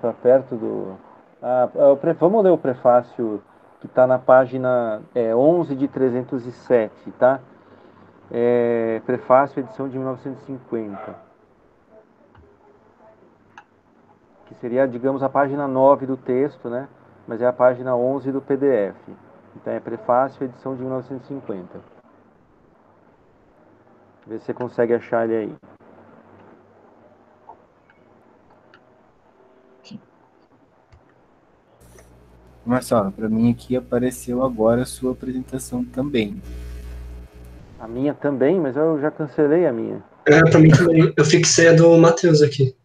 para perto do. Ah. Vamos ler o prefácio que está na página é, 11 de 307, tá? É, prefácio, edição de 1950. Que seria, digamos, a página 9 do texto, né? Mas é a página 11 do PDF. Então é prefácio, edição de 1950. Vê se você consegue achar ele aí. Marcelo, para mim aqui apareceu agora a sua apresentação também. A minha também, mas eu já cancelei a minha. É, para mim também. Eu fixei a do Matheus aqui.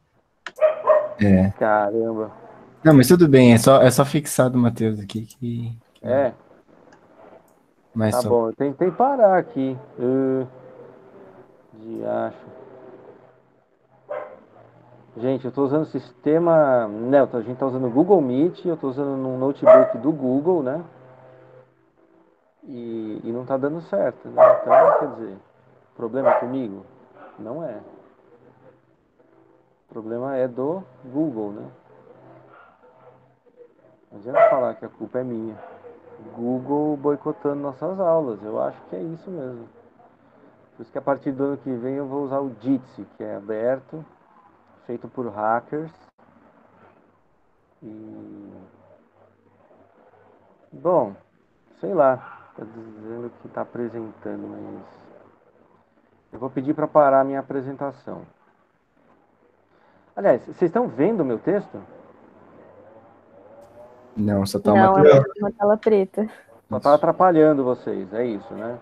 É. Caramba. Não, mas tudo bem, é só, é só fixar do Matheus aqui que. É. Mas Tá só... bom, eu tentei parar aqui. Uh, de acho. Gente, eu estou usando o sistema. Né, a gente está usando o Google Meet, eu estou usando num notebook do Google, né? E, e não está dando certo. Né? Então, quer dizer, problema comigo? Não é. O problema é do Google, né? Não adianta falar que a culpa é minha. Google boicotando nossas aulas. Eu acho que é isso mesmo. Por isso que a partir do ano que vem eu vou usar o Jitsi, que é aberto, feito por hackers. E. Bom, sei lá. Está dizendo que está apresentando, mas. Eu vou pedir para parar a minha apresentação. Aliás, vocês estão vendo o meu texto? Não, só tá Não, uma. é uma- tela preta. Só está atrapalhando vocês, é isso, né?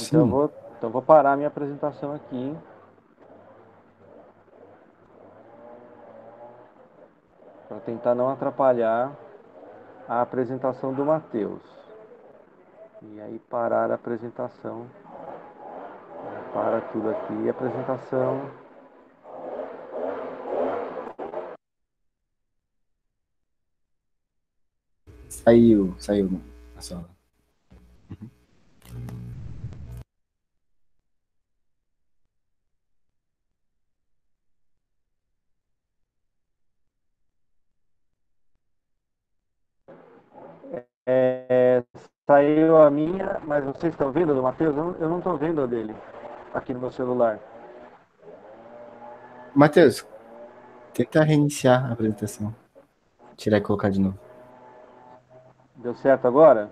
Então eu Sim. vou, então eu vou parar a minha apresentação aqui. Para tentar não atrapalhar a apresentação do Matheus. E aí parar a apresentação. Para tudo aqui. Apresentação. Saiu, saiu a sala. Saiu a minha, mas vocês estão vendo a do Matheus? Eu não- Eu não estou vendo a dele aqui no meu celular. Matheus, tenta reiniciar a apresentação. Tirar e colocar de novo. Deu certo agora?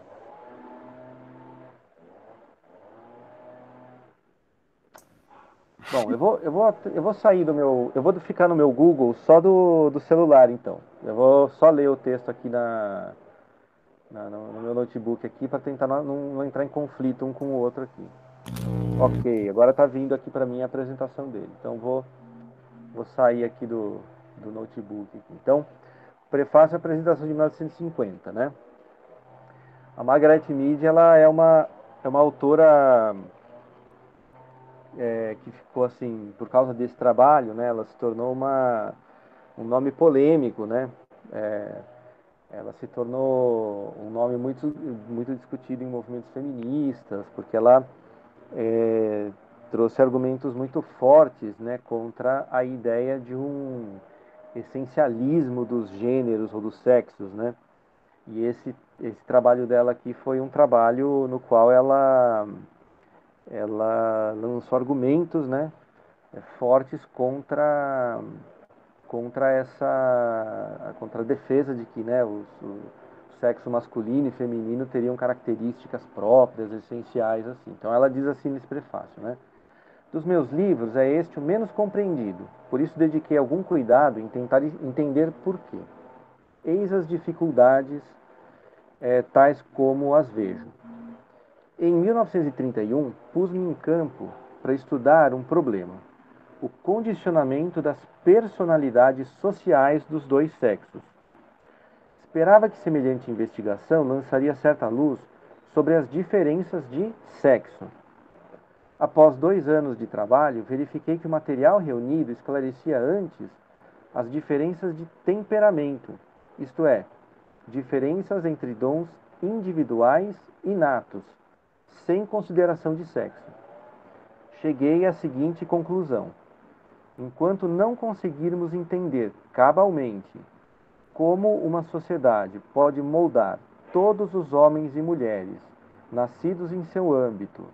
Bom, eu vou, eu vou, eu vou sair do meu. Eu vou ficar no meu Google só do, do celular, então. Eu vou só ler o texto aqui na, na- no, no meu notebook aqui para tentar não, não entrar em conflito um com o outro aqui. Ok, agora está vindo aqui para mim a apresentação dele. Então vou, vou sair aqui do, do notebook. Aqui. Então, prefácio à apresentação de 1950, né? A Margaret Mead ela é uma, é uma autora é, que ficou assim, por causa desse trabalho, né, ela se tornou uma, um nome polêmico, né? É, ela se tornou um nome muito, muito discutido em movimentos feministas, porque ela é, trouxe argumentos muito fortes né, contra a ideia de um essencialismo dos gêneros ou dos sexos, né? E esse, esse trabalho dela aqui foi um trabalho no qual ela, ela lançou argumentos né, fortes contra, contra essa contra a defesa de que né, os, o sexo masculino e feminino teriam características próprias, essenciais. assim. Então ela diz assim nesse prefácio, né? Dos meus livros é este o menos compreendido, por isso dediquei algum cuidado em tentar entender por quê. Eis as dificuldades eh, tais como as vejo. Em 1931, pus-me em campo para estudar um problema: o condicionamento das personalidades sociais dos dois sexos. Esperava que semelhante investigação lançaria certa luz sobre as diferenças de sexo. Após dois anos de trabalho, verifiquei que o material reunido esclarecia antes as diferenças de temperamento, isto é, diferenças entre dons individuais inatos, sem consideração de sexo. Cheguei à seguinte conclusão: enquanto não conseguirmos entender cabalmente como uma sociedade pode moldar todos os homens e mulheres nascidos em seu âmbito,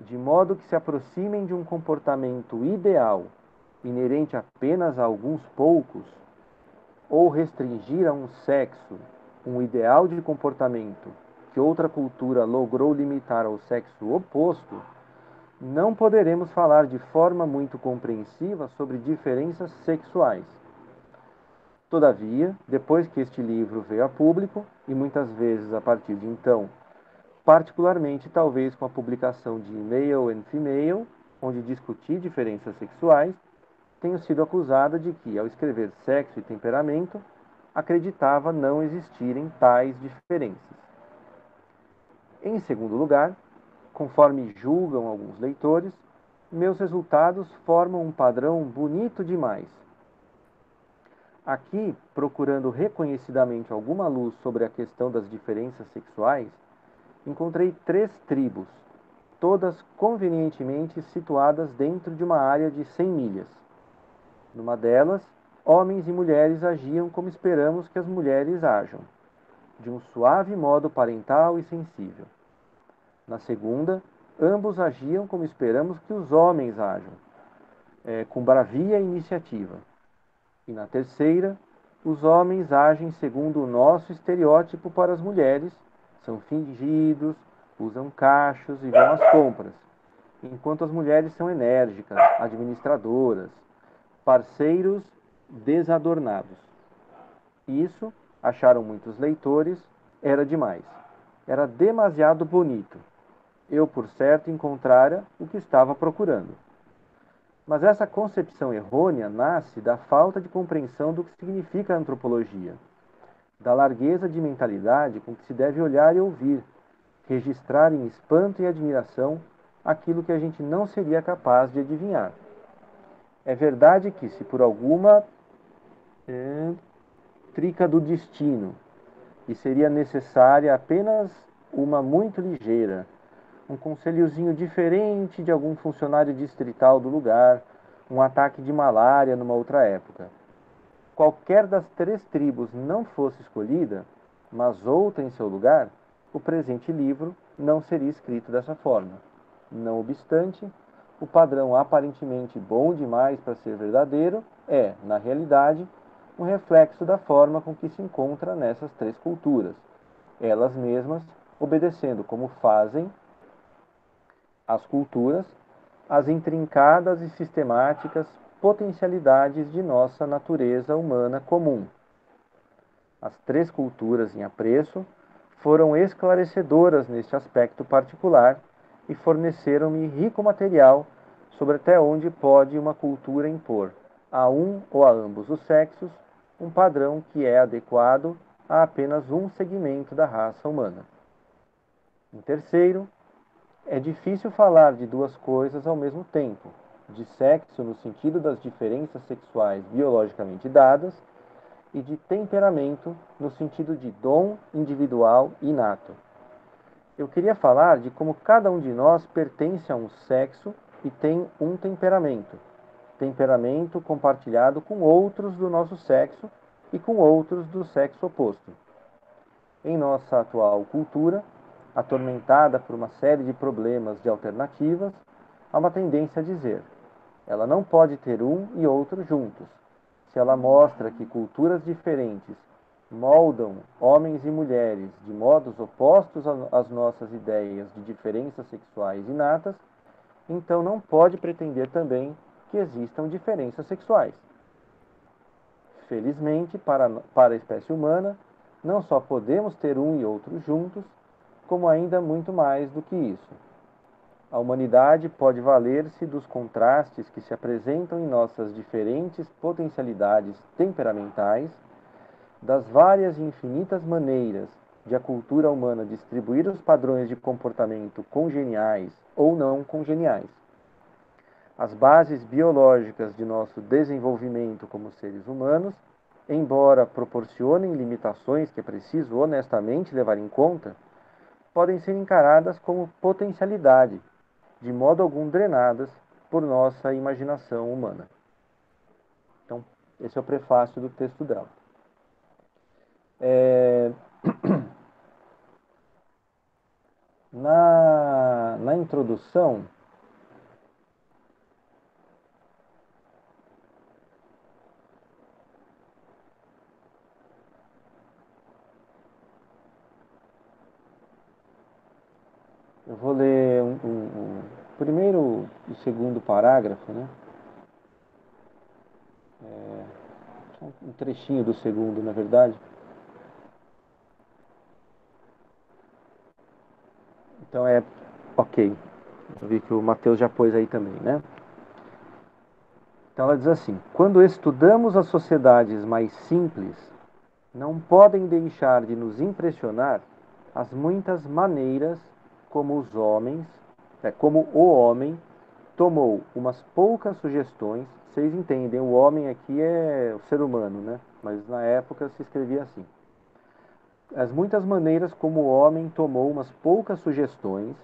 de modo que se aproximem de um comportamento ideal inerente apenas a alguns poucos, ou restringir a um sexo um ideal de comportamento que outra cultura logrou limitar ao sexo oposto, não poderemos falar de forma muito compreensiva sobre diferenças sexuais. Todavia, depois que este livro veio a público, e muitas vezes a partir de então, particularmente talvez com a publicação de Male and Female, onde discuti diferenças sexuais, tenho sido acusada de que, ao escrever sexo e temperamento, acreditava não existirem tais diferenças. Em segundo lugar, conforme julgam alguns leitores, meus resultados formam um padrão bonito demais. Aqui, procurando reconhecidamente alguma luz sobre a questão das diferenças sexuais, encontrei três tribos, todas convenientemente situadas dentro de uma área de 100 milhas. Numa delas, homens e mulheres agiam como esperamos que as mulheres ajam, de um suave modo parental e sensível. Na segunda, ambos agiam como esperamos que os homens ajam, é, com bravia e iniciativa. E na terceira, os homens agem segundo o nosso estereótipo para as mulheres, são fingidos, usam cachos e vão às compras, enquanto as mulheres são enérgicas, administradoras, parceiros desadornados. Isso, acharam muitos leitores, era demais. Era demasiado bonito eu, por certo, encontrara o que estava procurando. Mas essa concepção errônea nasce da falta de compreensão do que significa a antropologia, da largueza de mentalidade com que se deve olhar e ouvir, registrar em espanto e admiração aquilo que a gente não seria capaz de adivinhar. É verdade que, se por alguma é, trica do destino, e seria necessária apenas uma muito ligeira, um conselhozinho diferente de algum funcionário distrital do lugar, um ataque de malária numa outra época. Qualquer das três tribos não fosse escolhida, mas outra em seu lugar, o presente livro não seria escrito dessa forma. Não obstante, o padrão aparentemente bom demais para ser verdadeiro é, na realidade, um reflexo da forma com que se encontra nessas três culturas, elas mesmas obedecendo como fazem as culturas, as intrincadas e sistemáticas potencialidades de nossa natureza humana comum. As três culturas em apreço foram esclarecedoras neste aspecto particular e forneceram-me rico material sobre até onde pode uma cultura impor a um ou a ambos os sexos um padrão que é adequado a apenas um segmento da raça humana. Em terceiro, é difícil falar de duas coisas ao mesmo tempo, de sexo no sentido das diferenças sexuais biologicamente dadas e de temperamento no sentido de dom individual inato. Eu queria falar de como cada um de nós pertence a um sexo e tem um temperamento, temperamento compartilhado com outros do nosso sexo e com outros do sexo oposto. Em nossa atual cultura, atormentada por uma série de problemas de alternativas, há uma tendência a dizer: ela não pode ter um e outro juntos. Se ela mostra que culturas diferentes moldam homens e mulheres de modos opostos às nossas ideias de diferenças sexuais inatas, então não pode pretender também que existam diferenças sexuais. Felizmente, para, para a espécie humana, não só podemos ter um e outro juntos, como ainda muito mais do que isso. A humanidade pode valer-se dos contrastes que se apresentam em nossas diferentes potencialidades temperamentais, das várias e infinitas maneiras de a cultura humana distribuir os padrões de comportamento congeniais ou não congeniais. As bases biológicas de nosso desenvolvimento como seres humanos, embora proporcionem limitações que é preciso honestamente levar em conta, podem ser encaradas como potencialidade, de modo algum drenadas por nossa imaginação humana. Então, esse é o prefácio do texto dela. É... Na, na introdução, eu vou ler um, um, um primeiro e segundo parágrafo, né? É, um trechinho do segundo, na verdade. Então é ok. Eu vi que o Mateus já pôs aí também, né? Então ela diz assim: quando estudamos as sociedades mais simples, não podem deixar de nos impressionar as muitas maneiras como os homens, é, como o homem tomou umas poucas sugestões. Vocês entendem, o homem aqui é o ser humano, né? Mas na época se escrevia assim as muitas maneiras como o homem tomou umas poucas sugestões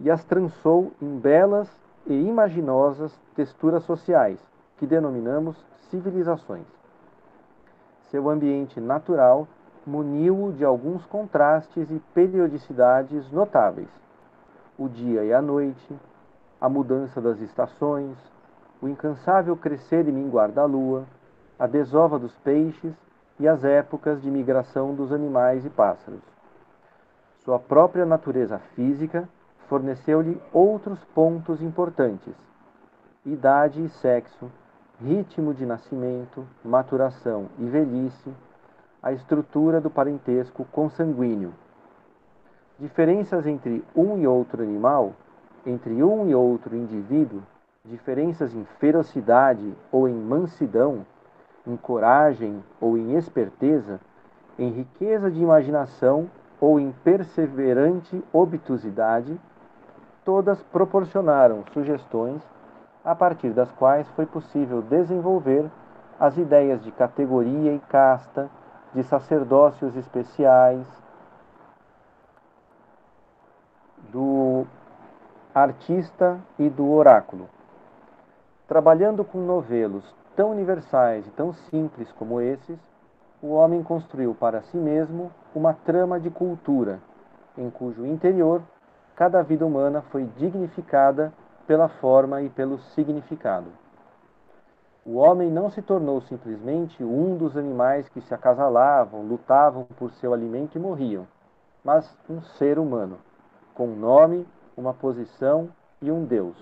e as trançou em belas e imaginosas texturas sociais, que denominamos civilizações. Seu ambiente natural muniu-o de alguns contrastes e periodicidades notáveis. O dia e a noite, a mudança das estações, o incansável crescer e minguar da lua, a desova dos peixes e as épocas de migração dos animais e pássaros. Sua própria natureza física forneceu-lhe outros pontos importantes: idade e sexo, ritmo de nascimento, maturação e velhice, a estrutura do parentesco consanguíneo. Diferenças entre um e outro animal, entre um e outro indivíduo, diferenças em ferocidade ou em mansidão, em coragem ou em esperteza, em riqueza de imaginação ou em perseverante obtusidade, todas proporcionaram sugestões a partir das quais foi possível desenvolver as ideias de categoria e casta, de sacerdócios especiais, do artista e do oráculo. Trabalhando com novelos tão universais e tão simples como esses, o homem construiu para si mesmo uma trama de cultura, em cujo interior cada vida humana foi dignificada pela forma e pelo significado. O homem não se tornou simplesmente um dos animais que se acasalavam, lutavam por seu alimento e morriam, mas um ser humano, com um nome, uma posição e um Deus.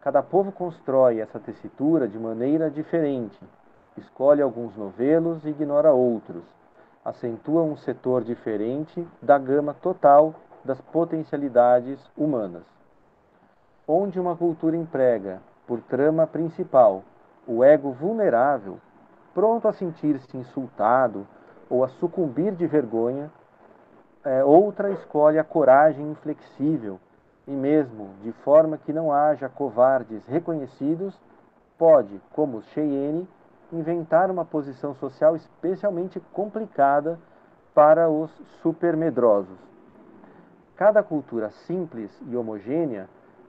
Cada povo constrói essa tessitura de maneira diferente, escolhe alguns novelos e ignora outros, acentua um setor diferente da gama total das potencialidades humanas. Onde uma cultura emprega, por trama principal, o ego vulnerável, pronto a sentir-se insultado ou a sucumbir de vergonha, é, outra escolhe a coragem inflexível, e mesmo de forma que não haja covardes reconhecidos, pode, como Cheyenne, inventar uma posição social especialmente complicada para os supermedrosos. Cada cultura simples e homogênea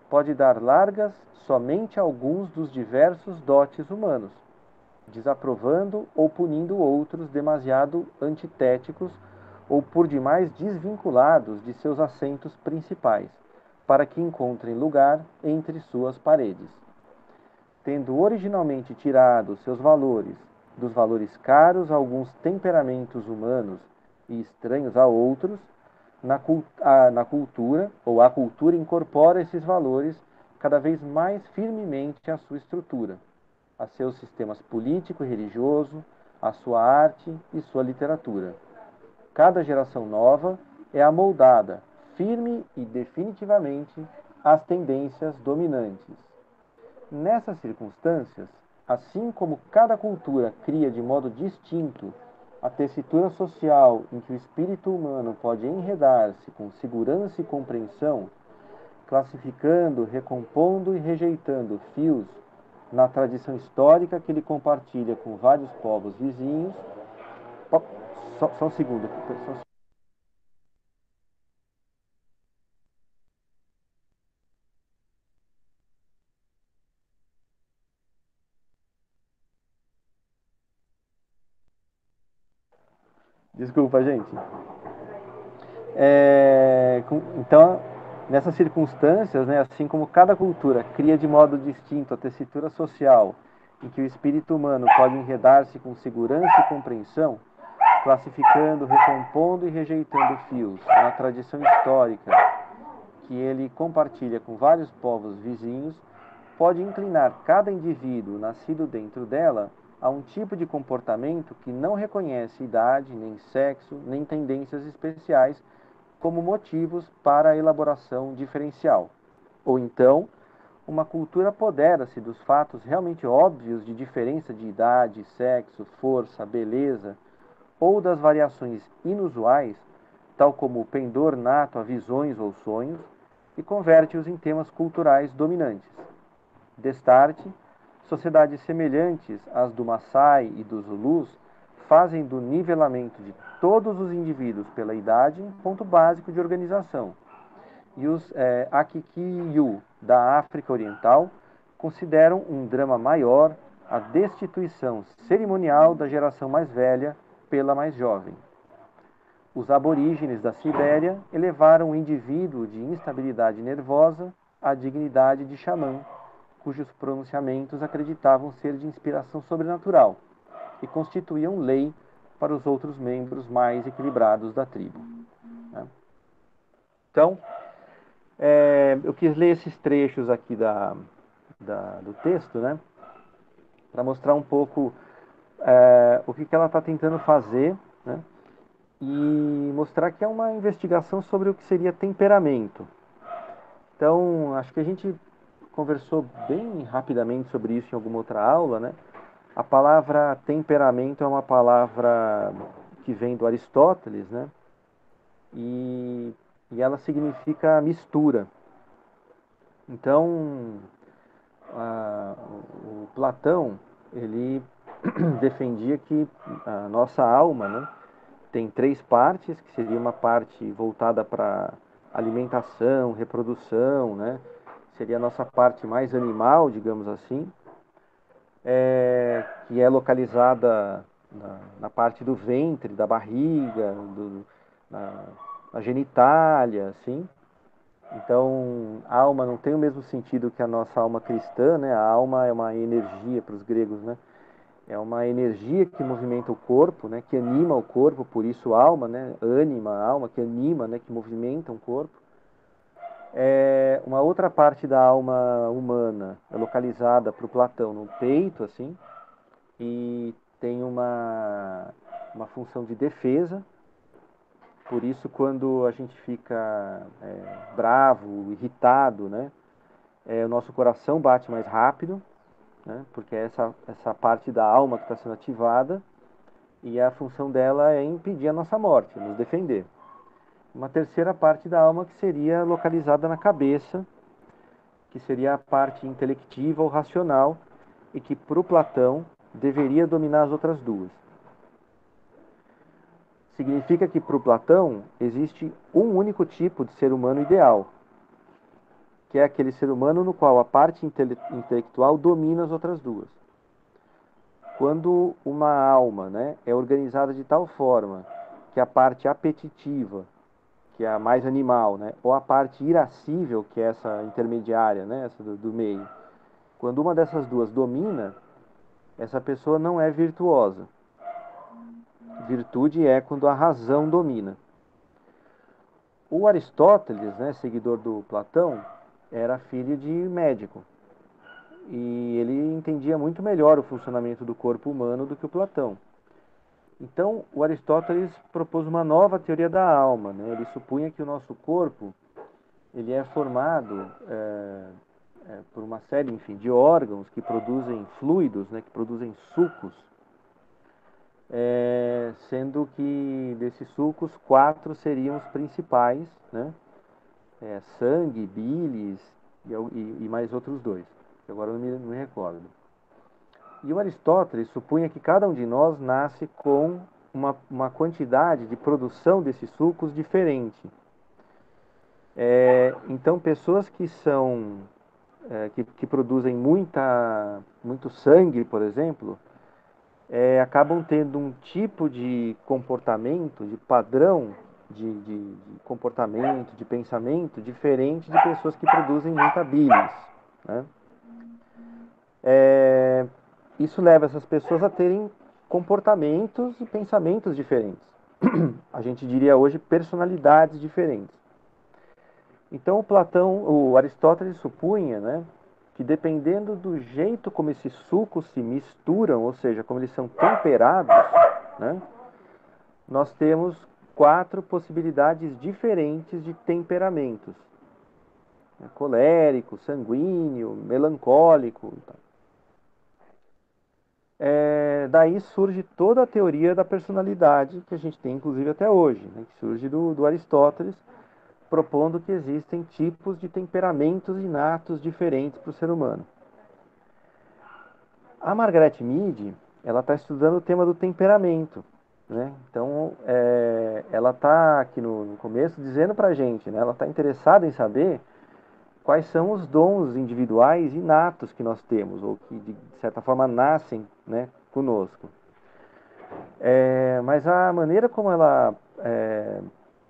pode dar largas somente a alguns dos diversos dotes humanos, desaprovando ou punindo outros demasiado antitéticos ou por demais desvinculados de seus assentos principais para que encontrem lugar entre suas paredes. Tendo originalmente tirado seus valores dos valores caros a alguns temperamentos humanos e estranhos a outros, na, a, na cultura, ou a cultura incorpora esses valores cada vez mais firmemente à sua estrutura, a seus sistemas político e religioso, à sua arte e sua literatura. Cada geração nova é amoldada firme e definitivamente às tendências dominantes. Nessas circunstâncias, assim como cada cultura cria de modo distinto a tessitura social em que o espírito humano pode enredar-se com segurança e compreensão, classificando, recompondo e rejeitando fios na tradição histórica que ele compartilha com vários povos vizinhos. Só, só um segundo. Só Desculpa, gente. É, então, Nessas circunstâncias, né, assim como cada cultura cria de modo distinto a tessitura social em que o espírito humano pode enredar-se com segurança e compreensão, classificando, recompondo e rejeitando fios na tradição histórica que ele compartilha com vários povos vizinhos, pode inclinar cada indivíduo nascido dentro dela a um tipo de comportamento que não reconhece idade, nem sexo, nem tendências especiais como motivos para a elaboração diferencial. Ou então, uma cultura apodera-se dos fatos realmente óbvios de diferença de idade, sexo, força, beleza, ou das variações inusuais, tal como o pendor nato a visões ou sonhos, e converte-os em temas culturais dominantes. Destarte, sociedades semelhantes às do Maasai e dos Zulus fazem do nivelamento de todos os indivíduos pela idade um ponto básico de organização. E os é, Akikiyu da África Oriental consideram um drama maior a destituição cerimonial da geração mais velha pela mais jovem. Os aborígenes da Sibéria elevaram o indivíduo de instabilidade nervosa à dignidade de xamã, cujos pronunciamentos acreditavam ser de inspiração sobrenatural e constituíam lei para os outros membros mais equilibrados da tribo. Né? Então, é, eu quis ler esses trechos aqui da, da do texto, né, para mostrar um pouco é, o que, que ela está tentando fazer, né, e mostrar que é uma investigação sobre o que seria temperamento. Então, acho que a gente conversou bem rapidamente sobre isso em alguma outra aula, né? A palavra temperamento é uma palavra que vem do Aristóteles, né? E e ela significa mistura. Então, a, o Platão ele defendia que a nossa alma né, tem três partes, que seria uma parte voltada para alimentação, reprodução, né, seria a nossa parte mais animal, digamos assim, é, que é localizada na, na, parte do ventre, da barriga, do, na, a genitália, assim. Então, alma não tem o mesmo sentido que a nossa alma cristã, né? A alma é uma energia para os gregos, né? É uma energia que movimenta o corpo, né? Que anima o corpo, por isso alma, né? Anima, alma que anima, né? Que movimenta um corpo. É uma outra parte da alma humana é localizada para o Platão no peito, assim, e tem uma uma função de defesa, por isso, quando a gente fica é, bravo, irritado, né, é, o nosso coração bate mais rápido, né, porque é essa, essa parte da alma que está sendo ativada, e a função dela é impedir a nossa morte, nos defender. Uma terceira parte da alma que seria localizada na cabeça, que seria a parte intelectiva ou racional, e que para o Platão deveria dominar as outras duas significa que para o Platão existe um único tipo de ser humano ideal, que é aquele ser humano no qual a parte intele intelectual domina as outras duas. Quando uma alma né, é organizada de tal forma que a parte apetitiva, que é a mais animal, né, ou a parte irascível, que é essa intermediária, né, essa do, do meio, quando uma dessas duas domina, essa pessoa não é virtuosa Virtude é quando a razão domina. O Aristóteles, né, seguidor do Platão, era filho de médico. E ele entendia muito melhor o funcionamento do corpo humano do que o Platão. Então, o Aristóteles propôs uma nova teoria da alma. Né? Ele supunha que o nosso corpo ele é formado é, é, por uma série, enfim, de órgãos que produzem fluidos, né, que produzem sucos é, sendo que desses sucos, quatro seriam os principais, né? É, sangue, bilis e, e, e, mais outros dois, agora não me, não me recordo. E o Aristóteles supunha que cada um de nós nasce com uma, uma quantidade de produção desses sucos diferente. É, então, pessoas que são é, que, que produzem muita, muito sangue, por exemplo, é, acabam tendo um tipo de comportamento, de padrão, de, de, de comportamento, de pensamento, diferente de pessoas que produzem muita bilis. Né? É, isso leva essas pessoas a terem comportamentos e pensamentos diferentes. A gente diria hoje personalidades diferentes. Então o Platão, o Aristóteles supunha, né, que dependendo do jeito como esses sucos se misturam, ou seja, como eles são temperados, né, nós temos quatro possibilidades diferentes de temperamentos: colérico, sanguíneo, melancólico. É, daí surge toda a teoria da personalidade que a gente tem, inclusive até hoje, né, que surge do, do Aristóteles propondo que existem tipos de temperamentos inatos diferentes para o ser humano. A Margaret Mead, ela está estudando o tema do temperamento, né? Então, é, ela está aqui no, no, começo dizendo para a gente, né? ela está interessada em saber quais são os dons individuais inatos que nós temos, ou que de certa forma nascem né, conosco. É, mas a maneira como ela é,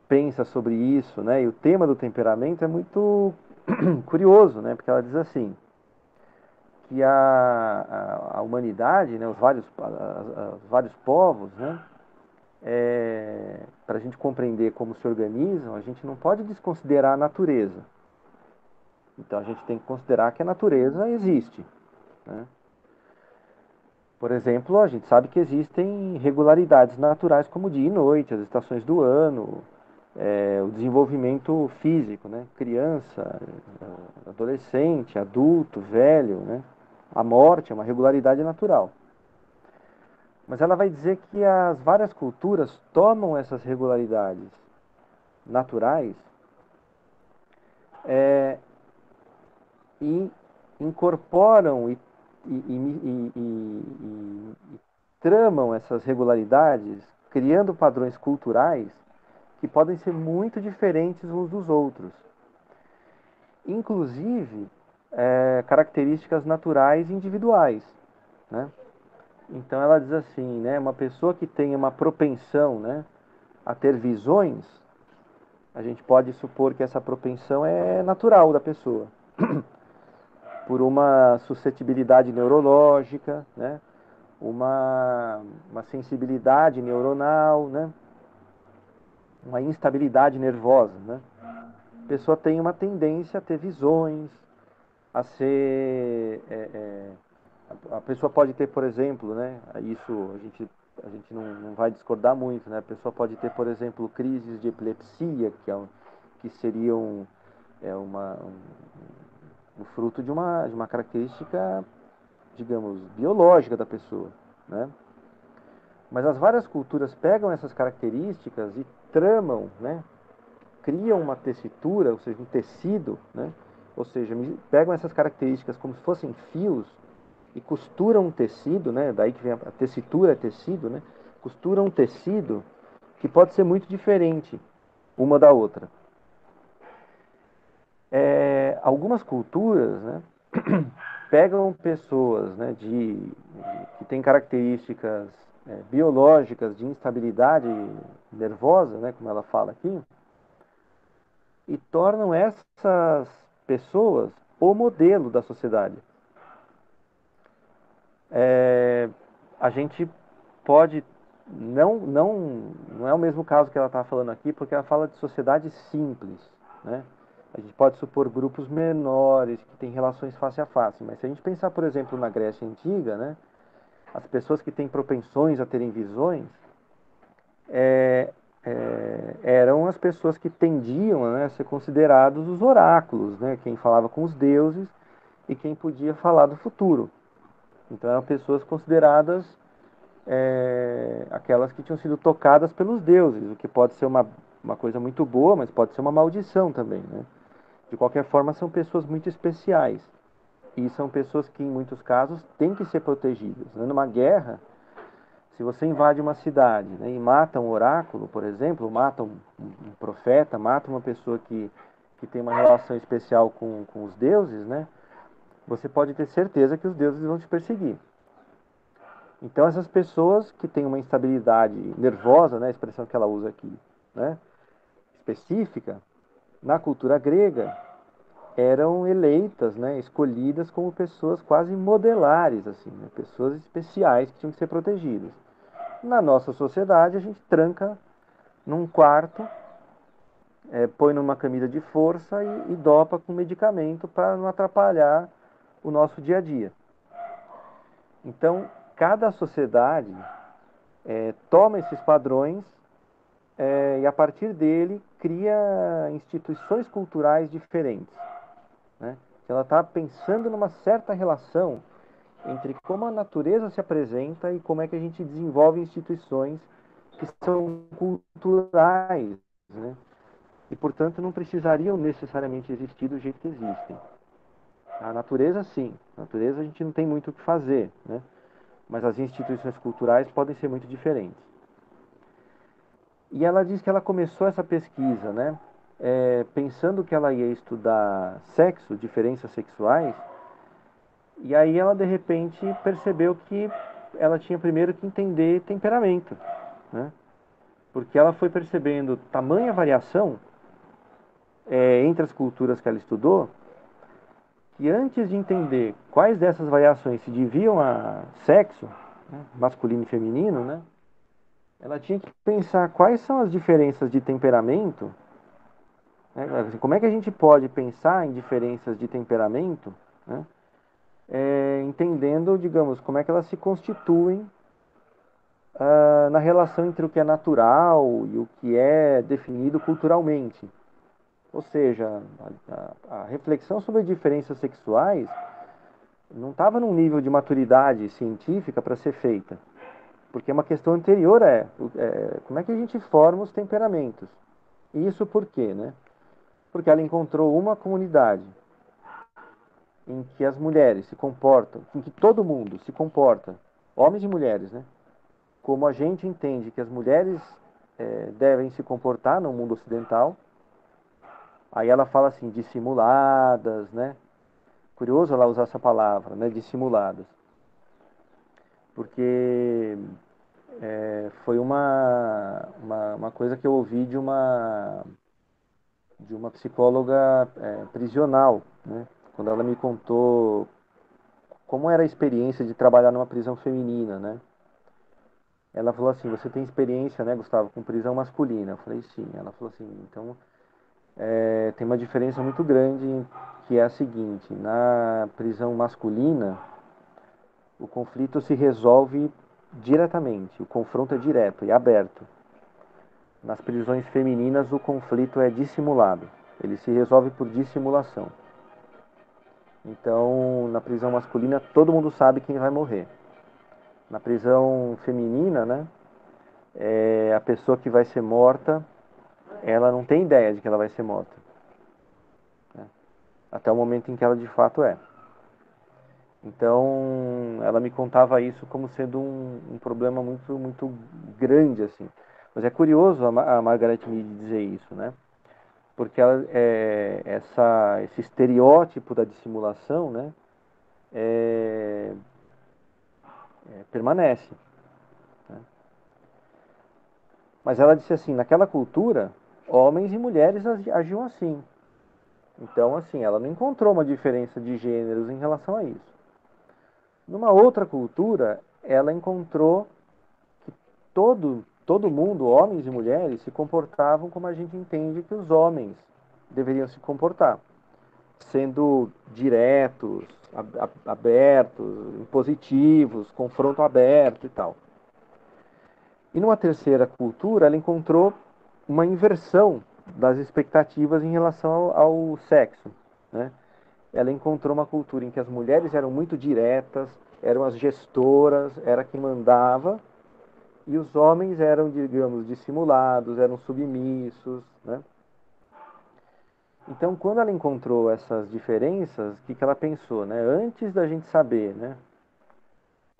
pensa sobre isso, né? E o tema do temperamento é muito curioso, né? Porque ela diz assim que a, a, humanidade, né? Os vários, os vários povos, né? É, para a gente compreender como se organizam, a gente não pode desconsiderar a natureza. Então a gente tem que considerar que a natureza existe. Né? Por exemplo, a gente sabe que existem regularidades naturais como dia e noite, as estações do ano, é, o desenvolvimento físico, né? Criança, adolescente, adulto, velho, né? A morte é uma regularidade natural. Mas ela vai dizer que as várias culturas tomam essas regularidades naturais é, e incorporam e, e, e, e, tramam essas regularidades, criando padrões culturais que podem ser muito diferentes uns dos outros. Inclusive, é, características naturais individuais. Né? Então ela diz assim, né, uma pessoa que tem uma propensão né, a ter visões, a gente pode supor que essa propensão é natural da pessoa. Por uma suscetibilidade neurológica, né, uma, uma sensibilidade neuronal, né, uma instabilidade nervosa, né? A pessoa tem uma tendência a ter visões, a ser... É, é, a pessoa pode ter, por exemplo, né? Isso a gente, a gente não, não vai discordar muito, né? A pessoa pode ter, por exemplo, crises de epilepsia, que, é, que seriam é uma, um, fruto de uma, de uma característica, digamos, biológica da pessoa, né? Mas as várias culturas pegam essas características e tramam, né? criam uma tessitura, ou seja, um tecido, né? ou seja, pegam essas características como se fossem fios e costuram um tecido, né? daí que vem a tessitura, é tecido, né? costuram um tecido que pode ser muito diferente uma da outra. É, algumas culturas né, pegam pessoas né, de, de, que têm características é, biológicas de instabilidade nervosa, né, como ela fala aqui, e tornam essas pessoas o modelo da sociedade. É, a gente pode não não não é o mesmo caso que ela está falando aqui, porque ela fala de sociedade simples, né? A gente pode supor grupos menores que têm relações face a face, mas se a gente pensar, por exemplo, na Grécia antiga, né? as pessoas que têm propensões a terem visões é, é, eram as pessoas que tendiam né, a ser considerados os oráculos, né, quem falava com os deuses e quem podia falar do futuro. Então eram pessoas consideradas é, aquelas que tinham sido tocadas pelos deuses, o que pode ser uma, uma coisa muito boa, mas pode ser uma maldição também. Né? De qualquer forma, são pessoas muito especiais. E são pessoas que, em muitos casos, têm que ser protegidas. Né? Numa guerra, se você invade uma cidade né, e mata um oráculo, por exemplo, mata um, um, profeta, mata uma pessoa que, que tem uma relação especial com, com os deuses, né, você pode ter certeza que os deuses vão te perseguir. Então, essas pessoas que têm uma instabilidade nervosa, né, a expressão que ela usa aqui, né, específica, na cultura grega, eram eleitas, né, escolhidas como pessoas quase modelares, assim, né, pessoas especiais que tinham que ser protegidas. Na nossa sociedade, a gente tranca num quarto, é, põe numa camisa de força e, e dopa com medicamento para não atrapalhar o nosso dia a dia. Então, cada sociedade é, toma esses padrões é, e, a partir dele, cria instituições culturais diferentes. Né? Ela está pensando numa certa relação entre como a natureza se apresenta e como é que a gente desenvolve instituições que são culturais, né? E, portanto, não precisariam necessariamente existir do jeito que existem. A natureza, sim. A natureza a gente não tem muito o que fazer, né? Mas as instituições culturais podem ser muito diferentes. E ela diz que ela começou essa pesquisa, né? É, pensando que ela ia estudar sexo, diferenças sexuais, e aí ela de repente percebeu que ela tinha primeiro que entender temperamento, né? Porque ela foi percebendo tamanha variação é, entre as culturas que ela estudou, que antes de entender quais dessas variações se deviam a sexo, né, masculino e feminino, né? Ela tinha que pensar quais são as diferenças de temperamento né? Como é que a gente pode pensar em diferenças de temperamento, né? é, entendendo, digamos, como é que elas se constituem uh, na relação entre o que é natural e o que é definido culturalmente. Ou seja, a, a, a reflexão sobre diferenças sexuais não estava num nível de maturidade científica para ser feita. Porque uma questão anterior é, é, como é que a gente forma os temperamentos. E isso por quê, né? porque ela encontrou uma comunidade em que as mulheres se comportam, em que todo mundo se comporta, homens e mulheres, né? Como a gente entende que as mulheres é, devem se comportar no mundo ocidental. Aí ela fala assim, dissimuladas, né? Curioso ela usar essa palavra, né? Dissimuladas. Porque é, foi uma, uma, uma coisa que eu ouvi de uma de uma psicóloga é, prisional, né? quando ela me contou como era a experiência de trabalhar numa prisão feminina, né? Ela falou assim, você tem experiência, né, Gustavo, com prisão masculina? Eu falei, sim. Ela falou assim, então é, tem uma diferença muito grande que é a seguinte, na prisão masculina, o conflito se resolve diretamente, o confronto é direto e aberto. Nas prisões femininas, o conflito é dissimulado. Ele se resolve por dissimulação. Então, na prisão masculina, todo mundo sabe quem vai morrer. Na prisão feminina, né, é a pessoa que vai ser morta, ela não tem ideia de que ela vai ser morta. Né? Até o momento em que ela de fato é. Então, ela me contava isso como sendo um, um problema muito, muito grande, assim. Mas é curioso a, a Margaret Mead dizer isso, né? Porque ela, é, essa, esse estereótipo da dissimulação, né? É, é, permanece. Né? Mas ela disse assim, naquela cultura, homens e mulheres agiam assim. Então, assim, ela não encontrou uma diferença de gêneros em relação a isso. Numa outra cultura, ela encontrou que todo todo mundo, homens e mulheres, se comportavam como a gente entende que os homens deveriam se comportar, sendo diretos, abertos, positivos, confronto aberto e tal. E numa terceira cultura, ela encontrou uma inversão das expectativas em relação ao, ao sexo. Né? Ela encontrou uma cultura em que as mulheres eram muito diretas, eram as gestoras, era quem mandava, e os homens eram, digamos, dissimulados, eram submissos, né? Então, quando ela encontrou essas diferenças, o que, que ela pensou, né? Antes da gente saber, né?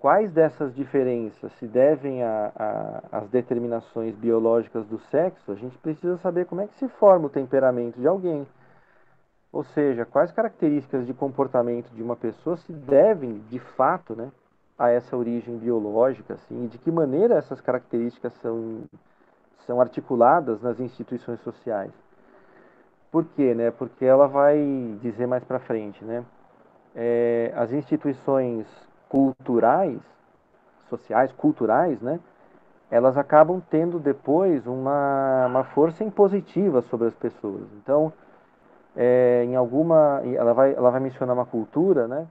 Quais dessas diferenças se devem às determinações biológicas do sexo, a gente precisa saber como é que se forma o temperamento de alguém. Ou seja, quais características de comportamento de uma pessoa se devem, de fato, né, a essa origem biológica, assim, e de que maneira essas características são, são articuladas nas instituições sociais. Por quê? Né? Porque ela vai dizer mais para frente, né? É, as instituições culturais, sociais, culturais, né? Elas acabam tendo depois uma, uma força impositiva sobre as pessoas. Então, é, em alguma, ela vai, ela vai mencionar uma cultura, né?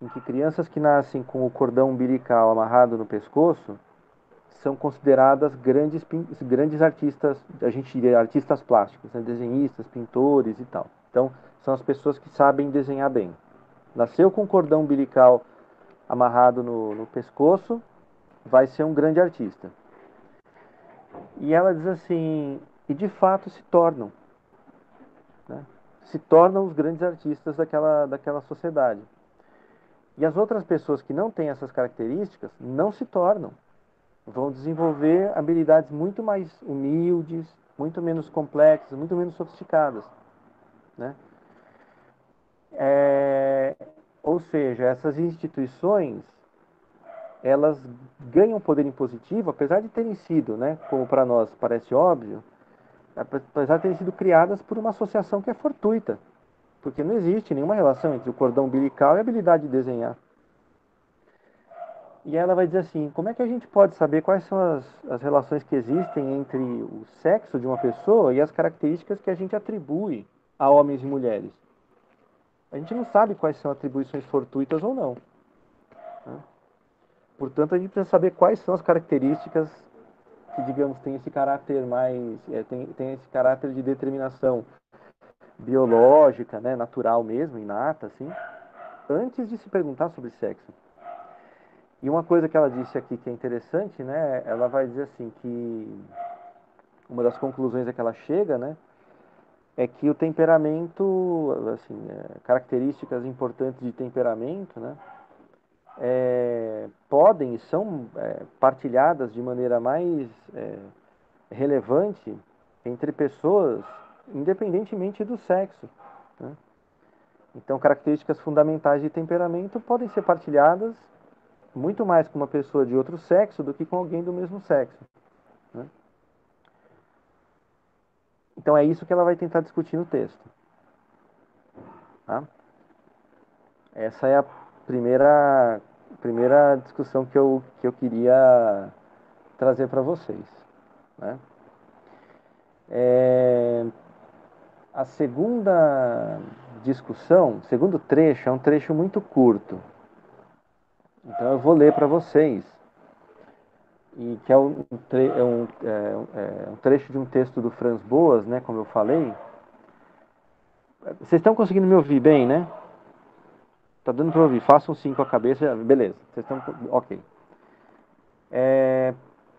Em que crianças que nascem com o cordão umbilical amarrado no pescoço são consideradas grandes, grandes artistas, a gente diria artistas plásticos, né? desenhistas, pintores e tal. Então, são as pessoas que sabem desenhar bem. Nasceu com o cordão umbilical amarrado no, no pescoço, vai ser um grande artista. E ela diz assim, e de fato se tornam. Né? Se tornam os grandes artistas daquela, daquela sociedade. E as outras pessoas que não têm essas características não se tornam vão desenvolver habilidades muito mais humildes, muito menos complexas, muito menos sofisticadas, né? É, ou seja, essas instituições elas ganham poder impositivo, apesar de terem sido, né, como para nós parece óbvio, apesar de terem sido criadas por uma associação que é fortuita, porque não existe nenhuma relação entre o cordão umbilical e a habilidade de desenhar. E ela vai dizer assim: como é que a gente pode saber quais são as, as relações que existem entre o sexo de uma pessoa e as características que a gente atribui a homens e mulheres? A gente não sabe quais são atribuições fortuitas ou não. Né? Portanto, a gente precisa saber quais são as características que, digamos, têm esse caráter mais. É, tem, tem esse caráter de determinação biológica, né, natural mesmo, inata, assim, antes de se perguntar sobre sexo. E uma coisa que ela disse aqui que é interessante, né? Ela vai dizer assim que uma das conclusões a que ela chega, né? É que o temperamento, assim, é, características importantes de temperamento, né? É, podem e são é, partilhadas de maneira mais é, relevante entre pessoas, independentemente do sexo. Né? Então, características fundamentais de temperamento podem ser partilhadas muito mais com uma pessoa de outro sexo do que com alguém do mesmo sexo. Né? Então é isso que ela vai tentar discutir no texto. Tá? Essa é a primeira, primeira discussão que eu, que eu queria trazer para vocês. Né? É, a segunda discussão, segundo trecho, é um trecho muito curto. Então eu vou ler para vocês, e que é um, é, um, é, é um, trecho de um texto do Franz Boas, né, como eu falei. Vocês estão conseguindo me ouvir bem, né? Tá dando para ouvir? Façam sim com a cabeça, beleza. Vocês estão, ok. É,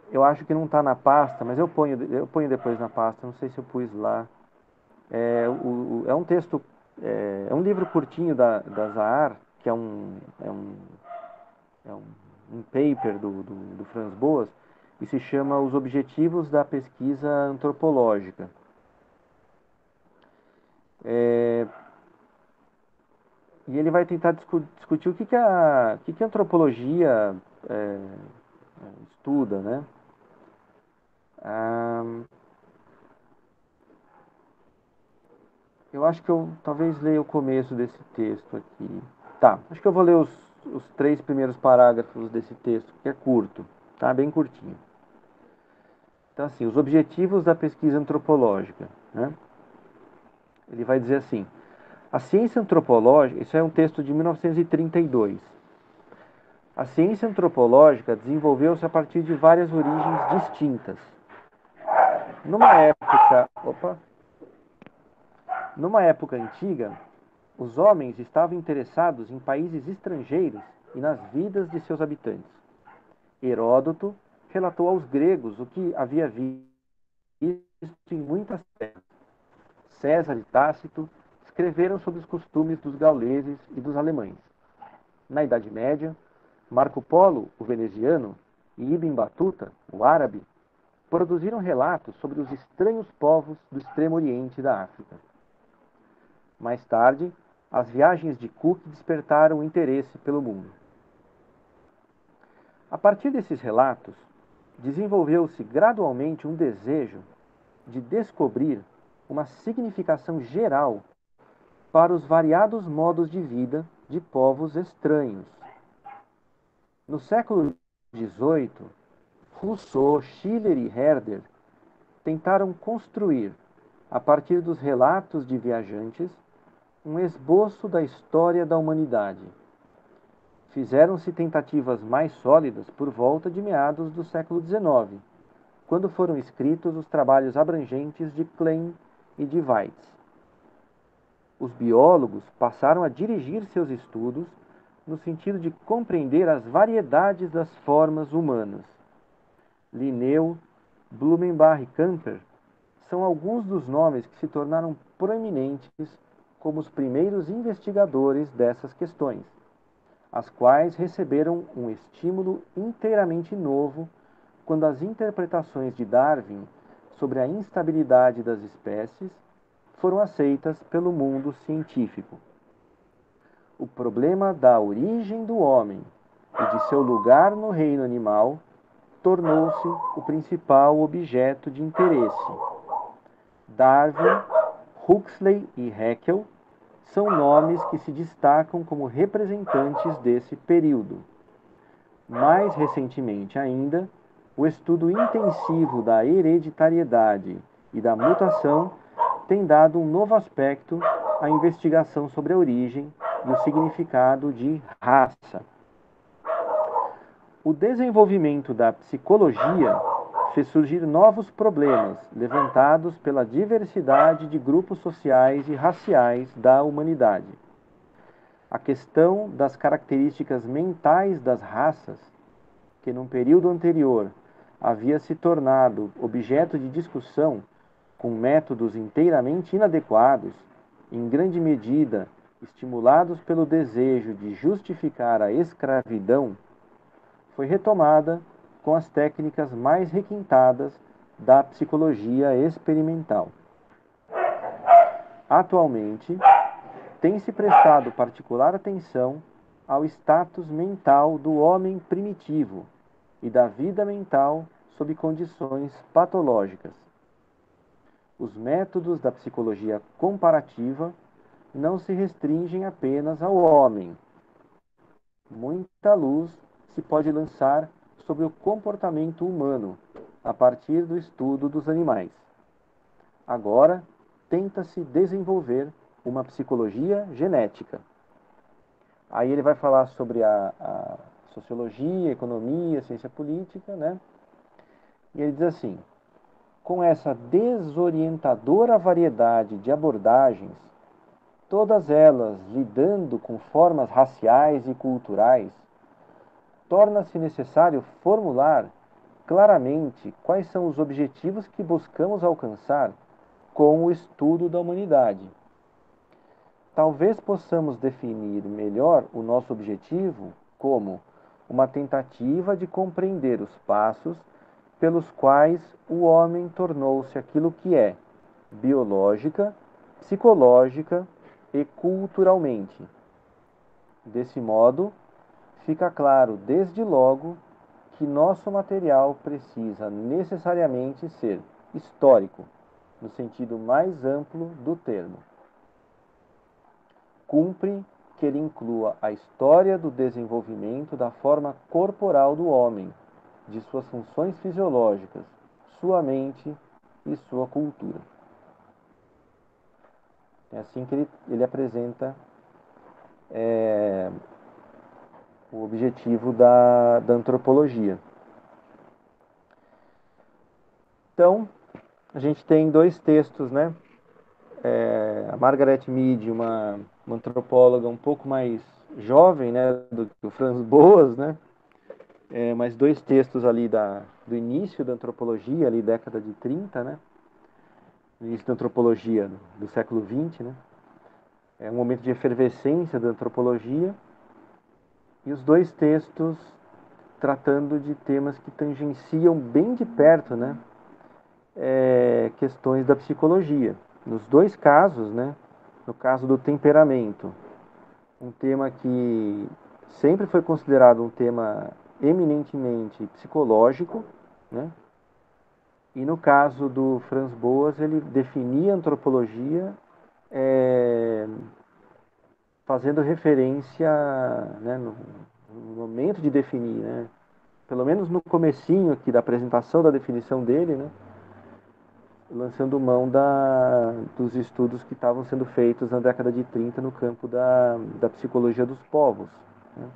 eu acho que não está na pasta, mas eu ponho, eu ponho depois na pasta. Não sei se eu pus lá. É, o, o, é um texto, é, é, um livro curtinho da, da Zahar, que é um, é um é um, um paper do, do, do Franz Boas, e se chama Os Objetivos da Pesquisa Antropológica. É, e ele vai tentar discu discutir o que, que, a, que, que a antropologia é, estuda, né? Eu acho que eu talvez leia o começo desse texto aqui. Tá, acho que eu vou ler os, os três primeiros parágrafos desse texto, que é curto, tá? Bem curtinho. Então, assim, os objetivos da pesquisa antropológica, né? Ele vai dizer assim: a ciência antropológica, isso é um texto de 1932. A ciência antropológica desenvolveu-se a partir de várias origens distintas. Numa época, opa, numa época antiga, os homens estavam interessados em países estrangeiros e nas vidas de seus habitantes. Heródoto relatou aos gregos o que havia visto em muitas terras. César e Tácito escreveram sobre os costumes dos gauleses e dos alemães. Na Idade Média, Marco Polo, o veneziano, e Ibn Batuta, o árabe, produziram relatos sobre os estranhos povos do extremo oriente da África. Mais tarde, as viagens de Cook despertaram interesse pelo mundo. A partir desses relatos, desenvolveu-se gradualmente um desejo de descobrir uma significação geral para os variados modos de vida de povos estranhos. No século XVIII, Rousseau, Schiller e Herder tentaram construir, a partir dos relatos de viajantes, um esboço da história da humanidade. Fizeram-se tentativas mais sólidas por volta de meados do século XIX, quando foram escritos os trabalhos abrangentes de Klein e de Weitz. Os biólogos passaram a dirigir seus estudos no sentido de compreender as variedades das formas humanas. Linneu, Blumenbach e Camper são alguns dos nomes que se tornaram proeminentes como os primeiros investigadores dessas questões, as quais receberam um estímulo inteiramente novo quando as interpretações de Darwin sobre a instabilidade das espécies foram aceitas pelo mundo científico. O problema da origem do homem e de seu lugar no reino animal tornou-se o principal objeto de interesse. Darwin, Huxley e Haeckel são nomes que se destacam como representantes desse período. Mais recentemente ainda, o estudo intensivo da hereditariedade e da mutação tem dado um novo aspecto à investigação sobre a origem e o significado de raça. O desenvolvimento da psicologia fez surgir novos problemas levantados pela diversidade de grupos sociais e raciais da humanidade. A questão das características mentais das raças, que num período anterior havia se tornado objeto de discussão com métodos inteiramente inadequados, em grande medida estimulados pelo desejo de justificar a escravidão, foi retomada com as técnicas mais requintadas da psicologia experimental. Atualmente, tem-se prestado particular atenção ao status mental do homem primitivo e da vida mental sob condições patológicas os métodos da psicologia comparativa não se restringem apenas ao homem. Muita luz se pode lançar sobre o comportamento humano a partir do estudo dos animais. Agora, tenta-se desenvolver uma psicologia genética. Aí ele vai falar sobre a, a sociologia, economia, ciência política, né? E ele diz assim: com essa desorientadora variedade de abordagens, todas elas lidando com formas raciais e culturais, torna-se necessário formular claramente quais são os objetivos que buscamos alcançar com o estudo da humanidade. Talvez possamos definir melhor o nosso objetivo como uma tentativa de compreender os passos pelos quais o homem tornou-se aquilo que é, biológica, psicológica e culturalmente. Desse modo, fica claro desde logo que nosso material precisa necessariamente ser histórico, no sentido mais amplo do termo. Cumpre que ele inclua a história do desenvolvimento da forma corporal do homem de suas funções fisiológicas, sua mente e sua cultura. É assim que ele, ele apresenta é, o objetivo da, da antropologia. Então, a gente tem dois textos, né? É, a Margaret Mead, uma, uma antropóloga um pouco mais jovem, né, do que o Franz Boas, né? É, mais dois textos ali da, do início da antropologia, ali década de 30, né? Início da antropologia do século 20, né? É um momento de efervescência da antropologia. E os dois textos tratando de temas que tangenciam bem de perto, né? É, questões da psicologia. Nos dois casos, né? No caso do temperamento, um tema que sempre foi considerado um tema eminentemente psicológico, né? E no caso do Franz Boas, ele definia antropologia é, fazendo referência né, no, no, momento de definir, né? pelo menos no comecinho aqui da apresentação da definição dele, né? lançando mão da, dos estudos que estavam sendo feitos na década de 30 no campo da, da psicologia dos povos. Né?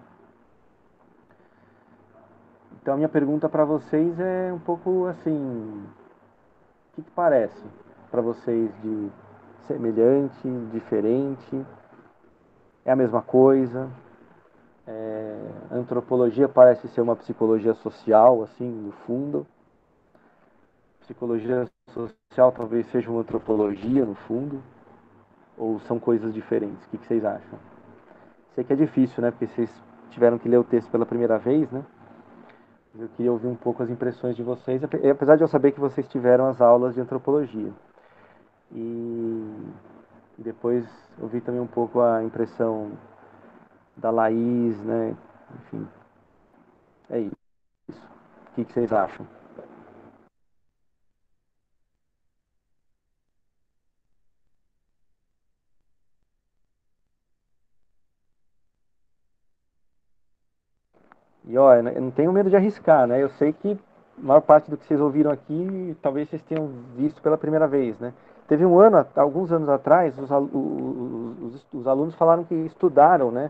Então, a minha pergunta para vocês é um pouco assim: o que, que parece para vocês de semelhante, diferente? É a mesma coisa? É, antropologia parece ser uma psicologia social, assim, no fundo. Psicologia social talvez seja uma antropologia, no fundo. Ou são coisas diferentes? O que, que vocês acham? Sei que é difícil, né? Porque vocês tiveram que ler o texto pela primeira vez, né? Eu queria ouvir um pouco as impressões de vocês, apesar de eu saber que vocês tiveram as aulas de antropologia. E depois ouvir também um pouco a impressão da Laís, né? Enfim, é isso. O que, vocês acham? E ó, eu não tenho medo de arriscar, né? Eu sei que a maior parte do que vocês ouviram aqui, talvez vocês tenham visto pela primeira vez, né? Teve um ano, alguns anos atrás, os, os, os alunos falaram que estudaram, né?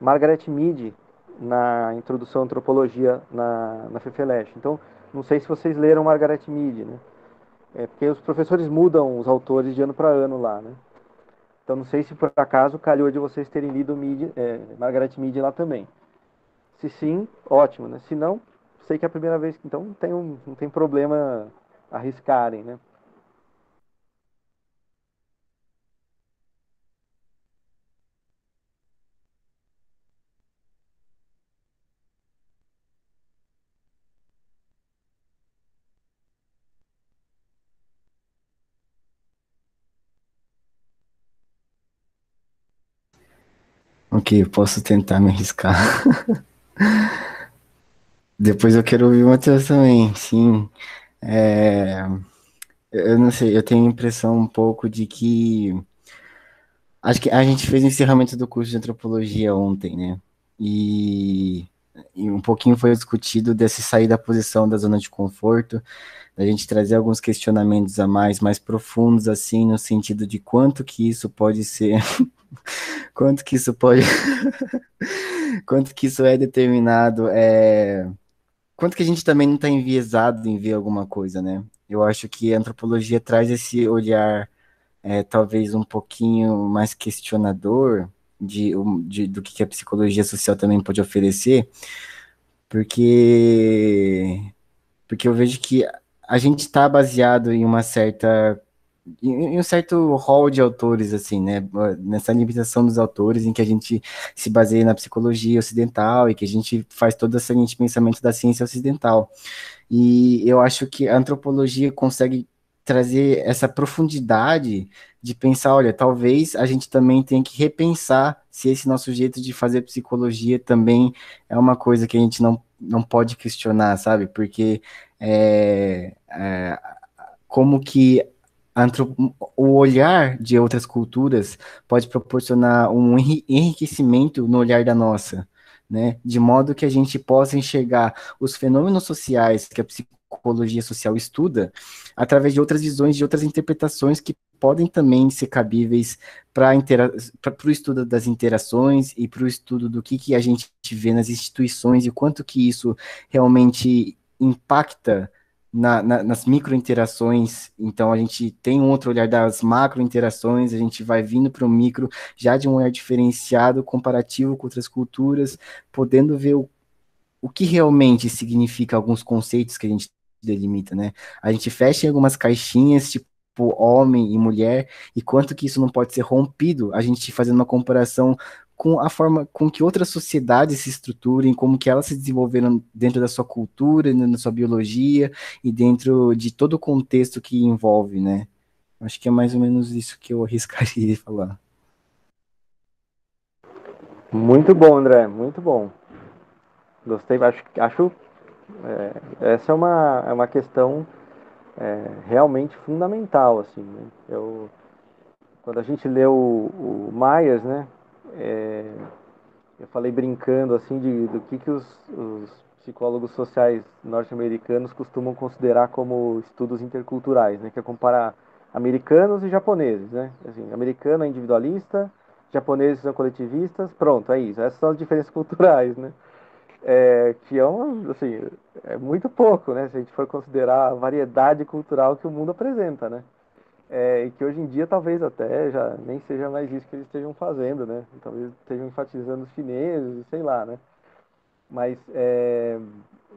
Margaret Mead na introdução à antropologia na, na FEFELESH. Então, não sei se vocês leram Margaret Mead, né? É porque os professores mudam os autores de ano para ano lá, né? Então, não sei se por acaso calhou de vocês terem lido Mead, é, Margaret Mead lá também. Se sim, ótimo, né? Se não, sei que é a primeira vez, então não tem, um, não tem problema arriscarem, né? Ok, posso tentar me arriscar. Depois eu quero ouvir o Matheus também, sim. É, eu não sei, eu tenho a impressão um pouco de que. Acho que a gente fez o encerramento do curso de antropologia ontem, né? E, e um pouquinho foi discutido desse sair da posição da zona de conforto, da gente trazer alguns questionamentos a mais, mais profundos, assim, no sentido de quanto que isso pode ser quanto que isso pode. quanto que isso é determinado. É... Quanto que a gente também não está enviesado em ver alguma coisa, né? Eu acho que a antropologia traz esse olhar, é, talvez um pouquinho mais questionador de, de, do que a psicologia social também pode oferecer, porque, porque eu vejo que a gente está baseado em uma certa em um certo hall de autores, assim, né? Nessa limitação dos autores, em que a gente se baseia na psicologia ocidental e que a gente faz todo esse pensamento da ciência ocidental. E eu acho que a antropologia consegue trazer essa profundidade de pensar, olha, talvez a gente também tenha que repensar se esse nosso jeito de fazer psicologia também é uma coisa que a gente não, não pode questionar, sabe? Porque é, é, como que o olhar de outras culturas pode proporcionar um enriquecimento no olhar da nossa, né? De modo que a gente possa enxergar os fenômenos sociais que a psicologia social estuda através de outras visões, de outras interpretações que podem também ser cabíveis para o estudo das interações e para o estudo do que, que a gente vê nas instituições e quanto que isso realmente impacta na, na, nas micro-interações, então a gente tem um outro olhar das macro-interações, a gente vai vindo para o micro já de um olhar diferenciado, comparativo com outras culturas, podendo ver o, o que realmente significa alguns conceitos que a gente delimita, né? A gente fecha em algumas caixinhas, tipo homem e mulher, e quanto que isso não pode ser rompido, a gente fazendo uma comparação com a forma com que outras sociedades se estruturem, como que elas se desenvolveram dentro da sua cultura, na sua biologia e dentro de todo o contexto que envolve, né? Acho que é mais ou menos isso que eu arriscaria falar. Muito bom, André, muito bom. Gostei, acho, acho É, essa é uma, é uma questão é, realmente fundamental, assim, né? Eu, quando a gente lê o, o Myers, né, é, eu falei brincando, assim, de, do que, que os, os psicólogos sociais norte-americanos costumam considerar como estudos interculturais, né, que é comparar americanos e japoneses, né, assim, americano é individualista, japoneses são coletivistas, pronto, é isso, essas são as diferenças culturais, né, é, que é, uma, assim, é muito pouco, né, se a gente for considerar a variedade cultural que o mundo apresenta, né, é, e que hoje em dia talvez até já nem seja mais isso que eles estejam fazendo, né, talvez estejam enfatizando os chineses, sei lá, né, mas é,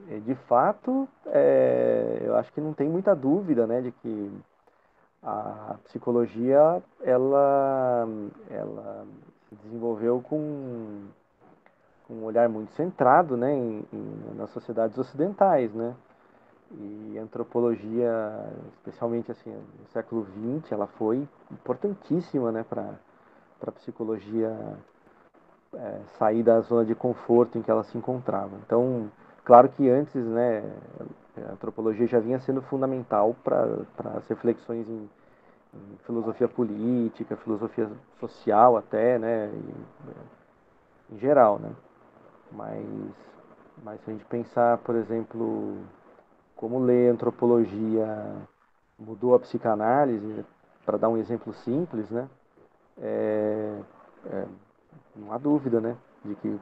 é, de fato é, eu acho que não tem muita dúvida, né, de que a psicologia ela, ela se desenvolveu com um olhar muito centrado né, em, em, nas sociedades ocidentais, né? E a antropologia, especialmente assim, no século XX, ela foi importantíssima né, para a psicologia é, sair da zona de conforto em que ela se encontrava. Então, claro que antes né, a antropologia já vinha sendo fundamental para as reflexões em, em, filosofia política, filosofia social até, né, e, em geral, né. Mas, mas se a gente pensar, por exemplo, como ler antropologia mudou a psicanálise, para dar um exemplo simples, né? É, é, não há dúvida, né? De que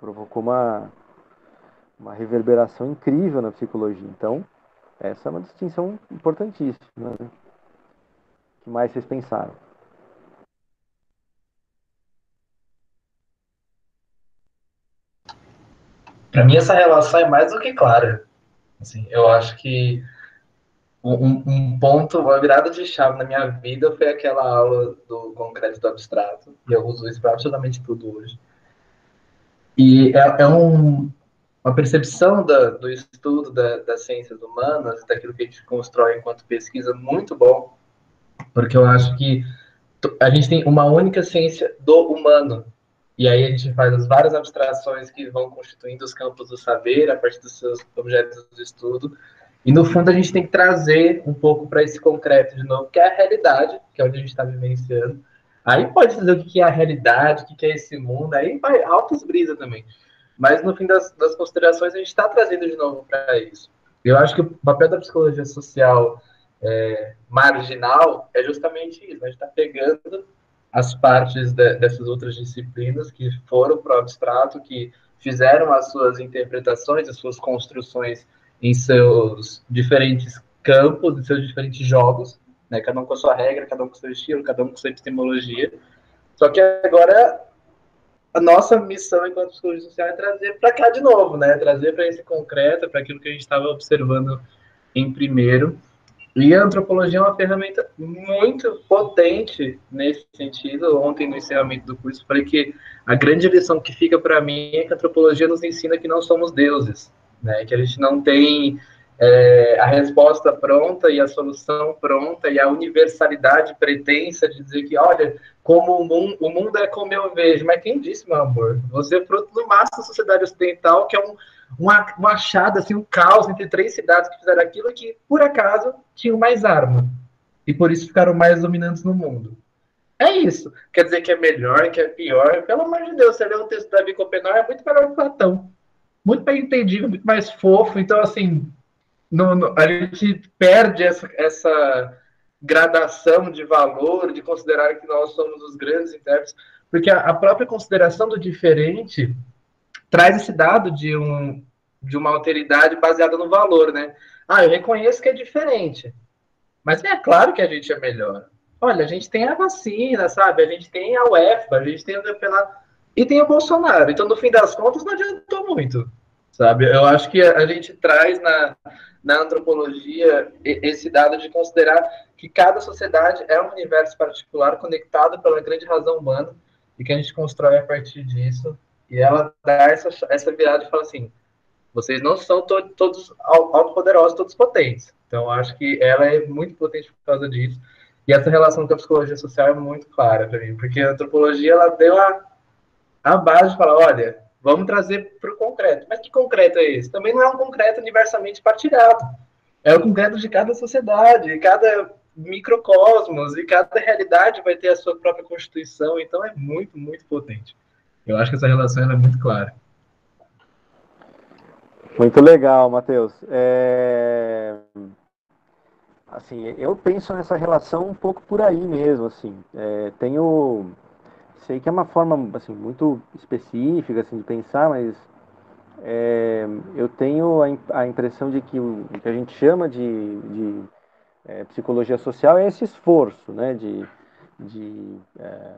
provocou uma, uma reverberação incrível na psicologia. Então, essa é uma distinção importantíssima. Né? O que mais vocês pensaram? Para mim, essa relação é mais do que clara. Assim, eu acho que um, um, ponto, uma virada de chave na minha vida foi aquela aula do concreto abstrato, e eu uso isso para absolutamente tudo hoje. E é, é um, uma percepção da, do estudo da, das ciências humanas, daquilo que a gente constrói enquanto pesquisa, muito bom, porque eu acho que a gente tem uma única ciência do humano, e aí a gente faz as várias abstrações que vão constituindo os campos do saber a partir dos seus objetos de estudo. E no fundo a gente tem que trazer um pouco para esse concreto de novo, que é a realidade, que é onde a gente está vivenciando. Aí pode dizer o que é a realidade, o que é esse mundo, aí vai altas brisas também. Mas no fim das, das considerações a gente está trazendo de novo para isso. Eu acho que o papel da psicologia social é, marginal é justamente isso. Né? A gente está pegando as partes de, dessas outras disciplinas que foram para o abstrato, que fizeram as suas interpretações, as suas construções em seus diferentes campos, em seus diferentes jogos, né? cada um com a sua regra, cada um com o seu estilo, cada um com sua epistemologia. Só que agora a nossa missão enquanto psicologia social é trazer para cá de novo, né? Trazer para esse concreto, para aquilo que a gente estava observando em primeiro, e a antropologia é uma ferramenta muito potente nesse sentido. Ontem, no encerramento do curso, falei que a grande lição que fica para mim é que a antropologia nos ensina que não somos deuses, né? que a gente não tem é, a resposta pronta e a solução pronta e a universalidade pretensa de dizer que, olha, como o mundo, o mundo é como eu vejo. Mas quem disse, meu amor? Você é fruto do máximo da sociedade ocidental, que é um uma, uma achada, assim, um caos entre três cidades que fizeram aquilo que, por acaso, tinham mais arma. E por isso ficaram mais dominantes no mundo. É isso. Quer dizer que é melhor, que é pior. Pelo amor de Deus, você lê o texto da Davi Copenhague, é muito melhor que Platão. Muito bem entendido, muito mais fofo. Então, assim, no, no, a gente perde essa, essa gradação de valor, de considerar que nós somos os grandes intérpretes, porque a, a própria consideração do diferente traz esse dado de, um, de uma alteridade baseada no valor, né? Ah, eu reconheço que é diferente, mas é claro que a gente é melhor. Olha, a gente tem a vacina, sabe? A gente tem a UEFA, a gente tem o campeonato e tem o Bolsonaro. Então, no fim das contas, não adiantou muito, sabe? Eu acho que a gente traz na, na antropologia esse dado de considerar que cada sociedade é um universo particular conectado pela grande razão humana e que a gente constrói a partir disso e ela dá essa, essa virada e fala assim: vocês não são to todos autopoderosos, todos potentes. Então, acho que ela é muito potente por causa disso. E essa relação com a psicologia social é muito clara para mim, porque a antropologia ela deu a, a base de falar: olha, Vamos trazer para o concreto. Mas que concreto é esse? Também não é um concreto universalmente partilhado. É o concreto de cada sociedade, cada microcosmos, e cada realidade vai ter a sua própria constituição. Então é muito, muito potente. Eu acho que essa relação é muito clara. Muito legal, Matheus. É... Assim, eu penso nessa relação um pouco por aí mesmo, assim. É, tenho sei que é uma forma assim muito específica assim de pensar, mas é, eu tenho a, a, impressão de que o, que a gente chama de, de é, psicologia social é esse esforço, né, de, de, é,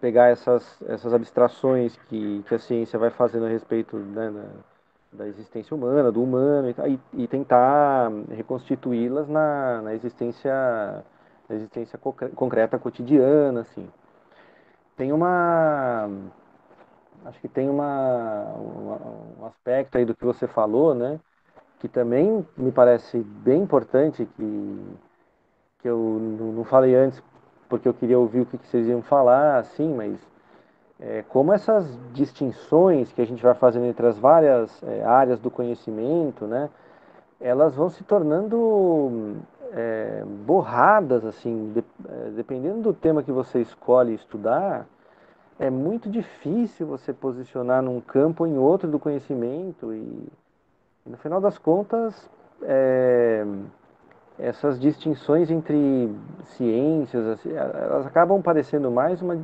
pegar essas, essas abstrações que, que a ciência vai fazendo a respeito né, da, da existência humana, do humano, e, e tentar reconstituí-las na, na existência na existência concreta cotidiana, assim. Tem uma acho que tem uma, uma, um aspecto aí do que você falou, né, que também me parece bem importante que que eu não falei antes porque eu queria ouvir o que, vocês iam falar, assim, mas é, como essas distinções que a gente vai fazendo entre as várias é, áreas do conhecimento, né, elas vão se tornando é, borradas, assim, de, é, dependendo do tema que você escolhe estudar, é muito difícil você posicionar num campo ou em outro do conhecimento e, no final das contas, é, essas distinções entre ciências, assim, elas acabam parecendo mais uma,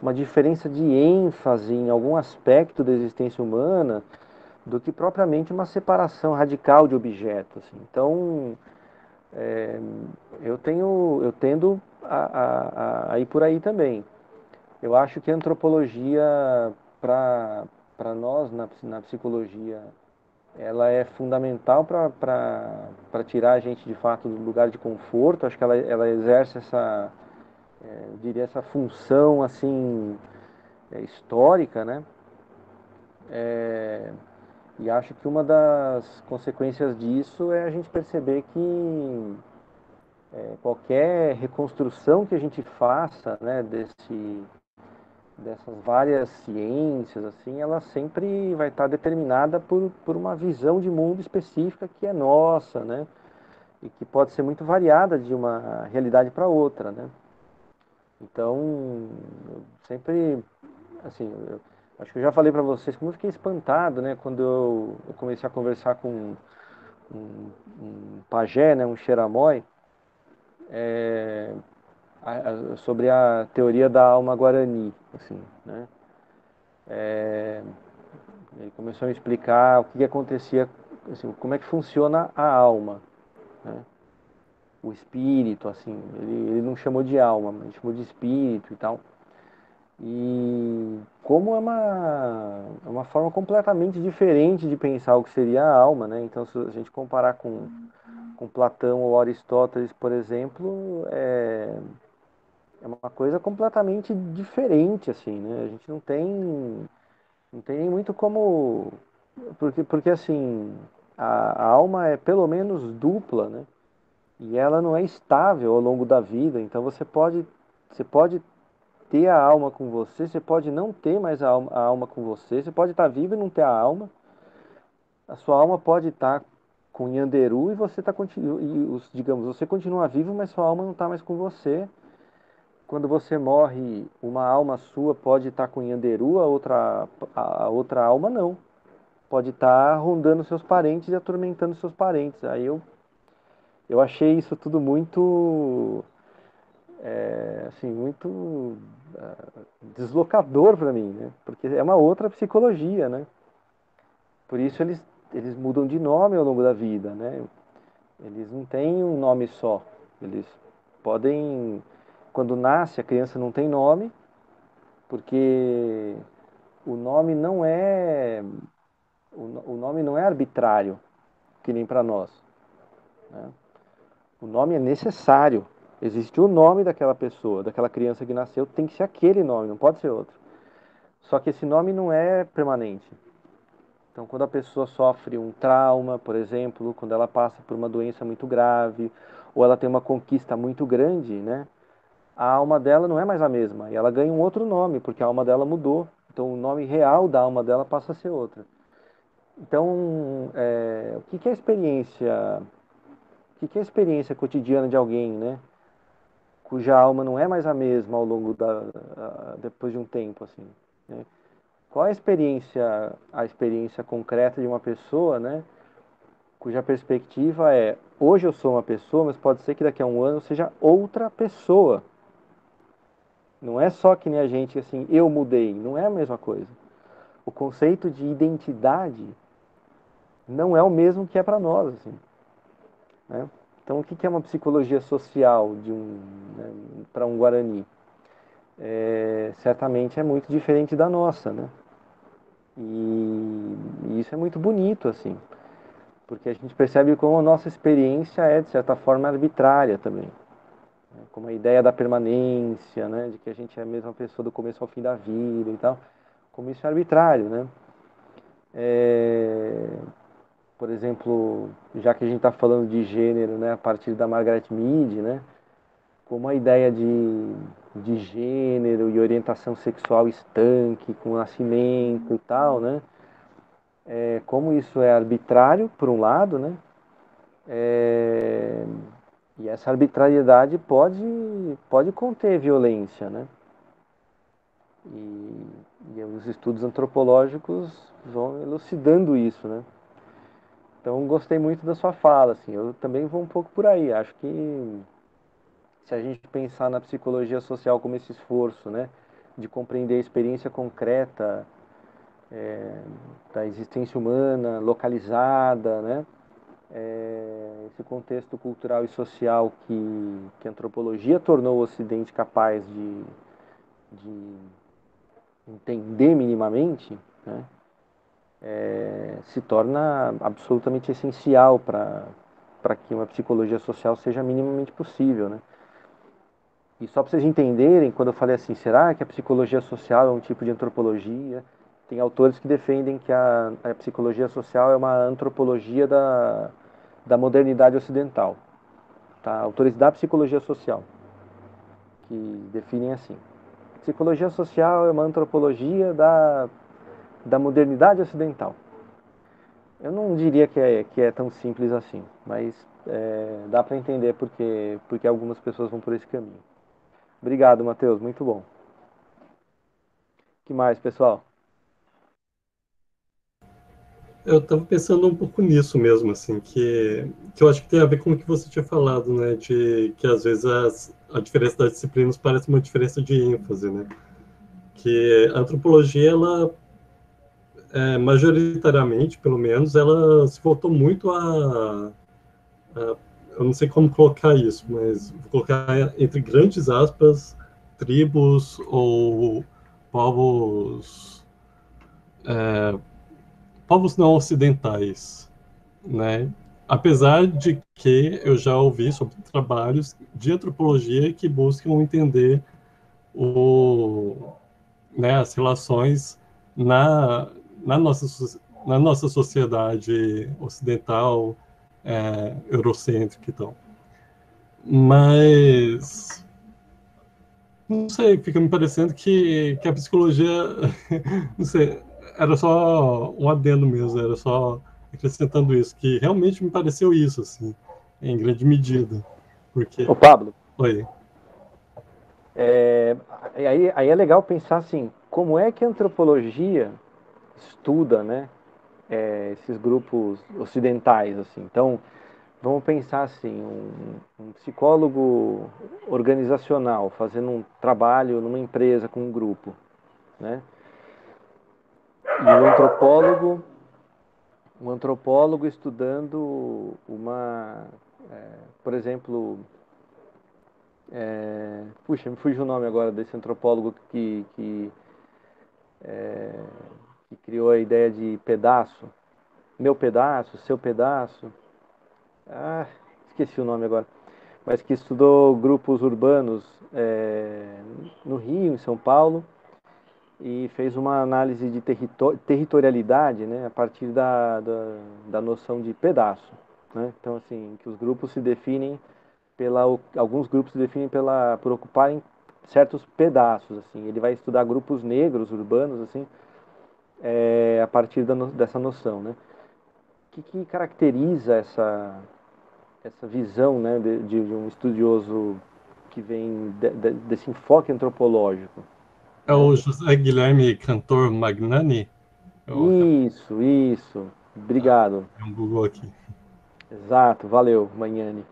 uma diferença de ênfase em algum aspecto da existência humana do que propriamente uma separação radical de objetos. Assim. Então, é, eu tenho, eu tendo a, a, a, ir por aí também. Eu acho que a antropologia, para nós na, na psicologia, ela é fundamental para tirar a gente de fato do lugar de conforto. Acho que ela, ela exerce essa, é, diria, essa função assim é, histórica, né? É, e acho que uma das consequências disso é a gente perceber que é, qualquer reconstrução que a gente faça né, desse, dessas várias ciências, assim, ela sempre vai estar determinada por, por uma visão de mundo específica que é nossa, né? E que pode ser muito variada de uma realidade para outra, né? Então, sempre, assim, eu, Acho que eu já falei para vocês como eu fiquei espantado, né, quando eu, eu comecei a conversar com um, um, pajé, né, um xeramói, é, sobre a teoria da alma guarani, assim, né? É, ele começou a explicar o que, que acontecia, assim, como é que funciona a alma, né? o espírito, assim, ele, ele não chamou de alma, mas chamou de espírito e tal. E como é uma, é uma forma completamente diferente de pensar o que seria a alma, né? Então, se a gente comparar com, com Platão ou Aristóteles, por exemplo, é, é uma coisa completamente diferente, assim, né? A gente não tem, não tem muito como... Porque, porque assim, a, a alma é pelo menos dupla, né? E ela não é estável ao longo da vida, então você pode, você pode ter a alma com você, você pode não ter mais a alma, a alma com você, você pode estar vivo e não ter a alma. A sua alma pode estar com Yanderu e você está digamos, você continua vivo, mas sua alma não está mais com você. Quando você morre, uma alma sua pode estar com Yanderu, a outra a outra alma não. Pode estar rondando seus parentes e atormentando seus parentes. Aí eu eu achei isso tudo muito é, assim, muito uh, deslocador para mim, né? Porque é uma outra psicologia, né? Por isso eles, eles mudam de nome ao longo da vida, né? Eles não têm um nome só. Eles podem, quando nasce, a criança não tem nome, porque o nome não é o nome não é arbitrário, que nem para nós. Né? O nome é necessário Existe o nome daquela pessoa, daquela criança que nasceu, tem que ser aquele nome, não pode ser outro. Só que esse nome não é permanente. Então, quando a pessoa sofre um trauma, por exemplo, quando ela passa por uma doença muito grave, ou ela tem uma conquista muito grande, né? A alma dela não é mais a mesma, e ela ganha um outro nome, porque a alma dela mudou. Então o nome real da alma dela passa a ser outra. Então, é, o que, é a experiência? O que, que é a experiência cotidiana de alguém, né? Cuja alma não é mais a mesma ao longo da depois de um tempo, assim. Né? Qual é a experiência, a experiência concreta de uma pessoa, né? Cuja perspectiva é hoje eu sou uma pessoa, mas pode ser que daqui a um ano eu seja outra pessoa. Não é só que nem a gente assim, eu mudei, não é a mesma coisa. O conceito de identidade não é o mesmo que é para nós, assim. Né? Então, o que é uma psicologia social de um, né, para um Guarani? É, certamente é muito diferente da nossa, né? E, e, isso é muito bonito, assim, porque a gente percebe como a nossa experiência é, de certa forma, arbitrária também. Né? Como a ideia da permanência, né? De que a gente é a mesma pessoa do começo ao fim da vida e tal. Como isso é arbitrário, né? É, por exemplo, já que a gente está falando de gênero, né? A partir da Margaret Mead, né? Como a ideia de, de gênero e orientação sexual estanque, com o nascimento e tal, né? É, como isso é arbitrário, por um lado, né? É, e essa arbitrariedade pode, pode conter violência, né? E, e os estudos antropológicos vão elucidando isso, né? Então gostei muito da sua fala, assim. Eu também vou um pouco por aí. Acho que se a gente pensar na psicologia social como esse esforço, né, de compreender a experiência concreta é, da existência humana, localizada, né, é, esse contexto cultural e social que, que a antropologia tornou o Ocidente capaz de, de entender minimamente, né, é, se torna absolutamente essencial para que uma psicologia social seja minimamente possível, né? E só para vocês entenderem, quando eu falei assim, será que a psicologia social é um tipo de antropologia? Tem autores que defendem que a, a psicologia social é uma antropologia da, da modernidade ocidental. Tá? Autores da psicologia social, que definem assim. Psicologia social é uma antropologia da, da modernidade ocidental. Eu não diria que é, que é tão simples assim, mas é, dá para entender porque, porque algumas pessoas vão por esse caminho. Obrigado, Matheus. Muito bom. que mais, pessoal? Eu estava pensando um pouco nisso mesmo, assim, que, que eu acho que tem a ver com o que você tinha falado, né, de que às vezes as, a diferença das disciplinas parece uma diferença de ênfase, né, que a antropologia, ela, é, majoritariamente, pelo menos, ela se voltou muito a, a eu não sei como colocar isso, mas vou colocar entre grandes aspas, tribos ou povos é, povos não ocidentais, né? Apesar de que eu já ouvi sobre trabalhos de antropologia que buscam entender o, né, as relações na, na, nossa, na nossa sociedade ocidental, é, eurocêntrica e tal. Mas não sei, fica me parecendo que, que a psicologia, não sei, era só um adendo mesmo, era só acrescentando isso, que realmente me pareceu isso, assim, em grande medida. Porque... Ô Pablo. Oi. É, aí, aí é legal pensar assim, como é que a antropologia estuda, né, é, esses grupos ocidentais, assim. Então, vamos pensar assim, um, um, psicólogo organizacional fazendo um trabalho numa empresa com um grupo, né? E um antropólogo, um antropólogo estudando uma, é, por exemplo, é, puxa, me fugiu o nome agora desse antropólogo que, que é, que criou a ideia de pedaço, meu pedaço, seu pedaço. Ah, esqueci o nome agora. Mas que estudou grupos urbanos é, no Rio, em São Paulo, e fez uma análise de territorialidade né, a partir da, da, da noção de pedaço. Né? Então, assim, que os grupos se definem pela. Alguns grupos se definem pela, por ocuparem certos pedaços, assim. Ele vai estudar grupos negros urbanos, assim, é, a partir dessa noção, né? O que, que caracteriza essa essa visão, né, de, de um estudioso que vem de, de, desse enfoque antropológico? É o José Guilherme Cantor Magnani? Isso, isso. Obrigado. Ah, um Google aqui. Exato, valeu, Magnani.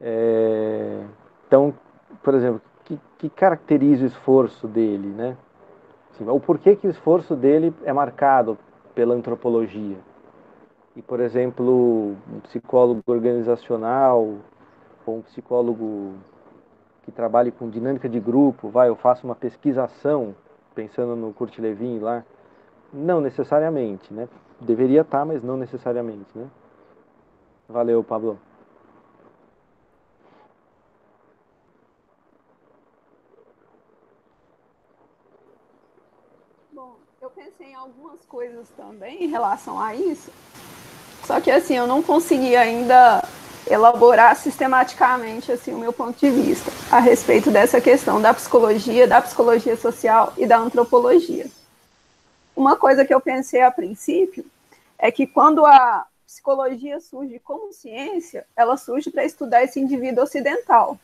É, então, por exemplo, que, que, caracteriza o esforço dele, né? Assim, o porquê que o esforço dele é marcado pela antropologia? E, por exemplo, um psicólogo organizacional ou um psicólogo que trabalhe com dinâmica de grupo, vai, eu faço uma pesquisação, pensando no Kurt Lewin lá, não necessariamente, né? Deveria estar, tá, mas não necessariamente, né? Valeu, Pablo. Bom, eu pensei em algumas coisas também em relação a isso, só que assim, eu não consegui ainda elaborar sistematicamente assim o meu ponto de vista a respeito dessa questão da psicologia, da psicologia social e da antropologia. Uma coisa que eu pensei a princípio é que quando a psicologia surge como ciência, ela surge para estudar esse indivíduo ocidental.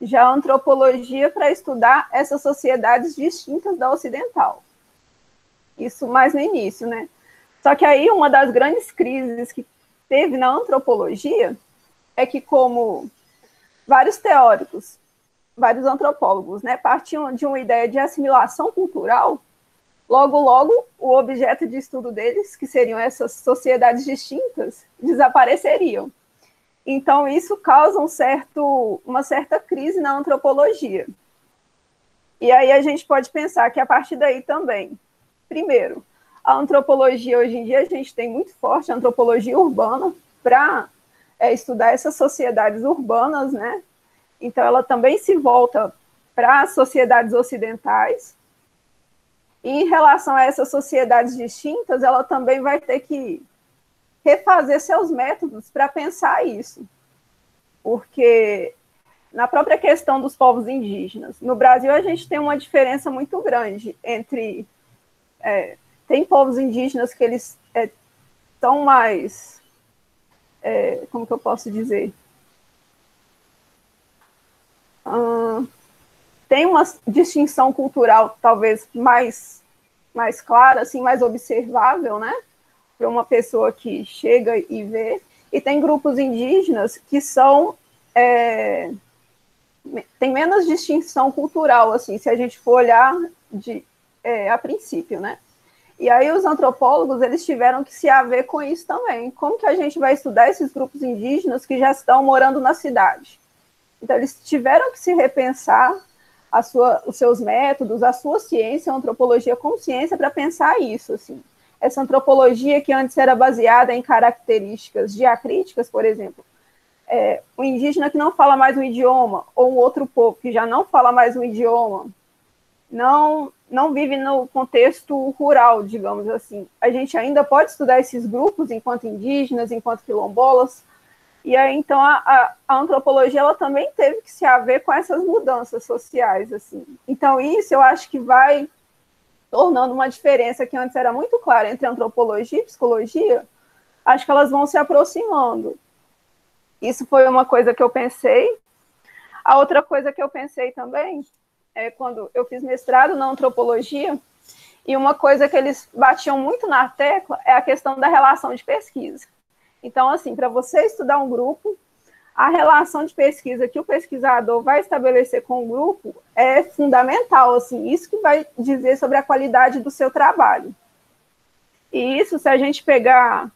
Já a antropologia para estudar essas sociedades distintas da ocidental. Isso mais no início, né? Só que aí uma das grandes crises que teve na antropologia é que como vários teóricos, vários antropólogos, né, partiam de uma ideia de assimilação cultural, Logo, logo, o objeto de estudo deles, que seriam essas sociedades distintas, desapareceriam. Então, isso causa um certo, uma certa crise na antropologia. E aí a gente pode pensar que a partir daí também, primeiro, a antropologia hoje em dia a gente tem muito forte a antropologia urbana para é, estudar essas sociedades urbanas, né? Então ela também se volta para as sociedades ocidentais e em relação a essas sociedades distintas, ela também vai ter que refazer seus métodos para pensar isso. Porque na própria questão dos povos indígenas, no Brasil a gente tem uma diferença muito grande entre. É, tem povos indígenas que eles é, são mais. É, como que eu posso dizer? Hum, tem uma distinção cultural talvez mais, mais clara, assim, mais observável, né? Para uma pessoa que chega e vê. E tem grupos indígenas que são. É, tem menos distinção cultural, assim, se a gente for olhar de, é, a princípio, né? E aí os antropólogos, eles tiveram que se haver com isso também. Como que a gente vai estudar esses grupos indígenas que já estão morando na cidade? Então, eles tiveram que se repensar sua, os seus métodos, a sua ciência, a antropologia como ciência para pensar isso, assim. Essa antropologia que antes era baseada em características diacríticas, por exemplo, é, o indígena que não fala mais um idioma, ou um outro povo que já não fala mais um idioma, não, não vive no contexto rural, digamos assim. A gente ainda pode estudar esses grupos enquanto indígenas, enquanto quilombolas, e aí, então, a, a, a, antropologia ela também teve que se haver com essas mudanças sociais, assim. Então, isso eu acho que vai tornando uma diferença que antes era muito clara entre antropologia e psicologia, acho que elas vão se aproximando. Isso foi uma coisa que eu pensei. A outra coisa que eu pensei também é quando eu fiz mestrado na antropologia, e uma coisa que eles batiam muito na tecla é a questão da relação de pesquisa. Então, assim, para você estudar um grupo, a relação de pesquisa que o pesquisador vai estabelecer com o grupo é fundamental, assim, isso que vai dizer sobre a qualidade do seu trabalho. E isso, se a gente pegar,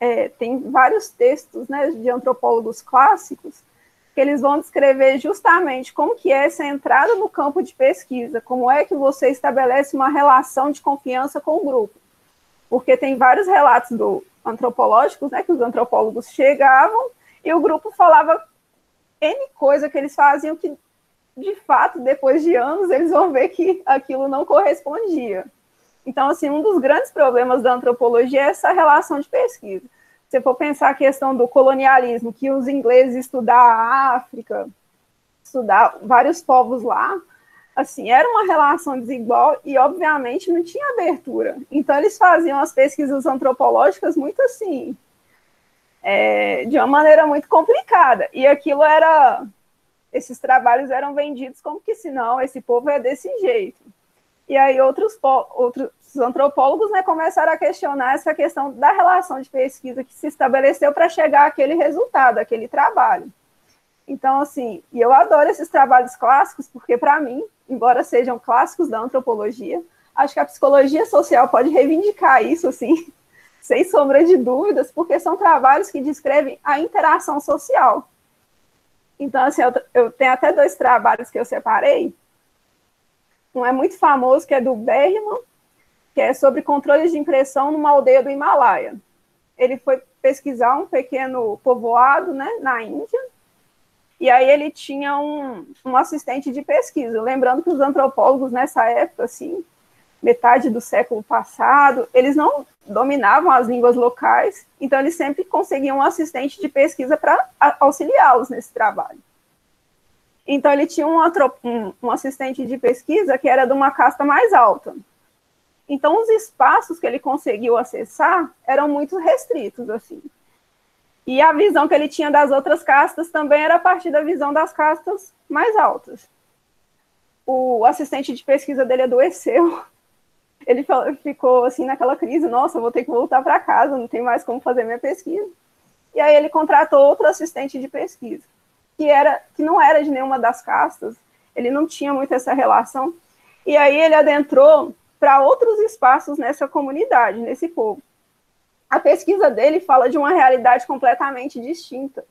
é, tem vários textos né, de antropólogos clássicos que eles vão descrever justamente como que é essa entrada no campo de pesquisa, como é que você estabelece uma relação de confiança com o grupo. Porque tem vários relatos do antropológicos, né, que os antropólogos chegavam e o grupo falava N coisa que eles faziam que, de fato, depois de anos, eles vão ver que aquilo não correspondia. Então, assim, um dos grandes problemas da antropologia é essa relação de pesquisa. Se for pensar a questão do colonialismo, que os ingleses estudaram a África, estudar vários povos lá, assim, era uma relação desigual e, obviamente, não tinha abertura. Então, eles faziam as pesquisas antropológicas muito assim, é, de uma maneira muito complicada. E aquilo era. Esses trabalhos eram vendidos como que, se não, esse povo é desse jeito. E aí, outros, outros antropólogos né, começaram a questionar essa questão da relação de pesquisa que se estabeleceu para chegar àquele resultado, aquele trabalho. Então, assim, e eu adoro esses trabalhos clássicos, porque, para mim, embora sejam clássicos da antropologia, acho que a psicologia social pode reivindicar isso, assim, sem sombra de dúvidas, porque são trabalhos que descrevem a interação social. Então, assim, eu, eu tenho até dois trabalhos que eu separei. Um é muito famoso, que é do Bergman, que é sobre controles de impressão numa aldeia do Himalaia. Ele foi pesquisar um pequeno povoado né, na Índia, e aí ele tinha um, um assistente de pesquisa. Lembrando que os antropólogos nessa época, assim, metade do século passado, eles não dominavam as línguas locais, então eles sempre conseguiam um assistente de pesquisa para auxiliá-los nesse trabalho. Então ele tinha um, um, um, assistente de pesquisa que era de uma casta mais alta. Então os espaços que ele conseguiu acessar eram muito restritos, assim. E a visão que ele tinha das outras castas também era a partir da visão das castas mais altas. O assistente de pesquisa dele adoeceu. Ele ficou assim naquela crise, nossa, vou ter que voltar para casa, não tem mais como fazer minha pesquisa. E aí ele contratou outro assistente de pesquisa, que era que não era de nenhuma das castas, ele não tinha muito essa relação. E aí ele adentrou para outros espaços nessa comunidade, nesse povo a pesquisa dele fala de uma realidade completamente distinta.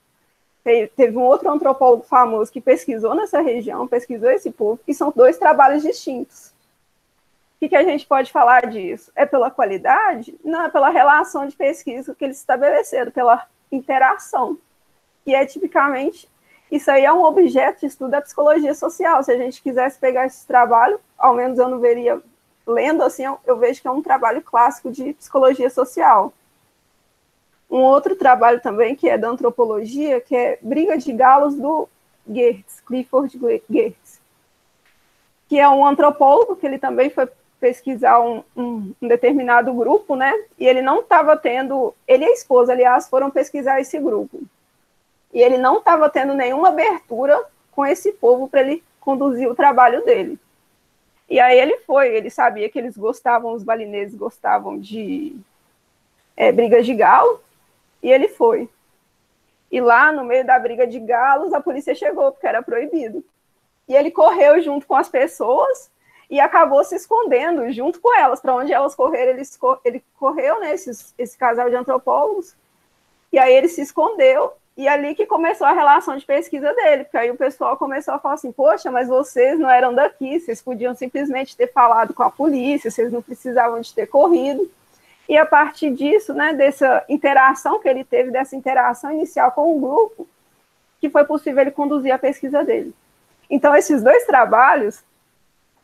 Teve um outro antropólogo famoso que pesquisou nessa região, pesquisou esse povo, e são dois trabalhos distintos. O que, que a gente pode falar disso? É pela qualidade? Não, é pela relação de pesquisa que eles estabeleceram, pela interação. E é tipicamente, isso aí é um objeto de estudo da psicologia social. Se a gente quisesse pegar esse trabalho, ao menos eu não veria lendo assim, eu, eu vejo que é um trabalho clássico de psicologia social. Um outro trabalho também, que é da antropologia, que é Briga de Galos do Geertz, Clifford Geertz, que é um antropólogo que ele também foi pesquisar um, um, um determinado grupo, né? E ele não estava tendo, ele e a esposa, aliás, foram pesquisar esse grupo. E ele não estava tendo nenhuma abertura com esse povo para ele conduzir o trabalho dele. E aí ele foi, ele sabia que eles gostavam, os balineses gostavam de é, brigas de galo, e ele foi. E lá, no meio da briga de galos, a polícia chegou, porque era proibido. E ele correu junto com as pessoas e acabou se escondendo junto com elas. Para onde elas correram, ele, ele correu, né, esse, esse casal de antropólogos. E aí ele se escondeu. E ali que começou a relação de pesquisa dele, porque aí o pessoal começou a falar assim: Poxa, mas vocês não eram daqui, vocês podiam simplesmente ter falado com a polícia, vocês não precisavam de ter corrido. E a partir disso, né, dessa interação que ele teve, dessa interação inicial com o grupo, que foi possível ele conduzir a pesquisa dele. Então, esses dois trabalhos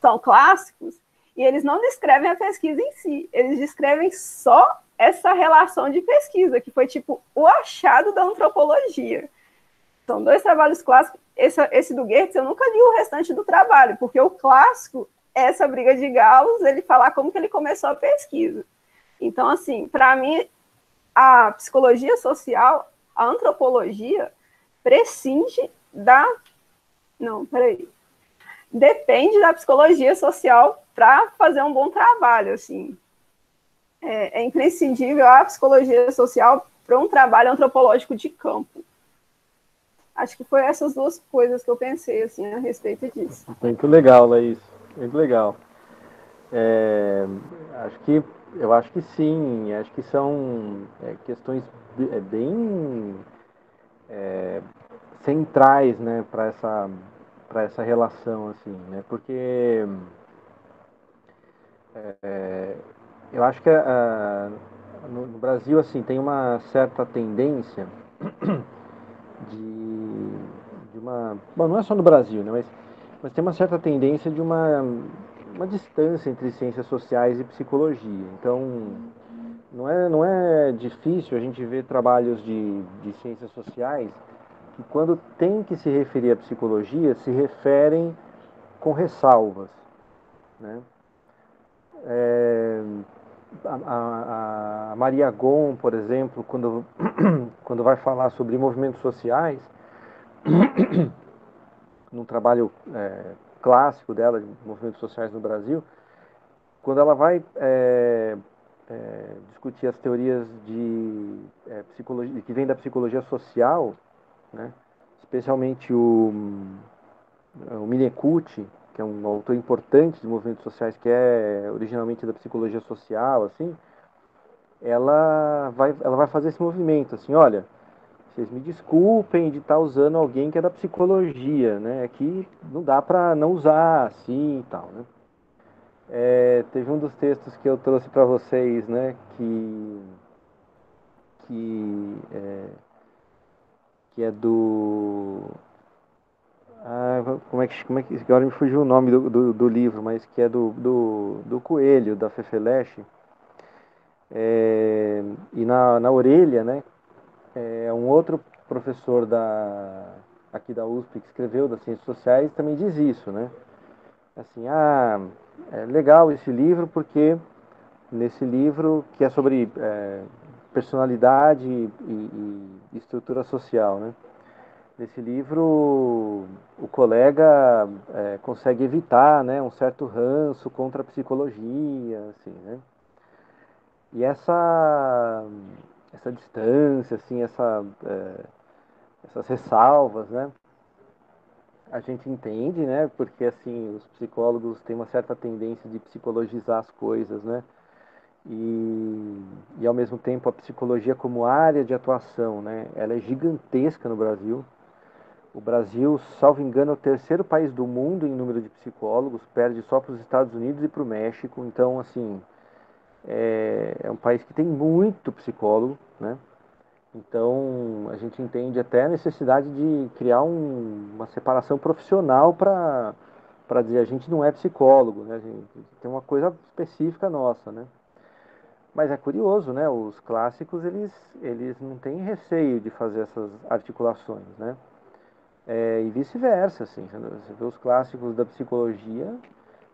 são clássicos e eles não descrevem a pesquisa em si, eles descrevem só essa relação de pesquisa, que foi tipo o achado da antropologia. São dois trabalhos clássicos. Esse, esse do Goethe, eu nunca li o restante do trabalho, porque o clássico é essa briga de galos, ele falar como que ele começou a pesquisa. Então, assim, para mim, a psicologia social, a antropologia, prescinde da. Não, peraí. Depende da psicologia social para fazer um bom trabalho, assim. É, é imprescindível a psicologia social para um trabalho antropológico de campo. Acho que foi essas duas coisas que eu pensei, assim, a respeito disso. Muito legal, Laís. Muito legal. É, acho que eu acho que sim, acho que são é, questões é, bem é, centrais, né, para essa para essa relação assim, né, porque é, eu acho que a, no, no, Brasil assim tem uma certa tendência de, de uma, bom, não é só no Brasil, né, mas mas tem uma certa tendência de uma uma distância entre ciências sociais e psicologia. Então, não é, não é difícil a gente ver trabalhos de, de ciências sociais que quando tem que se referir à psicologia, se referem com ressalvas. Né? É, a, a, Maria Gon, por exemplo, quando, quando vai falar sobre movimentos sociais, num trabalho é, clássico dela de movimentos sociais no Brasil, quando ela vai é, é, discutir as teorias de é, psicologia que vem da psicologia social, né, especialmente o, o Minekuchi, que é um autor importante de movimentos sociais, que é originalmente da psicologia social, assim, ela vai, ela vai fazer esse movimento, assim, olha, vocês me desculpem de estar usando alguém que é da psicologia, né? Aqui não dá para não usar assim e tal, né? É, teve um dos textos que eu trouxe para vocês, né? Que que é, que é do como é que como é que agora me fugiu o nome do, do, do livro, mas que é do, do, do coelho da Fefeleche. É, e na, na orelha, né? é, um outro professor da, aqui da USP que escreveu das ciências sociais também diz isso, né? Assim, ah, é legal esse livro porque nesse livro que é sobre é, personalidade e, e, e, estrutura social, né? Nesse livro o colega é, consegue evitar, né, um certo ranço contra a psicologia, assim, né? E essa essa distância, assim, essa, é, essas ressalvas, né? A gente entende, né? Porque assim os psicólogos têm uma certa tendência de psicologizar as coisas, né? E, e ao mesmo tempo a psicologia como área de atuação, né? Ela é gigantesca no Brasil. O Brasil, salvo engano, é o terceiro país do mundo em número de psicólogos, perde só para os Estados Unidos e para o México. Então, assim, é, é um país que tem muito psicólogo, né? Então a gente entende até a necessidade de criar um, uma separação profissional para para dizer a gente não é psicólogo, né? A gente tem uma coisa específica nossa, né? Mas é curioso, né? Os clássicos eles eles não têm receio de fazer essas articulações, né? É, e vice-versa, assim. Você vê os clássicos da psicologia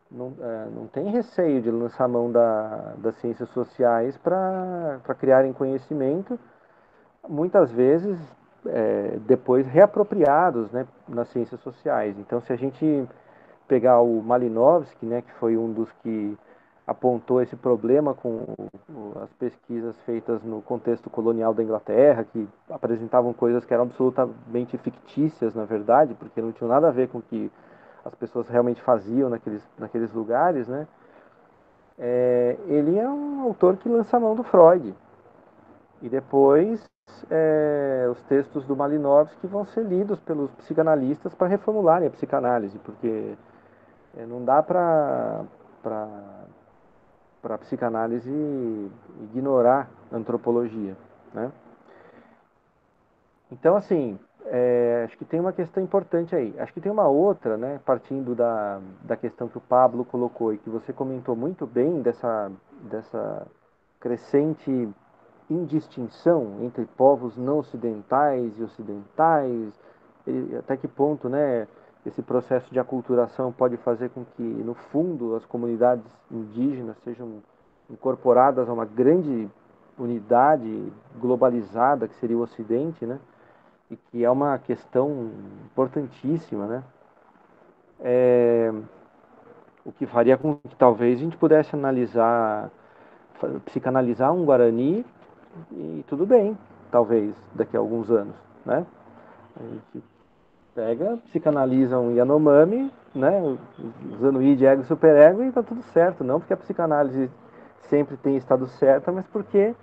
não, é, não tem receio de lançar mão da, das ciências sociais para criarem conhecimento, muitas vezes é, depois reapropriados né, nas ciências sociais. Então, se a gente pegar o Malinowski, né, que foi um dos que apontou esse problema com as pesquisas feitas no contexto colonial da Inglaterra, que apresentavam coisas que eram absolutamente fictícias, na verdade, porque não tinham nada a ver com o que as pessoas realmente faziam naqueles, naqueles lugares, né? É, ele é um autor que lança a mão do Freud. E depois é, os textos do Malinowski vão ser lidos pelos psicanalistas para reformularem a psicanálise, porque é, não dá para para a psicanálise ignorar a antropologia, né? Então, assim, é, acho que tem uma questão importante aí. Acho que tem uma outra, né, partindo da, da questão que o Pablo colocou e que você comentou muito bem dessa, dessa crescente indistinção entre povos não ocidentais e ocidentais, até que ponto, né, esse processo de aculturação pode fazer com que, no fundo, as comunidades indígenas sejam incorporadas a uma grande unidade globalizada que seria o Ocidente, né? e que é uma questão importantíssima, né? É, o que faria com que talvez a gente pudesse analisar, psicanalizar um Guarani e tudo bem, talvez, daqui a alguns anos, né? A gente pega, psicanaliza um Yanomami, né? Usando id, ego e superego e tá tudo certo. Não porque a psicanálise sempre tem estado certa, mas porque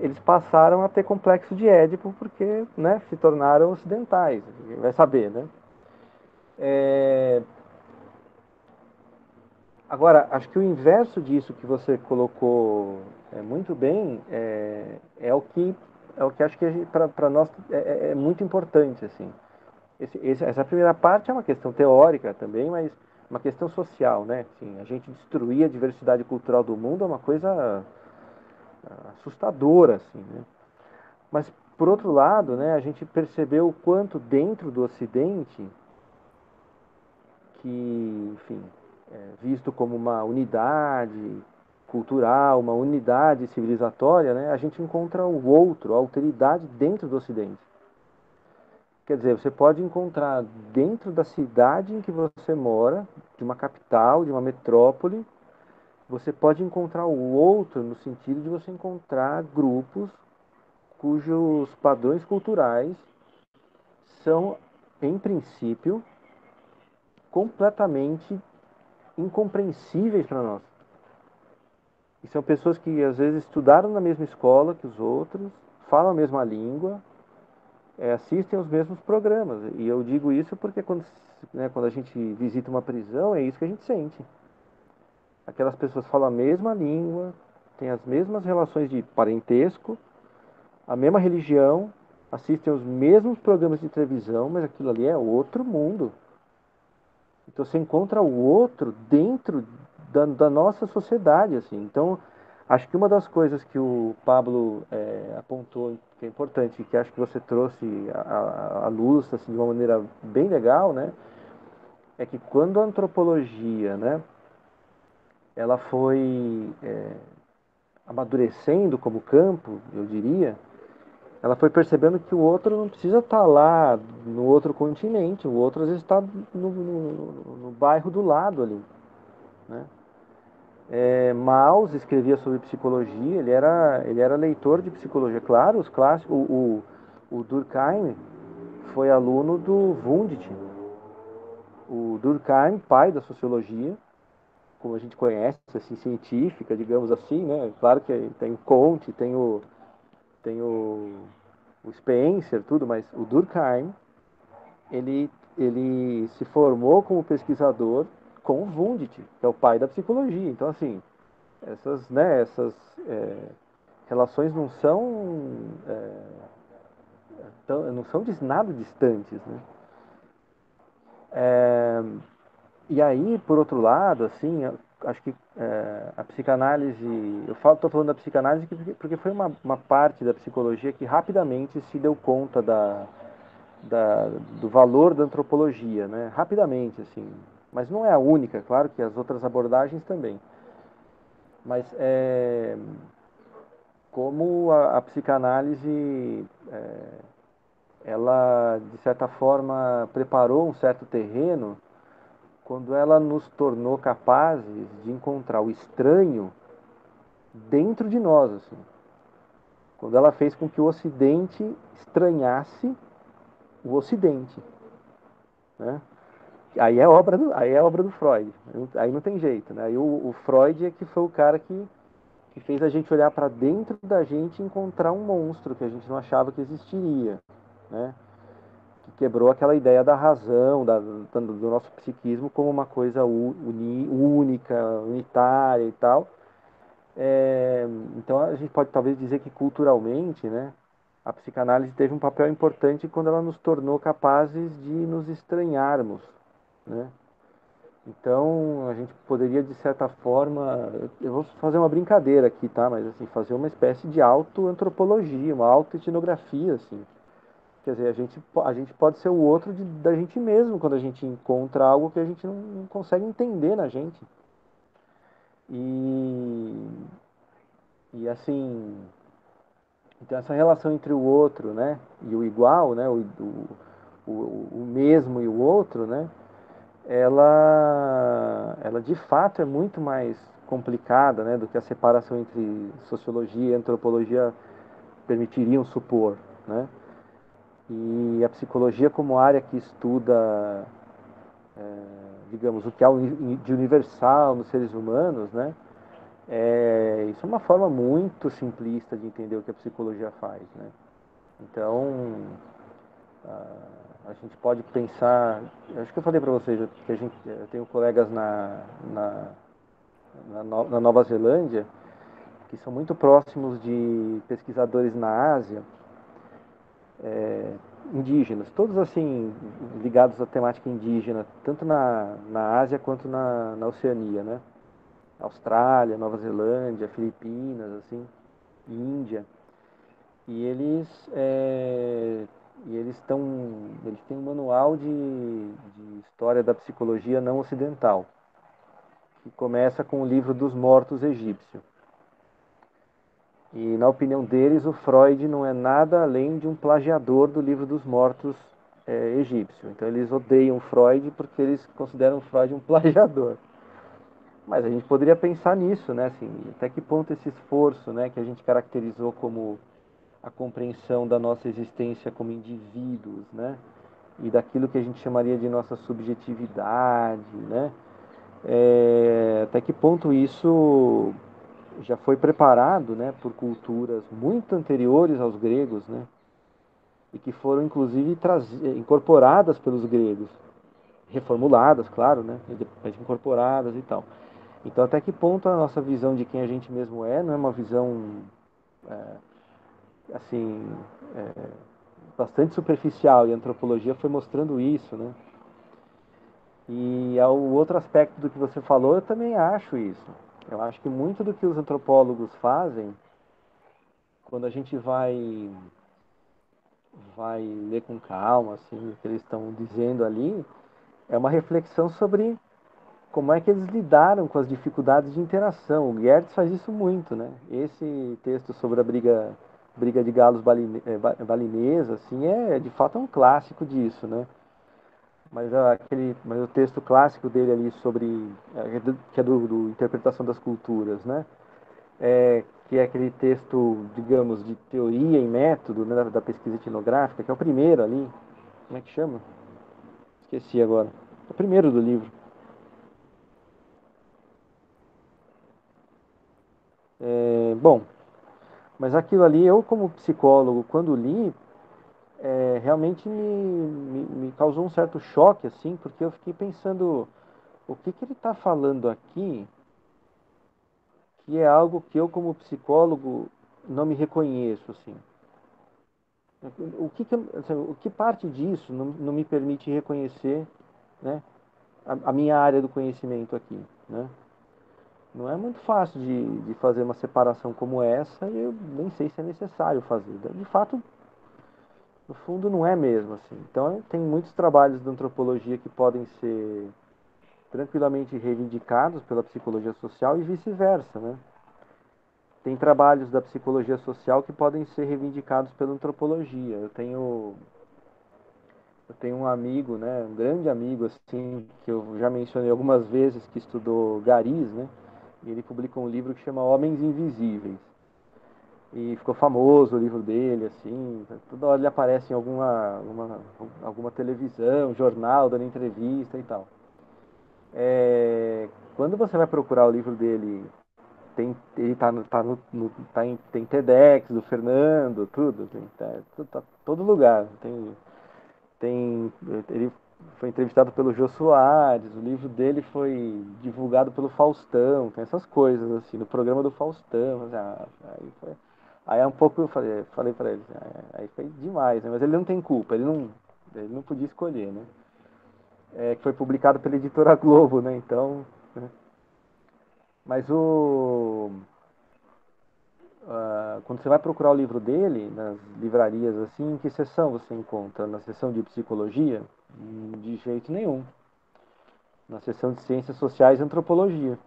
eles passaram a ter complexo de Édipo porque né, se tornaram ocidentais. Vai saber, né? É... Agora, acho que o inverso disso que você colocou é, muito bem é, é, o que é o que acho que para nós é, é, é, muito importante assim. Esse, esse, essa primeira parte é uma questão teórica também, mas uma questão social, né? Assim, a gente destruir a diversidade cultural do mundo é uma coisa assustadora, assim, né? Mas por outro lado, né, a gente percebeu o quanto dentro do Ocidente, que, enfim, é visto como uma unidade cultural, uma unidade civilizatória, né, a gente encontra o outro, a alteridade dentro do Ocidente. Quer dizer, você pode encontrar dentro da cidade em que você mora, de uma capital, de uma metrópole, você pode encontrar o outro no sentido de você encontrar grupos cujos padrões culturais são, em princípio, completamente incompreensíveis para nós. E são pessoas que às vezes estudaram na mesma escola que os outros, falam a mesma língua, é, assistem os mesmos programas. E eu digo isso porque quando, né, quando a gente visita uma prisão, é isso que a gente sente. Aquelas pessoas falam a mesma língua, têm as mesmas relações de parentesco, a mesma religião, assistem os mesmos programas de televisão, mas aquilo ali é outro mundo. Então você encontra o outro dentro da, da nossa sociedade, assim. Então acho que uma das coisas que o Pablo é, apontou que é importante, que acho que você trouxe a luz assim, de uma maneira bem legal, né? É que quando a antropologia, né? Ela foi é, amadurecendo como campo, eu diria, ela foi percebendo que o outro não precisa estar tá lá no outro continente, o outro às vezes está no, no, no, bairro do lado ali. Né? É, Maus escrevia sobre psicologia, ele era, ele era leitor de psicologia. Claro, os clássicos, o, o, o Durkheim foi aluno do Wundt. O Durkheim, pai da sociologia, como a gente conhece, assim, científica, digamos assim, né? Claro que tem o Comte, tem o tem o, o Spencer, tudo, mas o Durkheim, ele, ele se formou como pesquisador com o Wundt, que é o pai da psicologia. Então, assim, essas, né, essas é, relações não são, é, tão, não são nada distantes, né? É, e aí, por outro lado, assim, acho que é, a psicanálise, eu estou falando da psicanálise porque foi uma, uma parte da psicologia que rapidamente se deu conta da, da, do valor da antropologia, né? Rapidamente, assim. Mas não é a única, claro que as outras abordagens também. Mas é, como a, a psicanálise, é, ela de certa forma preparou um certo terreno quando ela nos tornou capazes de encontrar o estranho dentro de nós, assim. Quando ela fez com que o Ocidente estranhasse o Ocidente, né? Aí é obra do, aí é obra do Freud. Aí não tem jeito, né? Aí o, o Freud é que foi o cara que, que fez a gente olhar para dentro da gente e encontrar um monstro que a gente não achava que existiria, né? que quebrou aquela ideia da razão, da, do nosso psiquismo como uma coisa uni, única, unitária e tal. É, então a gente pode talvez dizer que culturalmente, né, a psicanálise teve um papel importante quando ela nos tornou capazes de nos estranharmos, né? Então a gente poderia de certa forma, eu vou fazer uma brincadeira aqui, tá? Mas assim fazer uma espécie de autoantropologia, uma autoetnografia, assim Quer dizer, a gente, a gente pode ser o outro de, da gente mesmo quando a gente encontra algo que a gente não, não consegue entender na gente. E, e assim, então essa relação entre o outro né, e o igual, né, o, o, o, mesmo e o outro, né, ela, ela de fato é muito mais complicada né, do que a separação entre sociologia e antropologia permitiriam supor. Né? E a psicologia como área que estuda, é, digamos, o que há de universal nos seres humanos, né? É, isso é uma forma muito simplista de entender o que a psicologia faz, né? Então, a, a gente pode pensar, acho que eu falei para vocês que a gente, eu tenho colegas na, na, na, Nova Zelândia que são muito próximos de pesquisadores na Ásia é, indígenas, todos assim ligados à temática indígena, tanto na, na Ásia quanto na, na Oceania, né? Austrália, Nova Zelândia, Filipinas, assim, Índia. e eles é, e eles estão eles têm um manual de, de história da psicologia não ocidental que começa com o livro dos mortos egípcio. E na opinião deles o Freud não é nada além de um plagiador do livro dos mortos é, egípcio. Então eles odeiam Freud porque eles consideram Freud um plagiador. Mas a gente poderia pensar nisso né assim até que ponto esse esforço né que a gente caracterizou como a compreensão da nossa existência como indivíduos, né? E daquilo que a gente chamaria de nossa subjetividade, né? É, até que ponto isso já foi preparado, né, por culturas muito anteriores aos gregos, né? E que foram inclusive incorporadas pelos gregos, reformuladas, claro, né? Depois incorporadas e tal. Então, até que ponto a nossa visão de quem a gente mesmo é não é uma visão é, assim, é, bastante superficial, e a antropologia foi mostrando isso, né? E ao outro aspecto do que você falou, eu também acho isso. Eu acho que muito do que os antropólogos fazem, quando a gente vai vai ler com calma, assim, o que eles estão dizendo ali, é uma reflexão sobre como é que eles lidaram com as dificuldades de interação. O Gertz faz isso muito, né? Esse texto sobre a briga Briga de Galos baline, é, Balinesa, assim, é de fato é um clássico disso, né? Mas, aquele, mas o texto clássico dele ali sobre, é, que é do, do Interpretação das Culturas, né? É, que é aquele texto, digamos, de teoria e método né, da pesquisa etnográfica, que é o primeiro ali. Como é que chama? Esqueci agora. É o primeiro do livro. É, bom, mas aquilo ali, eu como psicólogo, quando li, é, realmente me, me, me, causou um certo choque, assim, porque eu fiquei pensando, o que, que ele está falando aqui, que é algo que eu como psicólogo não me reconheço, assim. O que, que assim, o que parte disso não, não me permite reconhecer, né, a, a minha área do conhecimento aqui, né? Não é muito fácil de, de fazer uma separação como essa e eu nem sei se é necessário fazer. De fato, no fundo não é mesmo assim. Então tem muitos trabalhos de antropologia que podem ser tranquilamente reivindicados pela psicologia social e vice-versa, né? Tem trabalhos da psicologia social que podem ser reivindicados pela antropologia. Eu tenho eu tenho um amigo, né, um grande amigo assim, que eu já mencionei algumas vezes que estudou Garis, né? E ele publicou um livro que chama Homens Invisíveis. E ficou famoso o livro dele, assim, toda hora ele aparece em alguma, alguma, alguma televisão, jornal, dando entrevista e tal. É, quando você vai procurar o livro dele, tem, ele tá, tá, no, no, tá em, tem TEDx do Fernando, tudo, tem, tá, tá todo lugar. Tem, tem, ele foi entrevistado pelo Jô Soares, o livro dele foi divulgado pelo Faustão, tem essas coisas, assim, no programa do Faustão. Ah, aí, foi, aí é um pouco, eu falei, falei para ele, ah, aí foi demais, né? mas ele não tem culpa, ele não, ele não podia escolher, né? É, foi publicado pela editora Globo, né? Então. Né? Mas o. Uh, quando você vai procurar o livro dele, nas livrarias assim, em que seção você encontra? Na seção de psicologia? De jeito nenhum. Na seção de ciências sociais e antropologia.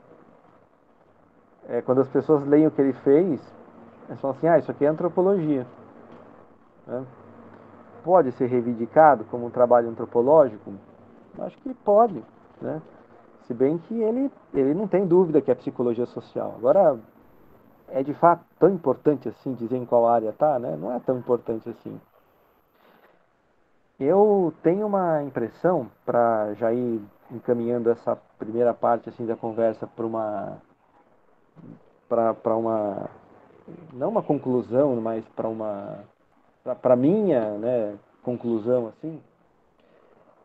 É, quando as pessoas leem o que ele fez, eles falam assim, ah, isso aqui é antropologia. Né? Pode ser reivindicado como um trabalho antropológico? Acho que pode, né? Se bem que ele, ele não tem dúvida que é psicologia social. Agora, é de fato tão importante assim dizer em qual área tá, né? Não é tão importante assim. Eu tenho uma impressão para já ir encaminhando essa primeira parte assim da conversa para uma para uma não uma conclusão, mas para uma para minha, né, conclusão assim,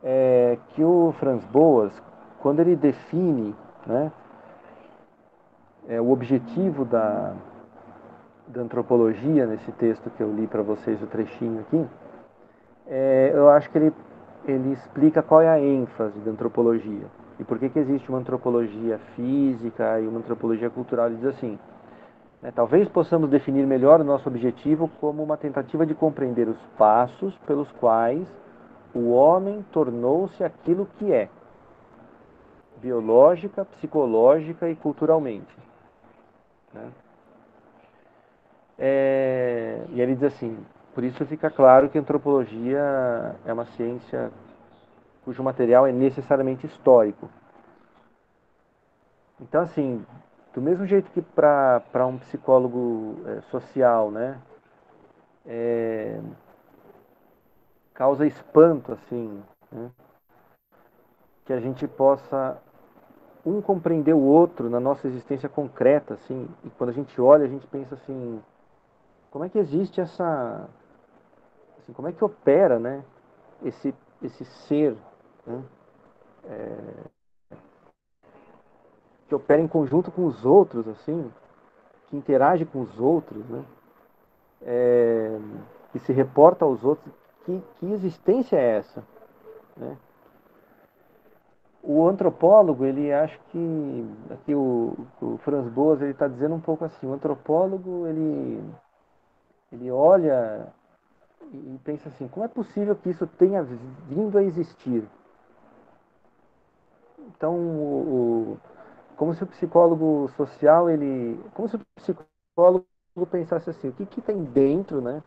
é que o Franz Boas, quando ele define, né, é, o objetivo da, da antropologia, nesse texto que eu li para vocês, o trechinho aqui, é, eu acho que ele, ele explica qual é a ênfase da antropologia e por que, que existe uma antropologia física e uma antropologia cultural. Ele diz assim: Né? Talvez possamos definir melhor o nosso objetivo como uma tentativa de compreender os passos pelos quais o homem tornou-se aquilo que é, biológica, psicológica e culturalmente. Né? É, e ele diz assim: por isso fica claro que a antropologia é uma ciência cujo material é necessariamente histórico. Então, assim, do mesmo jeito que para um psicólogo é, social, né, é, causa espanto, assim, né, que a gente possa um compreender o outro na nossa existência concreta, assim, e quando a gente olha, a gente pensa assim, como é que existe essa, assim, como é que opera, né, esse, esse ser, né, é, que opera em conjunto com os outros, assim, que interage com os outros, né, é, que se reporta aos outros, que, que existência é essa, né? O antropólogo, ele acha que aqui o, o Franz Boas ele está dizendo um pouco assim, o antropólogo ele ele olha e pensa assim, como é possível que isso tenha vindo a existir? Então, o, o, como se o psicólogo social ele, como se o psicólogo pensasse assim, o que que tem dentro, né,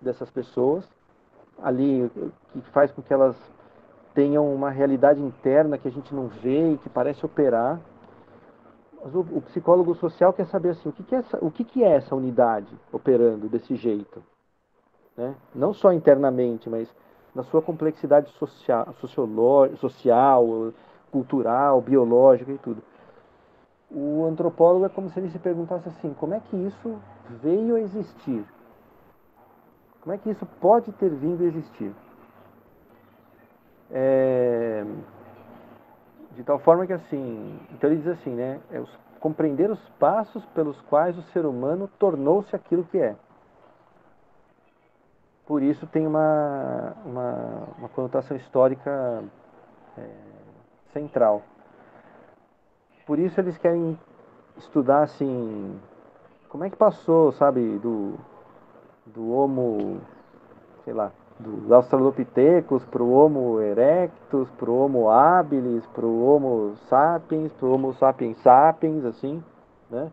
dessas pessoas ali que faz com que elas tenham uma realidade interna que a gente não vê e que parece operar. Mas o, o psicólogo social quer saber assim, o que, que, é, essa, o que, que é essa unidade operando desse jeito? Né? Não só internamente, mas na sua complexidade social, social, cultural, biológica e tudo. O antropólogo é como se ele se perguntasse assim: como é que isso veio a existir? Como é que isso pode ter vindo a existir? É, de tal forma que assim, então ele diz assim, né? É os, compreender os passos pelos quais o ser humano tornou-se aquilo que é. Por isso tem uma, uma, uma conotação histórica é, central. Por isso eles querem estudar assim, como é que passou, sabe, do, do Homo, sei lá, dos Australopithecus para o Homo erectus, para o Homo habilis, para o Homo sapiens, para o Homo sapiens sapiens, assim, né?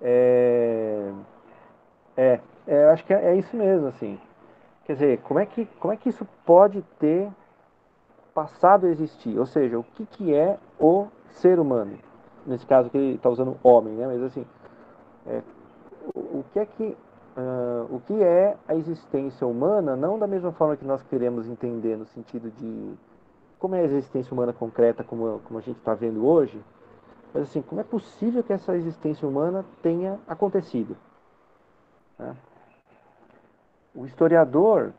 É, é, é acho que é, é, isso mesmo, assim. Quer dizer, como é que como é que isso pode ter passado a existir? Ou seja, o que que é o ser humano? Nesse caso que ele está usando homem, né? Mas assim, é, o, o que é que uh, o que é a existência humana, não da mesma forma que nós queremos entender, no sentido de como é a existência humana concreta, como, como a gente está vendo hoje, mas assim, como é possível que essa existência humana tenha acontecido? Né? O historiador,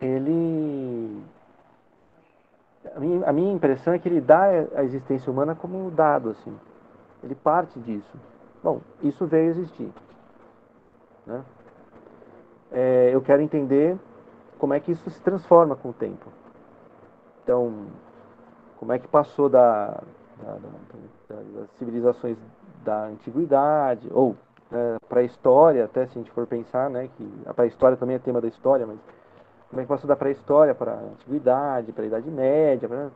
ele. A minha, impressão é que ele dá a existência humana como um dado, assim. Ele parte disso. Bom, isso veio existir. Né? É, eu quero entender como é que isso se transforma com o tempo. Então, como é que passou da, da, da, das civilizações da antiguidade, ou é, para a história, até se a gente for pensar, né, que a pré-história também é tema da história, mas como é que passou da pré-história para a antiguidade, para a Idade Média, pra...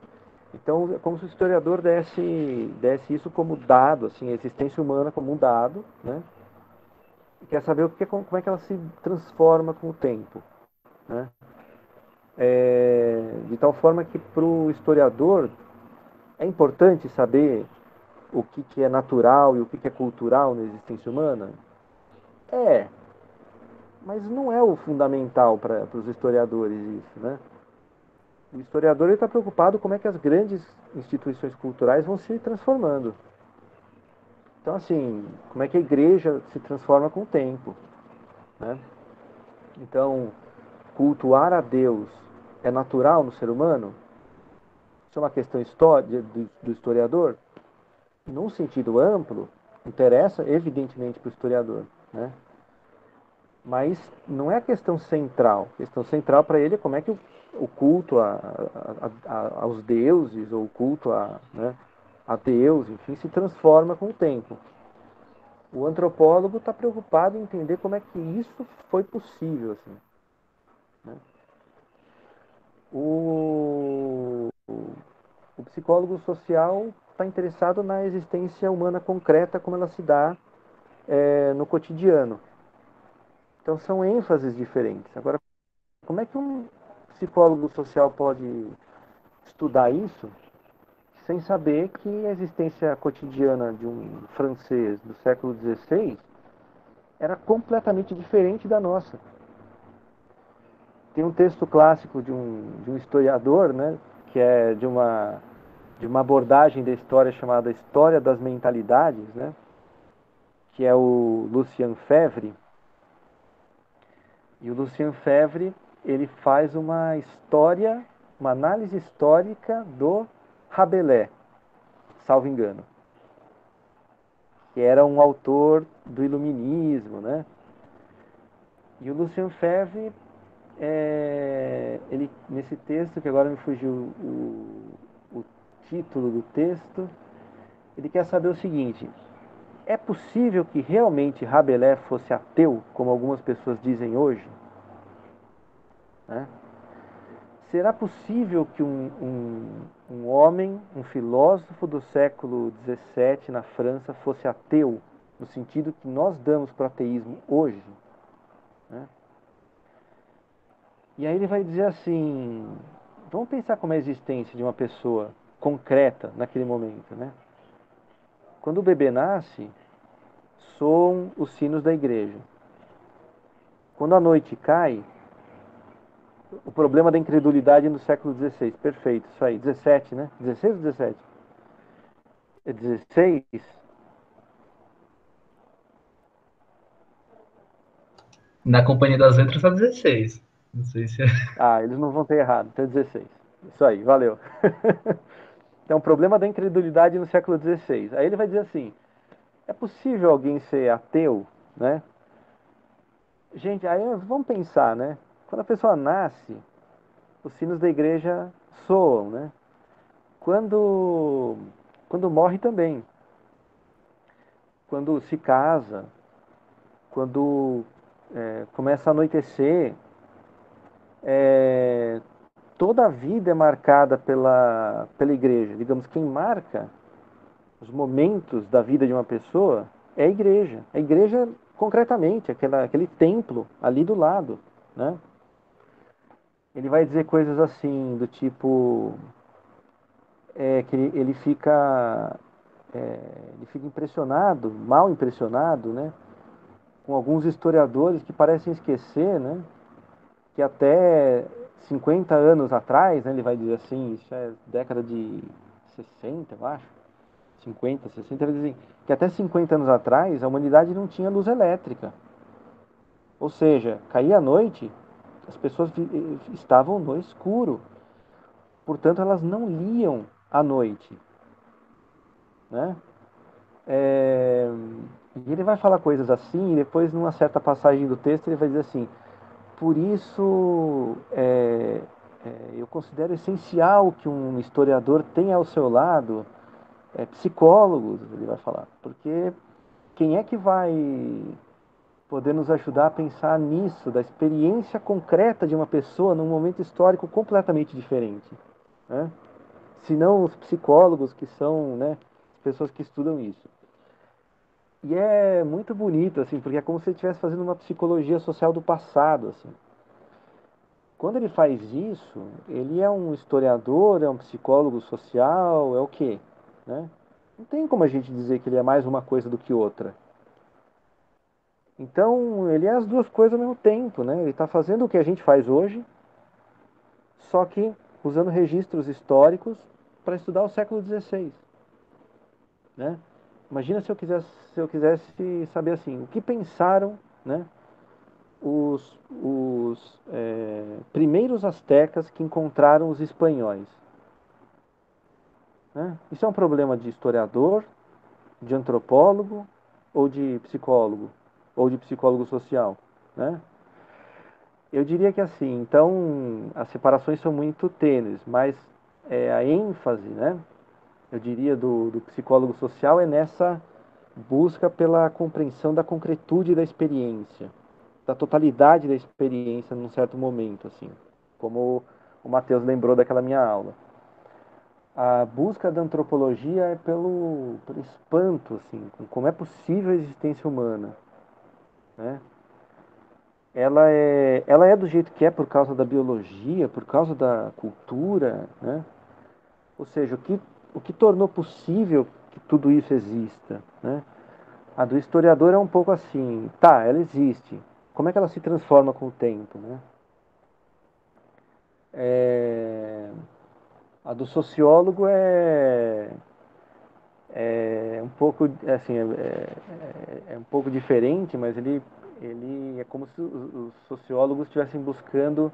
então é como se o historiador desse, desse isso como dado, assim, a existência humana como um dado, né, quer saber o que, como é que ela se transforma com o tempo. Né? É, de tal forma que para o historiador é importante saber o que, que é natural e o que, que é cultural na existência humana? É, mas não é o fundamental para os historiadores isso, né? O historiador está preocupado como é que as grandes instituições culturais vão se transformando. Então, assim, como é que a igreja se transforma com o tempo? Né? Então, cultuar a Deus é natural no ser humano? Isso é uma questão do, do historiador? Num sentido amplo, interessa evidentemente para o historiador. Né? Mas não é a questão central. A questão central para ele é como é que o, o culto a, a, a, aos deuses, ou o culto a, né, a Deus, enfim, se transforma com o tempo. O antropólogo está preocupado em entender como é que isso foi possível. Assim, né? o, o psicólogo social está interessado na existência humana concreta, como ela se dá é, no cotidiano. Então são ênfases diferentes. Agora, como é que um psicólogo social pode estudar isso sem saber que a existência cotidiana de um francês do século XVI era completamente diferente da nossa? Tem um texto clássico de um, de um historiador, né, que é de uma, de uma abordagem da história chamada História das Mentalidades, né, que é o Lucien Febvre. E o Lucien Febvre ele faz uma história, uma análise histórica do Rabelais, salvo engano, que era um autor do iluminismo, né? E o Lucien Febvre, é, ele, nesse texto, que agora me fugiu o, o título do texto, ele quer saber o seguinte: é possível que realmente Rabelais fosse ateu, como algumas pessoas dizem hoje? Né? Será possível que um, um, um, homem, um filósofo do século XVII na França fosse ateu, no sentido que nós damos para o ateísmo hoje? Né? E aí ele vai dizer assim: vamos pensar como é a existência de uma pessoa concreta naquele momento. Né? Quando o bebê nasce, soam os sinos da igreja. Quando a noite cai, o problema da incredulidade no século XVI. Perfeito, isso aí. 17, né? 16 ou 17? É 16? Na Companhia das Letras é 16. Não sei se é. Ah, eles não vão ter errado, então é 16. Isso aí, valeu. então, o problema da incredulidade no século XVI. Aí ele vai dizer assim: é possível alguém ser ateu, né? Gente, aí vamos pensar, né? Quando a pessoa nasce, os sinos da igreja soam, né? Quando, quando morre também. Quando se casa, quando é, começa a anoitecer, é, toda a vida é marcada pela, pela igreja. Digamos, quem marca os momentos da vida de uma pessoa é a igreja. A igreja, concretamente, aquela, aquele templo ali do lado, né? Ele vai dizer coisas assim, do tipo. É, que ele, ele fica. É, ele fica impressionado, mal impressionado, né? Com alguns historiadores que parecem esquecer, né? Que até 50 anos atrás, né, ele vai dizer assim, isso é década de 60, eu acho. 50, 60, ele diz assim, que até 50 anos atrás a humanidade não tinha luz elétrica. Ou seja, caía a noite, as pessoas estavam no escuro. Portanto, elas não liam à noite. Né? É... E ele vai falar coisas assim, e depois, numa certa passagem do texto, ele vai dizer assim: por isso é, é, eu considero essencial que um historiador tenha ao seu lado psicólogos, ele vai falar, porque quem é que vai poder nos ajudar a pensar nisso, da experiência concreta de uma pessoa num momento histórico completamente diferente. Né? Se não os psicólogos que são né, pessoas que estudam isso. E é muito bonito, assim, porque é como se ele estivesse fazendo uma psicologia social do passado, assim. Quando ele faz isso, ele é um historiador, é um psicólogo social, é o quê? Né? Não tem como a gente dizer que ele é mais uma coisa do que outra. Então, ele é as duas coisas ao mesmo tempo, né? Ele está fazendo o que a gente faz hoje, só que usando registros históricos para estudar o século XVI. Né? Imagina se eu, quisesse, se eu quisesse saber assim, o que pensaram né, os, os é, primeiros astecas que encontraram os espanhóis. Né? Isso é um problema de historiador, de antropólogo ou de psicólogo? Ou de psicólogo social, né? Eu diria que assim, então as separações são muito tênues, mas é, a ênfase, né? Eu diria do, do psicólogo social é nessa busca pela compreensão da concretude da experiência, da totalidade da experiência num certo momento, assim, como o Matheus lembrou daquela minha aula. A busca da antropologia é pelo, pelo espanto, assim, como é possível a existência humana, né? Ela é, ela é do jeito que é por causa da biologia, por causa da cultura, né? Ou seja, o que, o que tornou possível que tudo isso exista, né? A do historiador é um pouco assim, tá, ela existe. Como é que ela se transforma com o tempo, né? É... A do sociólogo é é um pouco assim é, é, é um pouco diferente, mas ele ele é como se os sociólogos estivessem buscando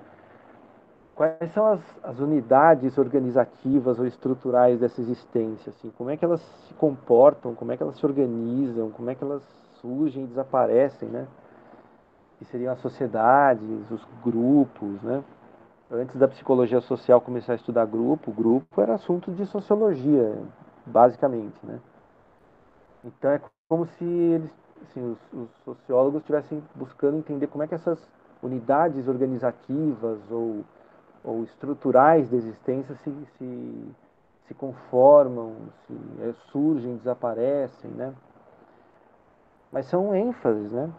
quais são as, as, unidades organizativas ou estruturais dessa existência, assim, como é que elas se comportam, como é que elas se organizam, como é que elas surgem e desaparecem, né? Que seriam as sociedades, os grupos, né? Antes da psicologia social começar a estudar grupo, grupo era assunto de sociologia, basicamente, né? Então é como se eles, assim, os, os sociólogos estivessem buscando entender como é que essas unidades organizativas ou ou estruturais da existência se, se, se conformam, se é, surgem, desaparecem, né? Mas são ênfases, né?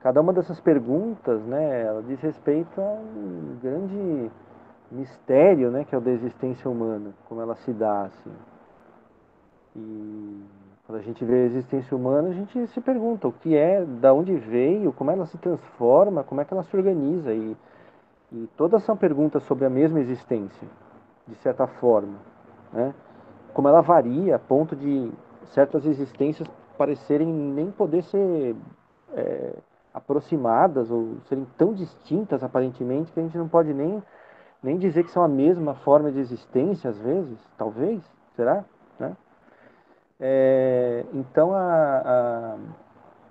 Cada uma dessas perguntas, né, ela diz respeito a um grande mistério, né, que é o da existência humana, como ela se dá, assim. E quando a gente vê a existência humana, a gente se pergunta o que é, da onde veio, como ela se transforma, como é que ela se organiza e e todas são perguntas sobre a mesma existência, de certa forma. Né? Como ela varia a ponto de certas existências parecerem nem poder ser é, aproximadas ou serem tão distintas aparentemente que a gente não pode nem, nem dizer que são a mesma forma de existência às vezes, talvez, será? É, então a, a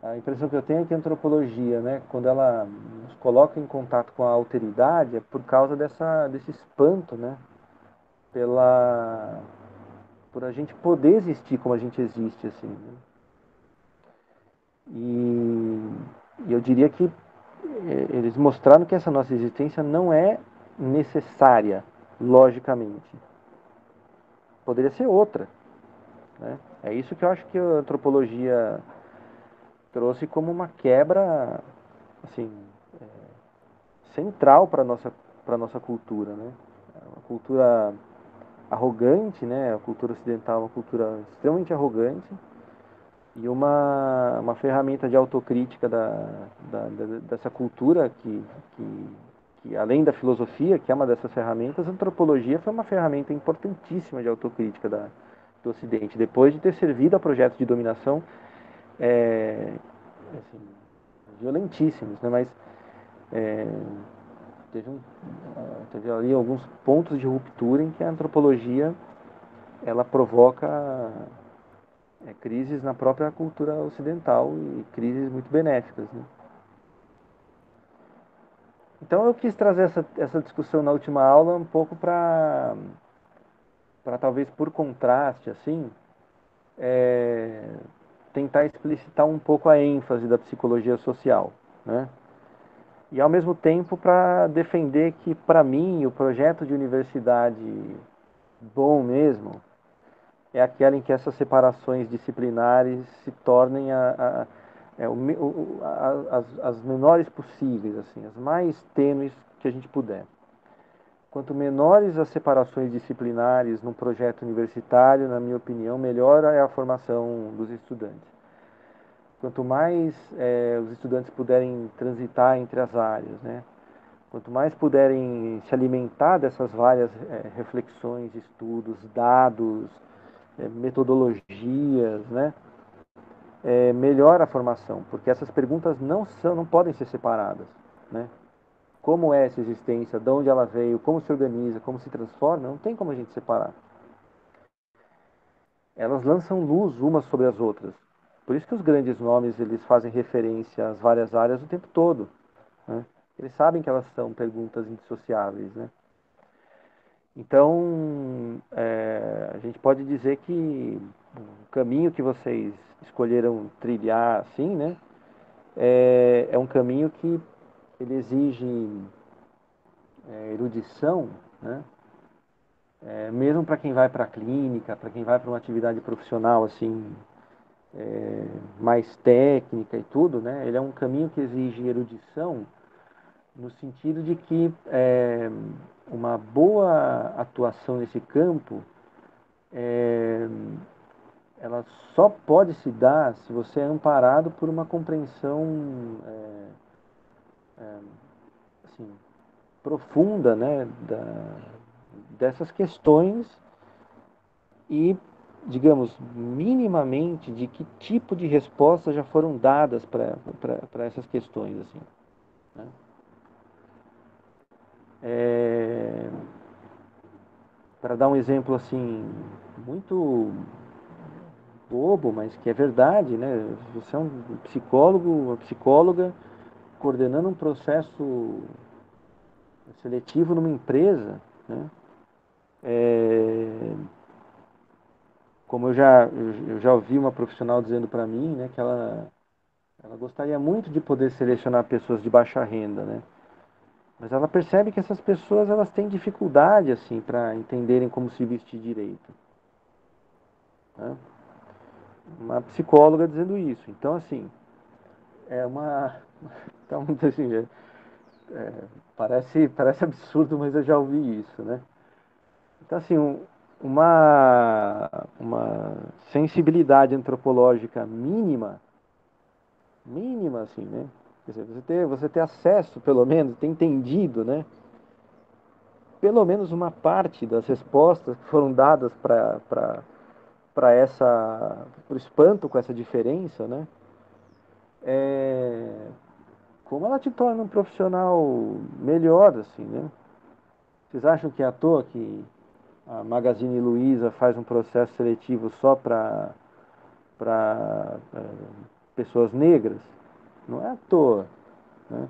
a impressão que eu tenho é que a antropologia, né, quando ela nos coloca em contato com a alteridade, é por causa dessa, desse espanto, né, pela, por a gente poder existir como a gente existe, assim. Né? E, e eu diria que é, eles mostraram que essa nossa existência não é necessária, logicamente. Poderia ser outra. Né? É isso que eu acho que a antropologia trouxe como uma quebra assim é, central para nossa para nossa cultura né? É uma cultura arrogante né? A cultura ocidental é uma cultura extremamente arrogante e uma, uma ferramenta de autocrítica da, da, da, dessa cultura que, que, que, além da filosofia, que é uma dessas ferramentas, a antropologia foi uma ferramenta importantíssima de autocrítica da, do Ocidente, depois de ter servido a projetos de dominação é, assim, violentíssimos, né? mas é, teve, um, teve ali alguns pontos de ruptura em que a antropologia ela provoca é, crises na própria cultura ocidental e crises muito benéficas. Né? Então eu quis trazer essa, essa discussão na última aula um pouco para para talvez por contraste assim é, tentar explicitar um pouco a ênfase da psicologia social, né? E ao mesmo tempo para defender que para mim o projeto de universidade bom mesmo é aquela em que essas separações disciplinares se tornem a, a, é, o, a, as, as menores possíveis, assim, as mais tênues que a gente puder. Quanto menores as separações disciplinares num projeto universitário, na minha opinião, melhor é a formação dos estudantes. Quanto mais é, os estudantes puderem transitar entre as áreas, né? quanto mais puderem se alimentar dessas várias é, reflexões, estudos, dados, é, metodologias, né? Melhor a formação, porque essas perguntas não são, não podem ser separadas, né? Como é essa existência, de onde ela veio, como se organiza, como se transforma, não tem como a gente separar. Elas lançam luz umas sobre as outras. Por isso que os grandes nomes eles fazem referência às várias áreas o tempo todo. Né? Eles sabem que elas são perguntas indissociáveis. Né? Então, é, a gente pode dizer que o caminho que vocês escolheram trilhar, assim, né? É, é um caminho que ele exige é, erudição, né? É, mesmo para quem vai para a clínica, para quem vai para uma atividade profissional assim é, mais técnica e tudo, né? Ele é um caminho que exige erudição no sentido de que é, uma boa atuação nesse campo é, ela só pode se dar se você é amparado por uma compreensão é, assim, profunda né, da, dessas questões e, digamos, minimamente de que tipo de respostas já foram dadas para essas questões. Assim, né? é, para dar um exemplo assim muito bobo, mas que é verdade, né? Você é um psicólogo, uma psicóloga coordenando um processo seletivo numa empresa, né? É, como eu já, eu já ouvi uma profissional dizendo para mim, né, que ela, ela gostaria muito de poder selecionar pessoas de baixa renda, né? Mas ela percebe que essas pessoas elas têm dificuldade assim para entenderem como se vestir direito. Né? Uma psicóloga dizendo isso. Então assim é uma então assim, é, é, parece parece absurdo, mas eu já ouvi isso, né? Então, assim, um, uma, uma sensibilidade antropológica mínima, mínima, assim, né? Quer dizer, você ter, você ter acesso, pelo menos, ter entendido, né? Pelo menos uma parte das respostas que foram dadas para essa, para o espanto com essa diferença, né? É, como ela te torna um profissional melhor, assim, né? Vocês acham que é à toa que a Magazine Luiza faz um processo seletivo só para pessoas negras, não é à toa. Né?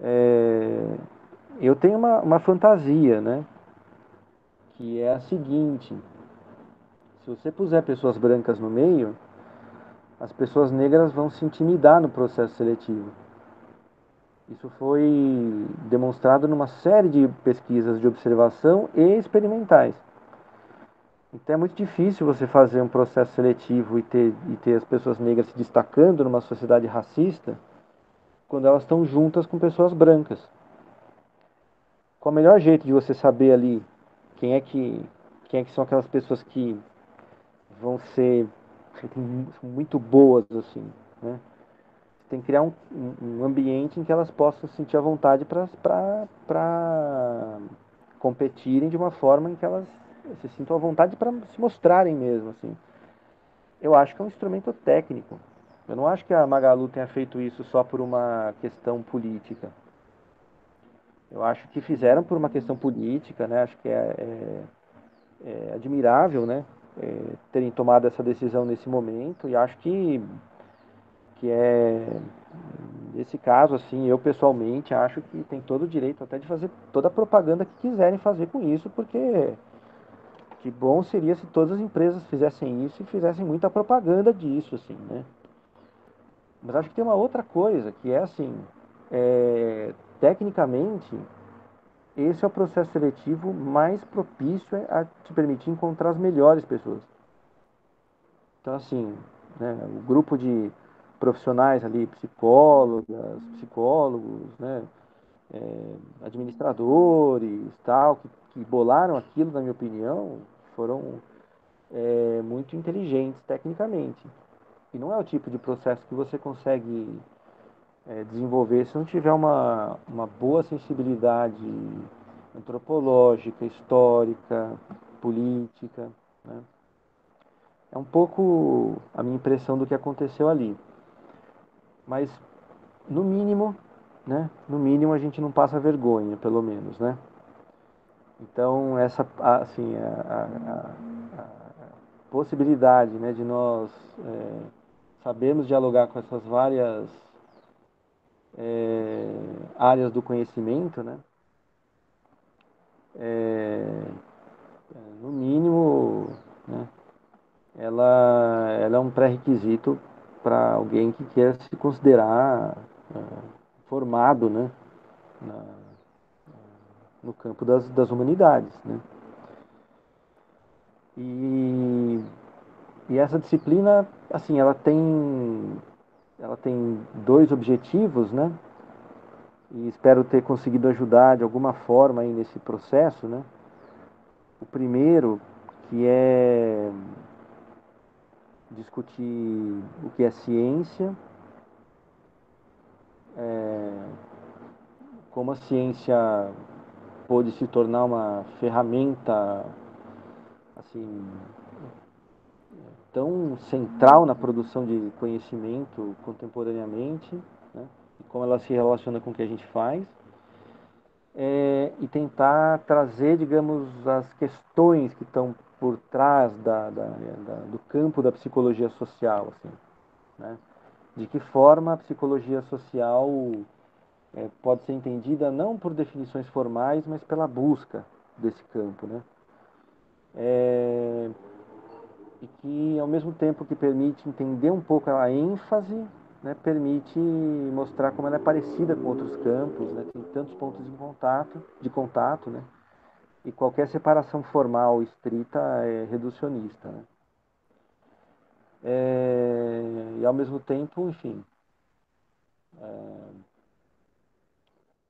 É, eu tenho uma, uma fantasia, né? Que é a seguinte: se você puser pessoas brancas no meio, as pessoas negras vão se intimidar no processo seletivo. Isso foi demonstrado numa série de pesquisas de observação e experimentais. Então é muito difícil você fazer um processo seletivo e ter, e ter as pessoas negras se destacando numa sociedade racista quando elas estão juntas com pessoas brancas. Qual o melhor jeito de você saber ali quem é que, quem é que são aquelas pessoas que vão ser muito boas assim, né? Tem que criar um, um ambiente em que elas possam sentir a vontade para competirem de uma forma em que elas se sintam à vontade para se mostrarem mesmo, assim. Eu acho que é um instrumento técnico. Eu não acho que a Magalu tenha feito isso só por uma questão política. Eu acho que fizeram por uma questão política, né? Acho que é, é, é admirável, né? É, terem tomado essa decisão nesse momento e acho que que é nesse caso assim eu pessoalmente acho que tem todo o direito até de fazer toda a propaganda que quiserem fazer com isso porque que bom seria se todas as empresas fizessem isso e fizessem muita propaganda disso assim né? Mas acho que tem uma outra coisa que é assim é, tecnicamente esse é o processo seletivo mais propício a te permitir encontrar as melhores pessoas. Então assim né, o grupo de profissionais ali, psicólogas, psicólogos, né, é, administradores, tal, que, que, bolaram aquilo, na minha opinião, foram é, muito inteligentes tecnicamente. E não é o tipo de processo que você consegue é, desenvolver se não tiver uma, uma boa sensibilidade antropológica, histórica, política. Né? É um pouco a minha impressão do que aconteceu ali. Mas, no mínimo, né? No mínimo a gente não passa vergonha, pelo menos, né? Então, essa, assim, a, a, a possibilidade, né, de nós é, sabermos dialogar com essas várias é, áreas do conhecimento, né? É, no mínimo, né, é, um pré-requisito para alguém que quer se considerar uh, formado né, na, no campo das, das humanidades. Né. E, e essa disciplina, assim, ela tem, ela tem dois objetivos, né? E espero ter conseguido ajudar de alguma forma aí nesse processo, né? O primeiro, que é discutir o que é ciência, é, como a ciência pôde se tornar uma ferramenta assim tão central na produção de conhecimento contemporaneamente, né? e como ela se relaciona com o que a gente faz, é, e tentar trazer, digamos, as questões que estão por trás da, da, da, do campo da psicologia social, assim, né? De que forma a psicologia social é, pode ser entendida não por definições formais, mas pela busca desse campo, né? É, e que, ao mesmo tempo que permite entender um pouco a ênfase, né, permite mostrar como ela é parecida com outros campos, né, tem tantos pontos de contato, de contato, né, e qualquer separação formal estrita é reducionista. Né. É, e ao mesmo tempo, enfim, é,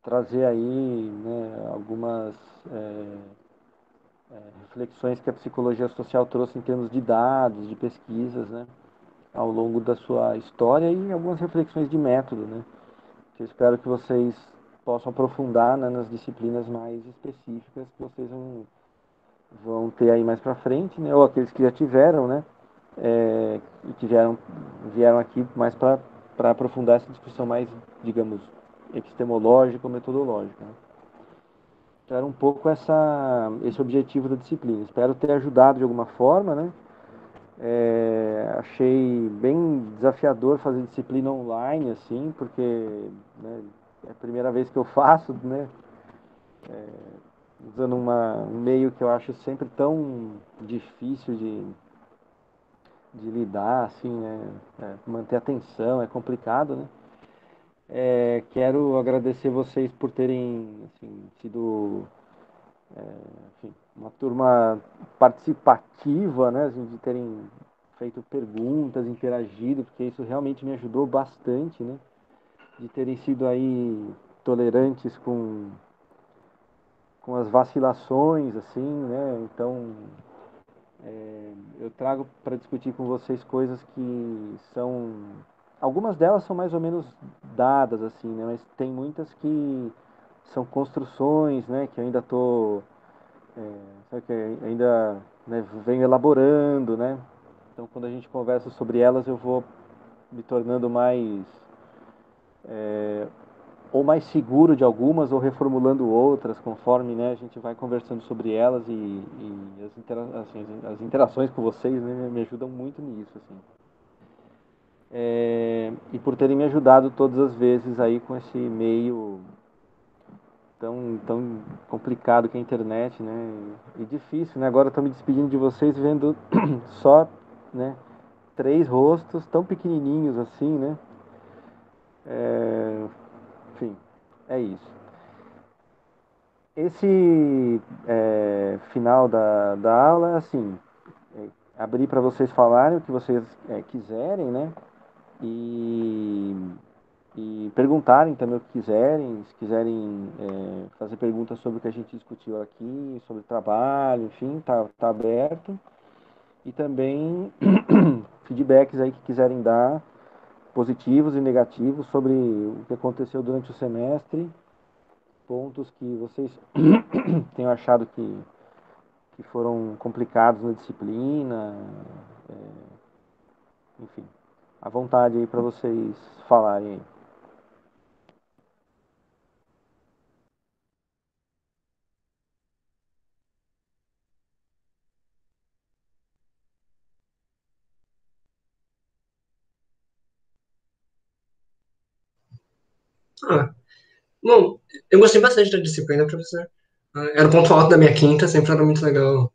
trazer aí né, algumas é, é, reflexões que a psicologia social trouxe em termos de dados, de pesquisas, né, ao longo da sua história e algumas reflexões de método, né, que eu espero que vocês possam aprofundar né, nas disciplinas mais específicas que vocês vão, vão ter aí mais para frente, né, ou aqueles que já tiveram, né, é, e que vieram, vieram aqui mais para aprofundar essa discussão mais, digamos, epistemológica ou metodológica. Né. Então, era um pouco essa, esse objetivo da disciplina. Espero ter ajudado de alguma forma, né? É, achei bem desafiador fazer disciplina online, assim, porque né, é a primeira vez que eu faço, né? É, usando uma, um meio que eu acho sempre tão difícil de, de lidar, assim, né? É, manter atenção é complicado, né? É, quero agradecer vocês por terem assim, sido é, enfim, uma turma participativa, né, assim, de terem feito perguntas, interagido, porque isso realmente me ajudou bastante, né, de terem sido aí tolerantes com com as vacilações, assim, né, então é, eu trago para discutir com vocês coisas que são algumas delas são mais ou menos dadas assim, né? Mas tem muitas que são construções, né? Que eu ainda tô, é, que ainda né, venho elaborando, né? Então, quando a gente conversa sobre elas, eu vou me tornando mais é, ou mais seguro de algumas ou reformulando outras conforme né, a gente vai conversando sobre elas e, e as, intera assim, as interações com vocês né, me ajudam muito nisso assim é, e por terem me ajudado todas as vezes aí com esse meio tão, tão complicado que é a internet, né? E difícil, né? Agora estou me despedindo de vocês vendo só, né? Três rostos tão pequenininhos assim, né? É, enfim, é isso. Esse é, final da, da aula é assim, é, abrir para vocês falarem o que vocês é, quiserem, né? e, e perguntarem também o que quiserem, se quiserem é, fazer perguntas sobre o que a gente discutiu aqui, sobre trabalho, enfim, tá, tá aberto. E também feedbacks aí que quiserem dar, positivos e negativos, sobre o que aconteceu durante o semestre, pontos que vocês tenham achado que, que foram complicados na disciplina, é, enfim à vontade aí para vocês falarem aí. Ah, bom, eu gostei bastante da disciplina, professor. Ah, era o ponto alto da minha quinta, sempre era muito legal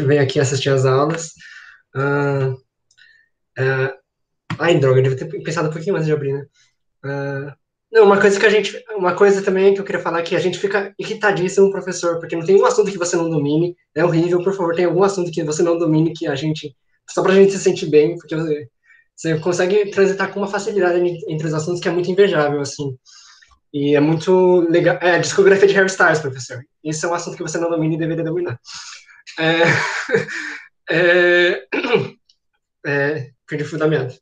vir aqui assistir as aulas. Ah, Uh, ai, droga, eu devia ter pensado um pouquinho mais de abrir, né? Uh, não, uma coisa que a gente. Uma coisa também que eu queria falar é que a gente fica irritadíssimo, professor, porque não tem um assunto que você não domine. É horrível, por favor, tem algum assunto que você não domine que a gente. Só pra gente se sentir bem, porque você, você consegue transitar com uma facilidade entre os assuntos que é muito invejável, assim. E é muito legal. É, a discografia de Harry Styles, professor. Isso é um assunto que você não domina e deveria dominar. É, é, é, perdi o fundamento.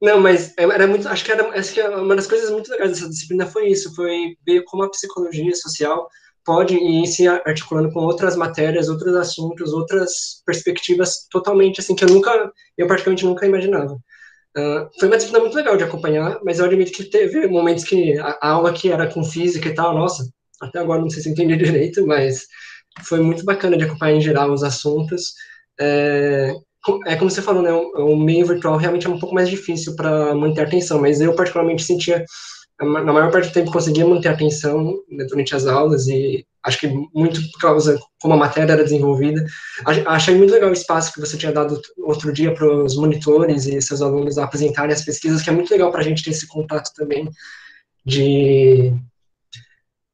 Não, mas era muito. Acho que, era, acho que uma das coisas muito legais dessa disciplina foi isso: foi ver como a psicologia social pode ir se articulando com outras matérias, outros assuntos, outras perspectivas totalmente assim que eu nunca, eu praticamente nunca imaginava. Uh, foi uma disciplina muito legal de acompanhar, mas eu admito que teve momentos que a, aula que era com física e tal, nossa, até agora não sei se entendi direito, mas foi muito bacana de acompanhar em geral os assuntos. É, é como você falou, né, o, o meio virtual realmente é um pouco mais difícil para manter a atenção, mas eu particularmente sentia na maior parte do tempo conseguia manter a atenção né, durante as aulas e acho que muito por causa como a matéria era desenvolvida. Achei muito legal o espaço que você tinha dado outro dia para os monitores e seus alunos apresentarem as pesquisas, que é muito legal para a gente ter esse contato também de...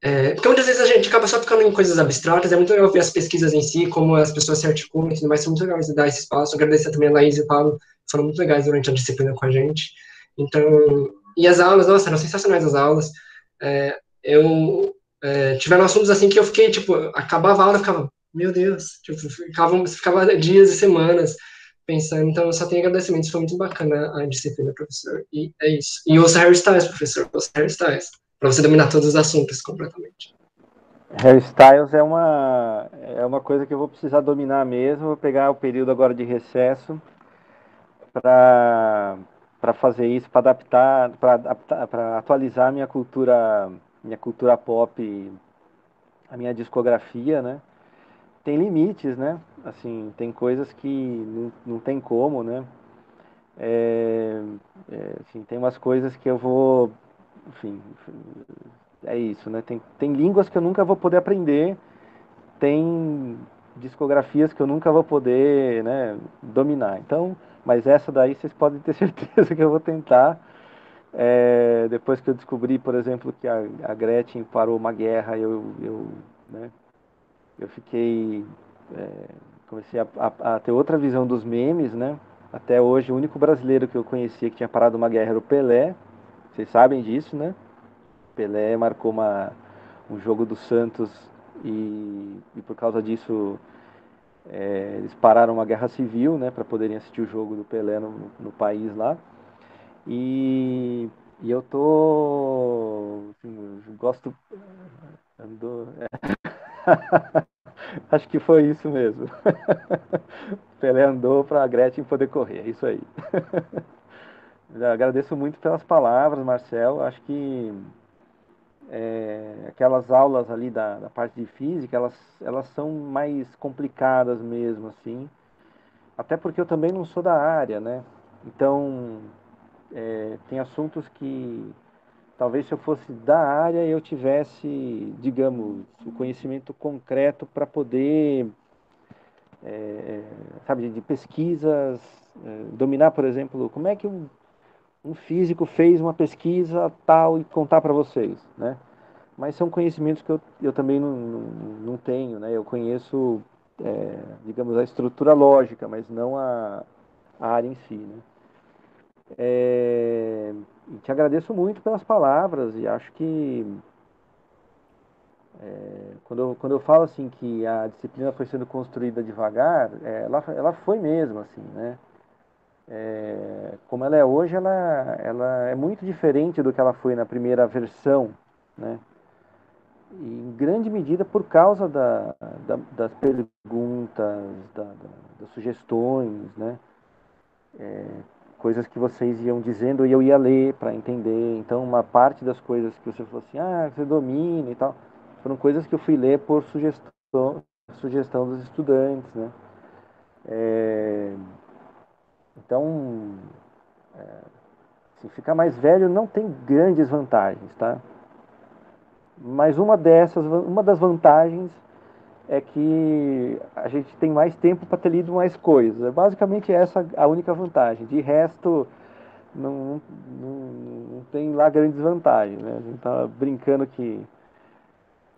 É, porque muitas vezes a gente acaba só ficando em coisas abstratas, é muito legal ver as pesquisas em si, como as pessoas se articulam e tudo mais, são muito legais de dar esse espaço. Agradecer também a Laís e o Paulo, foram muito legais durante a disciplina com a gente. Então, e as aulas, nossa, eram sensacionais as aulas. É, eu é, tiveram assuntos assim que eu fiquei, tipo, acabava a aula, eu ficava, meu Deus, tipo, ficava, ficava dias e semanas pensando, então eu só tenho agradecimentos, foi muito bacana a disciplina, professor, e é isso. E ouça Harry Styles, professor, ouça Harry Styles, para você dominar todos os assuntos completamente. Harry Styles é uma, é uma coisa que eu vou precisar dominar mesmo, vou pegar o período agora de recesso para fazer isso, para adaptar, para atualizar minha cultura, minha cultura pop, a minha discografia, né? Tem limites, né? Assim, tem coisas que não, não tem como, né? É, é, assim, tem umas coisas que eu vou, enfim, é isso, né? Tem, tem línguas que eu nunca vou poder aprender, tem discografias que eu nunca vou poder, né, dominar. Então, mas essa daí vocês podem ter certeza que eu vou tentar. É, depois que eu descobri, por exemplo, que a, a Gretchen parou uma guerra, eu, eu, né, eu fiquei. É, comecei a, a, a, ter outra visão dos memes, né? Até hoje, o único brasileiro que eu conhecia que tinha parado uma guerra era o Pelé. Vocês sabem disso, né? Pelé marcou uma, um jogo do Santos e, e por causa disso é, eles pararam uma guerra civil, né, para poderem assistir o jogo do Pelé no, no país lá. E, e eu tô, assim, gosto, ando, é. acho que foi isso mesmo. Pelé andou para a Gretchen poder correr, é isso aí. Agradeço muito pelas palavras, Marcel. Acho que é, aquelas aulas ali da, da, parte de física, elas, elas são mais complicadas mesmo, assim. Até porque eu também não sou da área, né? Então, é, tem assuntos que talvez se eu fosse da área eu tivesse, digamos, o conhecimento concreto para poder, é, sabe, de pesquisas, é, dominar, por exemplo, como é que um um físico fez uma pesquisa tal e contar para vocês, né? Mas são conhecimentos que eu, eu também não, não, não tenho, né? Eu conheço, é, digamos, a estrutura lógica, mas não a, a área em si, né? É, te agradeço muito pelas palavras e acho que é, quando, eu, quando eu falo assim que a disciplina foi sendo construída devagar, é, ela, ela foi mesmo assim, né? é, como ela é hoje, ela, ela é muito diferente do que ela foi na primeira versão, né? E em grande medida por causa da, da, das perguntas, da, das sugestões, né? Coisas que vocês iam dizendo e eu ia ler para entender. Então, uma parte das coisas que você falou assim, ah, você domina e tal, foram coisas que eu fui ler por sugestão, sugestão dos estudantes, né? É, então, é, se ficar mais velho não tem grandes vantagens, tá? Mas uma dessas, uma das vantagens é que a gente tem mais tempo para ter lido mais coisas. É basicamente essa a única vantagem. De resto, não, não, não tem lá grandes vantagens. Né? A gente estava brincando que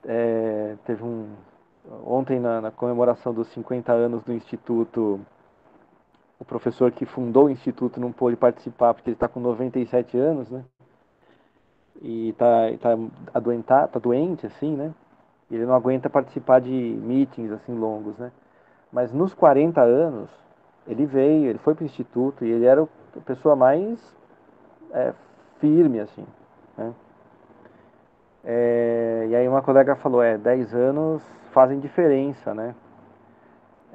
é, teve um. Ontem, na, na, comemoração dos 50 anos do Instituto, o professor que fundou o Instituto não pôde participar porque ele está com 97 anos, né? E está tá, tá, tá doente, assim, né? Ele não aguenta participar de meetings assim longos, né? Mas nos 40 anos, ele veio, ele foi para o instituto e ele era a pessoa mais é, firme, assim, né? É, e aí uma colega falou, é, 10 anos fazem diferença, né?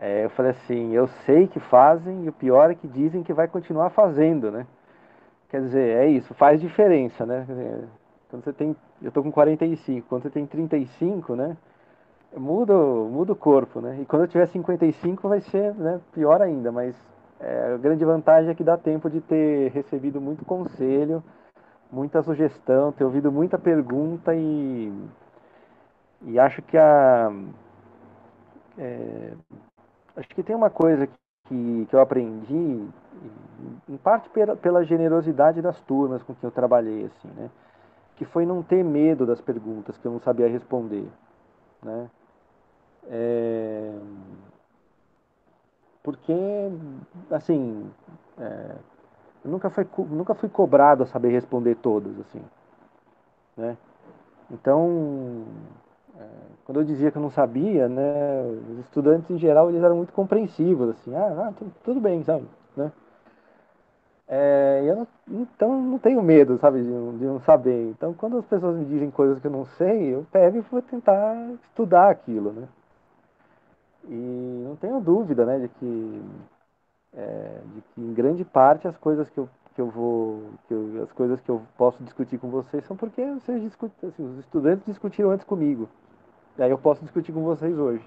É, eu falei assim, eu sei que fazem e o pior é que dizem que vai continuar fazendo, né? Quer dizer, é isso, faz diferença, né? Quando você tem, eu tô com 45, quando você tem 35, né? Muda, muda o corpo, né? E quando eu tiver 55 vai ser né, pior ainda, mas é, a grande vantagem é que dá tempo de ter recebido muito conselho, muita sugestão, ter ouvido muita pergunta e, e acho que a é, acho que tem uma coisa que, que eu aprendi em parte pela, pela generosidade das turmas com quem eu trabalhei assim, né? Que foi não ter medo das perguntas que eu não sabia responder, né? É... Porque, assim, é... eu nunca fui, nunca fui cobrado a saber responder todas, assim, né? Então, é... quando eu dizia que eu não sabia, né, os estudantes em geral eles eram muito compreensivos, assim, ah, ah tudo bem, sabe, né? É, eu não, então não tenho medo, sabe, de, de, não saber. Então, quando as pessoas me dizem coisas que eu não sei, eu pego e vou tentar estudar aquilo, né? E não tenho dúvida, né, de que, é, de que em grande parte as coisas que eu, que eu vou, que eu, as coisas que eu posso discutir com vocês são porque vocês discutem, assim, os estudantes discutiram antes comigo. E aí eu posso discutir com vocês hoje?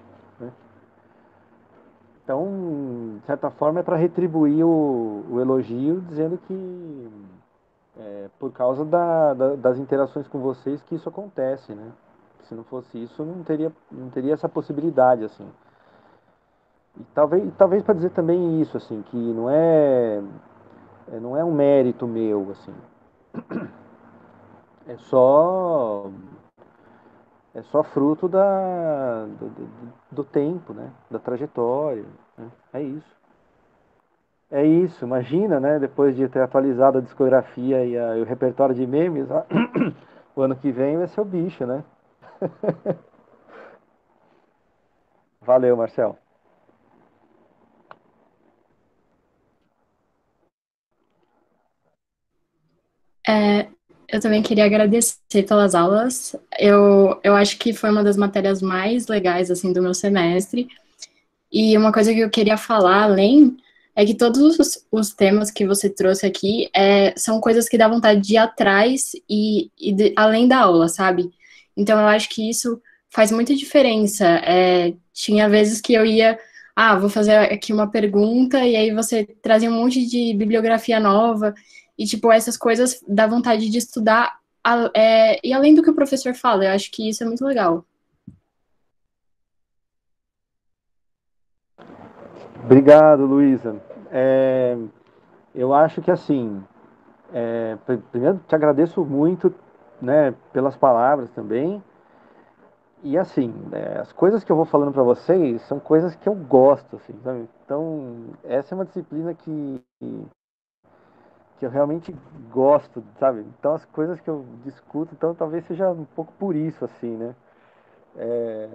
Então, de certa forma, é para retribuir o, o, elogio, dizendo que é por causa da, da, das interações com vocês que isso acontece, né? Se não fosse isso, não teria, não teria essa possibilidade, assim. E talvez, talvez para dizer também isso, assim, que não é, é, não é um mérito meu, assim. É só é só fruto da, do, do, do tempo, né? Da trajetória. Né? É isso. É isso, imagina, né? Depois de ter atualizado a discografia e, a, e o repertório de memes, ó, o ano que vem vai ser o bicho, né? Valeu, Marcel. É, eu também queria agradecer pelas aulas. Eu, eu acho que foi uma das matérias mais legais, assim, do meu semestre. E uma coisa que eu queria falar, além, é que todos os, os temas que você trouxe aqui é, são coisas que dá vontade de ir atrás e, e de, além da aula, sabe? Então, eu acho que isso faz muita diferença. É, tinha vezes que eu ia, ah, vou fazer aqui uma pergunta, e aí você trazia um monte de bibliografia nova, e, tipo, essas coisas dá vontade de estudar. É, e além do que o professor fala, eu acho que isso é muito legal. Obrigado, Luísa. É, eu acho que assim, é, primeiro te agradeço muito, né, pelas palavras também. E assim, é, as coisas que eu vou falando para vocês são coisas que eu gosto, assim, sabe? Então, essa é uma disciplina que que eu realmente gosto, sabe? Então as coisas que eu discuto, então talvez seja um pouco por isso, assim, né? É,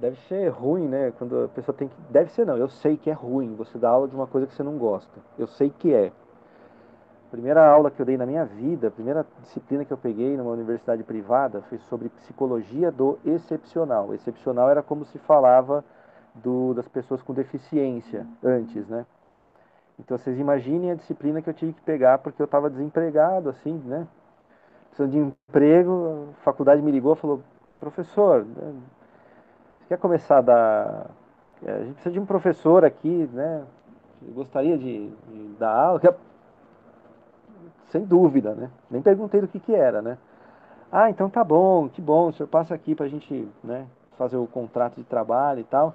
deve ser ruim, né? Quando a pessoa tem que. Deve ser não, eu sei que é ruim você dar aula de uma coisa que você não gosta. Eu sei que é. A primeira aula que eu dei na minha vida, a primeira disciplina que eu peguei numa universidade privada foi sobre psicologia do excepcional. Excepcional era como se falava do, das pessoas com deficiência antes, né? Então vocês imaginem a disciplina que eu tive que pegar porque eu estava desempregado, assim, né? Precisando de emprego, a faculdade me ligou e falou, professor, né, você quer começar a dar. É, a gente precisa de um professor aqui, né? Eu gostaria de, de dar aula. Sem dúvida, né? Nem perguntei do que, que era, né? Ah, então tá bom, que bom, o senhor passa aqui para a gente né, fazer o contrato de trabalho e tal.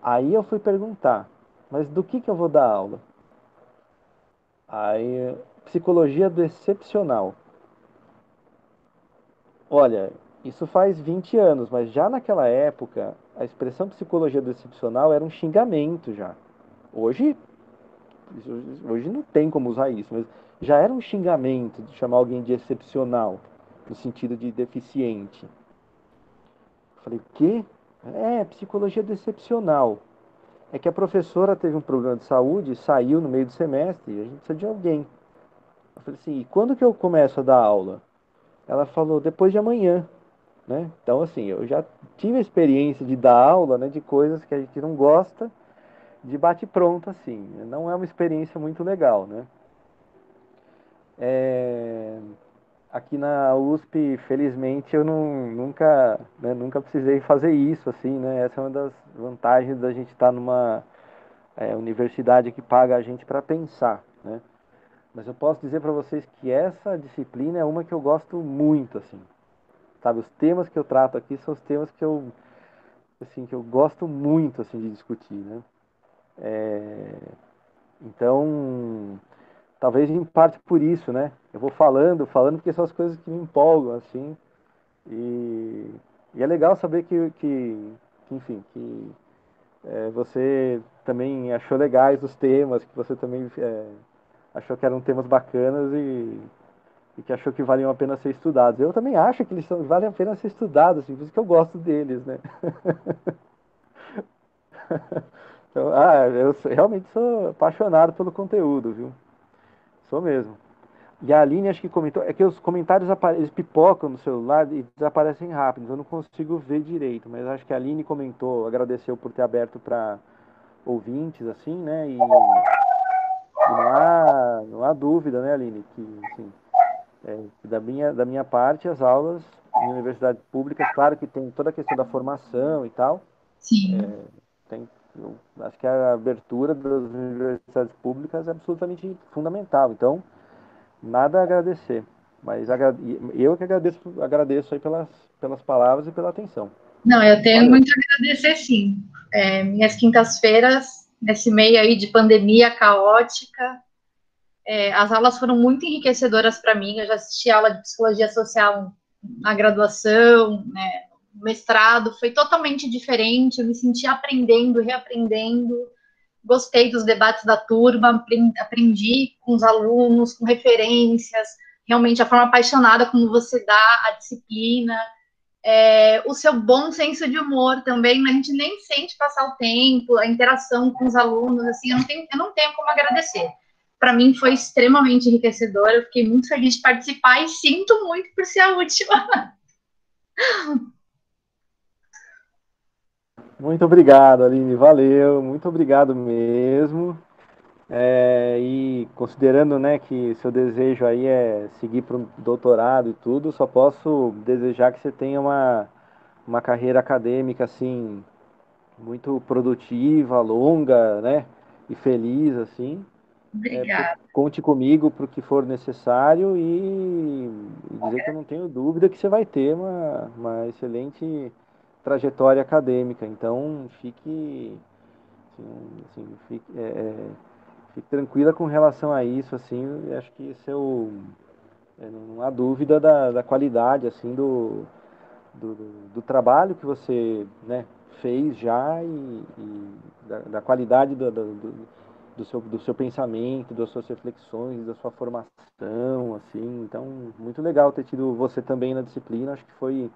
Aí eu fui perguntar, mas do que, que eu vou dar aula? Aí, psicologia do excepcional. Olha, isso faz 20 anos, mas já naquela época, a expressão psicologia do excepcional era um xingamento já. Hoje, hoje não tem como usar isso, mas já era um xingamento de chamar alguém de excepcional, no sentido de deficiente. Falei, o quê? É, psicologia do excepcional. É que a professora teve um problema de saúde, saiu no meio do semestre e a gente precisa de alguém. Eu falei assim, e quando que eu começo a dar aula? Ela falou, depois de amanhã. Né? Então, assim, eu já tive a experiência de dar aula né, de coisas que a gente não gosta, de bate-pronto, assim. Não é uma experiência muito legal, né? É... Aqui na USP, felizmente, eu não, nunca, né, nunca precisei fazer isso, assim, né? Essa é uma das vantagens da gente estar numa é, universidade que paga a gente para pensar, né? Mas eu posso dizer para vocês que essa disciplina é uma que eu gosto muito, assim. Sabe, os temas que eu trato aqui são os temas que eu, assim, que eu gosto muito, assim, de discutir, né? É... Então, talvez em parte por isso, né? Eu vou falando, falando porque são as coisas que me empolgam, assim. E, e é legal saber que, que, que enfim, que é, você também achou legais os temas, que você também é, achou que eram temas bacanas e, e, que achou que valiam a pena ser estudados. Eu também acho que eles são, valem a pena ser estudados, assim, por isso que eu gosto deles, né? então, ah, eu realmente sou apaixonado pelo conteúdo, viu? Sou mesmo. E a Aline acho que comentou, é que os comentários eles pipocam no celular e desaparecem rápido, eu não consigo ver direito, mas acho que a Aline comentou, agradeceu por ter aberto para ouvintes, assim, né? E, e, não, há, não há dúvida, né, Aline, que assim, é, da, minha, da minha parte, as aulas em universidades públicas, claro que tem toda a questão da formação e tal. Sim. É, tem, eu acho que a abertura das universidades públicas é absolutamente fundamental. Então, nada a agradecer. Mas eu que agradeço, agradeço aí pelas, pelas palavras e pela atenção. Não, eu tenho Valeu. muito a agradecer, sim. É, minhas quintas-feiras, nesse meio aí de pandemia caótica, é, as aulas foram muito enriquecedoras para mim. Eu já assisti aula de psicologia social na graduação, né, mestrado, foi totalmente diferente. Eu me senti aprendendo, reaprendendo gostei dos debates da turma, aprendi com os alunos, com referências, realmente a forma apaixonada como você dá a disciplina, é, o seu bom senso de humor também, a gente nem sente passar o tempo, a interação com os alunos, assim, eu não tenho, eu não tenho como agradecer. Para mim foi extremamente enriquecedor, eu fiquei muito feliz de participar e sinto muito por ser a última. Muito obrigado, Aline, valeu, muito obrigado mesmo. É, e considerando né, que seu desejo aí é seguir para o doutorado e tudo, só posso desejar que você tenha uma, uma carreira acadêmica assim muito produtiva, longa, né, e feliz assim. Obrigada. É, conte comigo para o que for necessário e, e dizer que eu não tenho dúvida que você vai ter uma, uma excelente trajetória acadêmica. Então, fique, assim, assim, fique, é, é, fique, tranquila com relação a isso. Assim, acho que seu, é, não há dúvida da, da qualidade assim do, do, do, trabalho que você né, fez já e, e da, da, qualidade do, do, do, seu, do seu pensamento, das suas reflexões, da sua formação, assim. Então, muito legal ter tido você também na disciplina. Acho que foi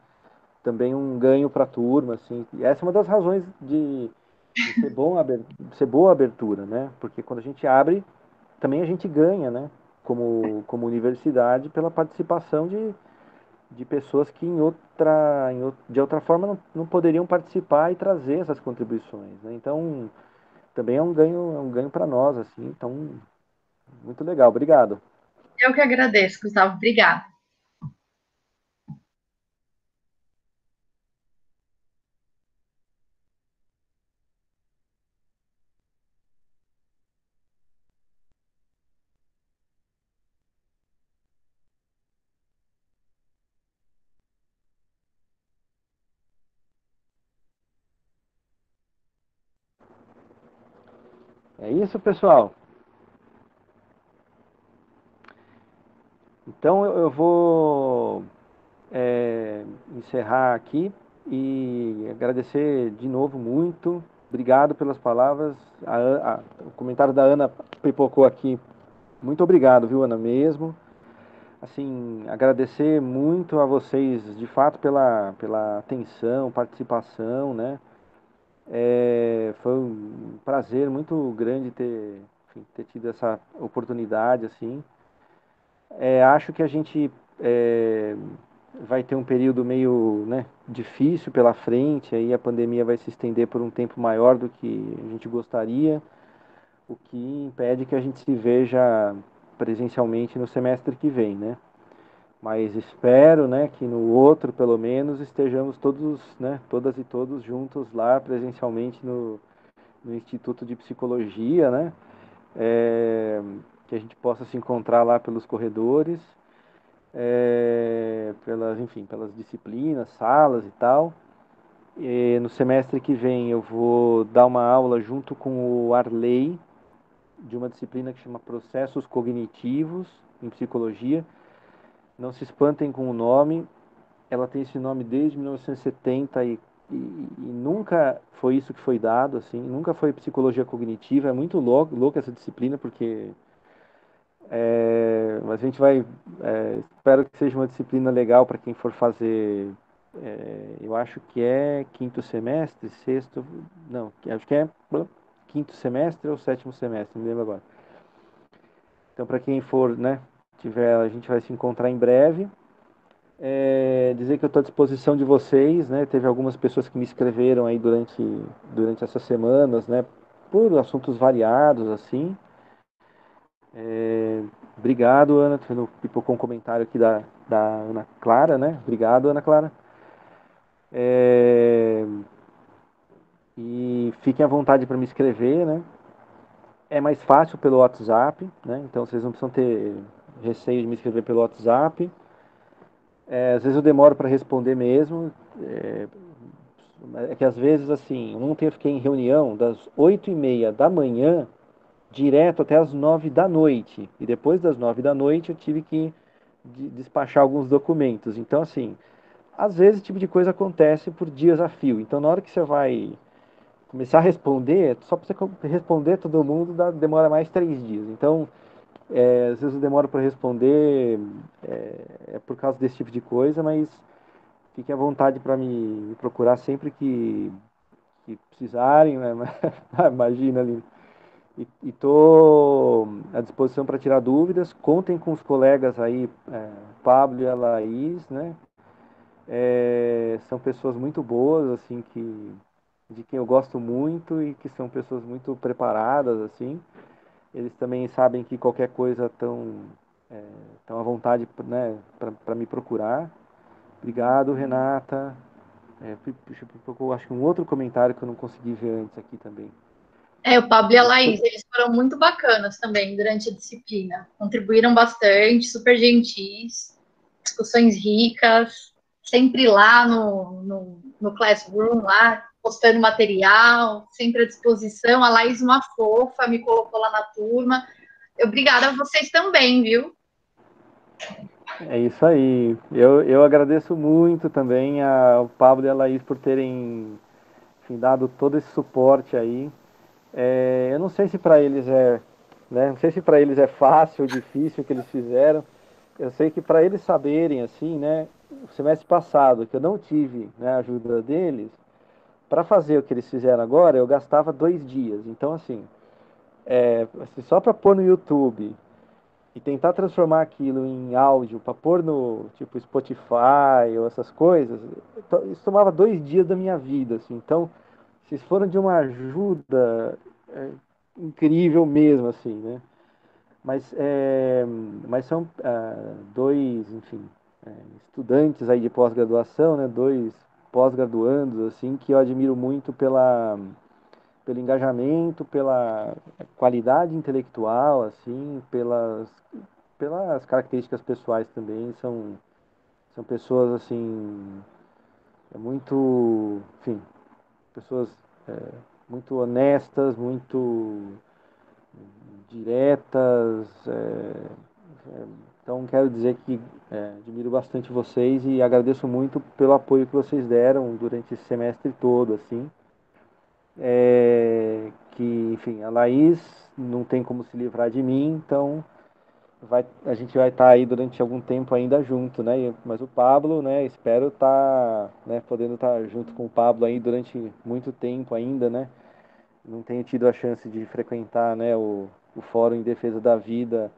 também um ganho para a turma, assim. E essa é uma das razões de, de ser, bom, ser boa abertura, né? Porque quando a gente abre, também a gente ganha, né? Como, como universidade, pela participação de, de pessoas que em outra, em, de outra forma não, não poderiam participar e trazer essas contribuições, né? Então, também é um ganho, é um ganho para nós, assim. Então, muito legal. Obrigado. Eu que agradeço, Gustavo. Obrigada. Isso, pessoal. Então eu vou é, encerrar aqui e agradecer de novo muito. Obrigado pelas palavras. A, a, o comentário da Ana pipocou aqui. Muito obrigado, viu, Ana, mesmo. Assim, agradecer muito a vocês, de fato, pela, pela atenção, participação, né? É, foi um prazer muito grande ter, enfim, ter tido essa oportunidade, assim. É, acho que a gente é, vai ter um período meio né, difícil pela frente, aí a pandemia vai se estender por um tempo maior do que a gente gostaria, o que impede que a gente se veja presencialmente no semestre que vem, né? Mas espero, né, que no outro, pelo menos, estejamos todos, né, todas e todos juntos lá presencialmente no, no Instituto de Psicologia, né? É, que a gente possa se encontrar lá pelos corredores, é, pelas, enfim, pelas disciplinas, salas e tal. E no semestre que vem eu vou dar uma aula junto com o Arley de uma disciplina que chama Processos Cognitivos em Psicologia. Não se espantem com o nome, ela tem esse nome desde 1970 e, e, e, nunca foi isso que foi dado, assim, nunca foi psicologia cognitiva. É muito louco, louco essa disciplina porque é, mas a gente vai. É, espero que seja uma disciplina legal para quem for fazer. É, eu acho que é quinto semestre, sexto. Não, acho que é quinto semestre ou sétimo semestre, não lembro agora. Então, para quem for, né, tiver, a gente vai se encontrar em breve. É, dizer que eu estou à disposição de vocês, né? Teve algumas pessoas que me escreveram aí durante, durante essas semanas, né? Por assuntos variados, assim. É, obrigado, Ana. Tô pipocou um comentário aqui da, da Ana Clara, né? Obrigado, Ana Clara. É, e fiquem à vontade para me escrever, né? É mais fácil pelo WhatsApp, né? Então vocês não precisam ter receio de me escrever pelo WhatsApp. É, às vezes eu demoro para responder mesmo. É, é, que às vezes, assim, ontem eu fiquei em reunião das 8 e meia da manhã direto até as nove da noite. E depois das nove da noite eu tive que despachar alguns documentos. Então, assim, às vezes esse tipo de coisa acontece por dias a fio. Então, na hora que você vai começar a responder, só para você responder todo mundo demora mais três dias. Então, é, às vezes eu demoro para responder é, é, por causa desse tipo de coisa, mas fiquem à vontade para me, me, procurar sempre que, que precisarem. Né? Imagina ali e estou à disposição para tirar dúvidas. Contem com os colegas aí, é, Pablo e a Laís, né? É, são pessoas muito boas, assim, que de quem eu gosto muito e que são pessoas muito preparadas, assim. Eles também sabem que qualquer coisa estão é, tão à vontade né, para me procurar. Obrigado, Renata. É, acho que um outro comentário que eu não consegui ver antes aqui também. É, o Pablo e a Laís, eles foram muito bacanas também durante a disciplina. Contribuíram bastante, super gentis, discussões ricas, sempre lá no, no, no Classroom, lá, postando material, sempre à disposição. A Laís, uma fofa, me colocou lá na turma. Obrigada a vocês também, viu? É isso aí. Eu, eu agradeço muito também ao Pablo e a Laís por terem enfim, dado todo esse suporte aí. É, eu não sei se para eles é, né, não sei se para eles é fácil ou difícil o que eles fizeram. Eu sei que para eles saberem assim, né, o semestre passado que eu não tive né, a ajuda deles para fazer o que eles fizeram agora, eu gastava dois dias. Então assim, é, assim, só para pôr no YouTube e tentar transformar aquilo em áudio para pôr no tipo Spotify ou essas coisas, isso tomava dois dias da minha vida, assim. Então vocês foram de uma ajuda é, incrível mesmo, assim, né? Mas, é, mas são é, dois, enfim, é, estudantes aí de pós-graduação, né? Dois pós-graduandos, assim, que eu admiro muito pela, pelo engajamento, pela qualidade intelectual, assim, pelas, pelas características pessoais também. São, são pessoas, assim, é muito, enfim, pessoas é, muito honestas, muito diretas. É, é, então quero dizer que é, admiro bastante vocês e agradeço muito pelo apoio que vocês deram durante esse semestre todo, assim. É, que, enfim, a Laís não tem como se livrar de mim, então vai, a gente vai estar tá aí durante algum tempo ainda junto, né? Mas o Pablo, né? Espero estar, tá, né? Podendo estar tá junto com o Pablo aí durante muito tempo ainda, né? Não tenho tido a chance de frequentar, né? O, o Fórum em Defesa da Vida,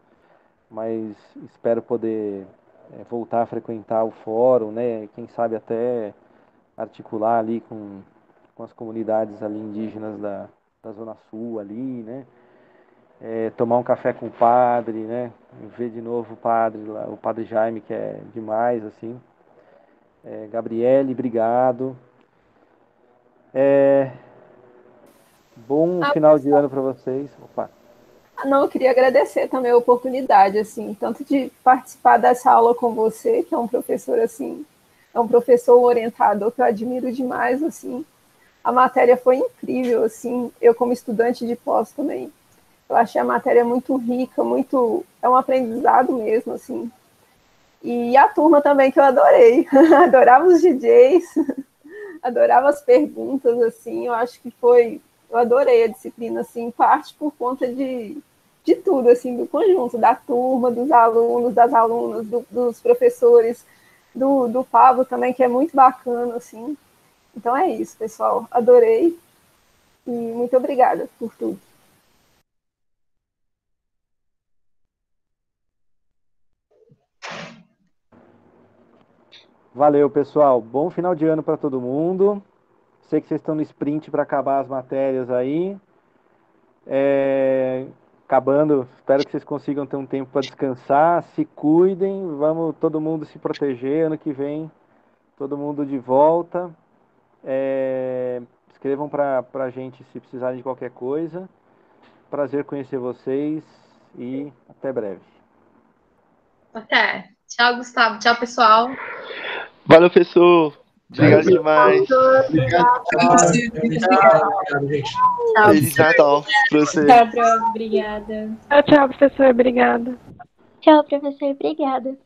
mas espero poder é, voltar a frequentar o fórum, né? Quem sabe até articular ali com, com as comunidades ali indígenas da, da Zona Sul ali, né? É, tomar um café com o padre, né? Ver de novo o padre lá, o padre Jaime, que é demais, assim. É, Gabriele, obrigado. É, bom ah, final de ano para vocês. Opa. Não, eu queria agradecer também a oportunidade, assim, tanto de participar dessa aula com você, que é um professor, assim, é um professor orientador que eu admiro demais, assim. A matéria foi incrível, assim, eu como estudante de pós também, eu achei a matéria muito rica, muito, é um aprendizado mesmo, assim. E a turma também que eu adorei, adorava os DJs, adorava as perguntas, assim, eu acho que foi, eu adorei a disciplina, assim, parte por conta de de tudo, assim, do conjunto, da turma, dos alunos, das alunas, do, dos professores, do, do Pablo também, que é muito bacana, assim. Então é isso, pessoal. Adorei. E muito obrigada por tudo. Valeu, pessoal. Bom final de ano para todo mundo. Sei que vocês estão no sprint para acabar as matérias aí. É acabando. Espero que vocês consigam ter um tempo para descansar. Se cuidem, vamos todo mundo se proteger. Ano que vem, todo mundo de volta. É, escrevam para a gente se precisarem de qualquer coisa. Prazer conhecer vocês e até breve. Até. Tchau, Gustavo. Tchau, pessoal. Valeu, pessoal. Obrigado demais. Obrigado. Feliz Natal pra você. Tchau, Obrigada. Tchau, tchau, professor. Obrigada. Tchau, professor. Obrigada.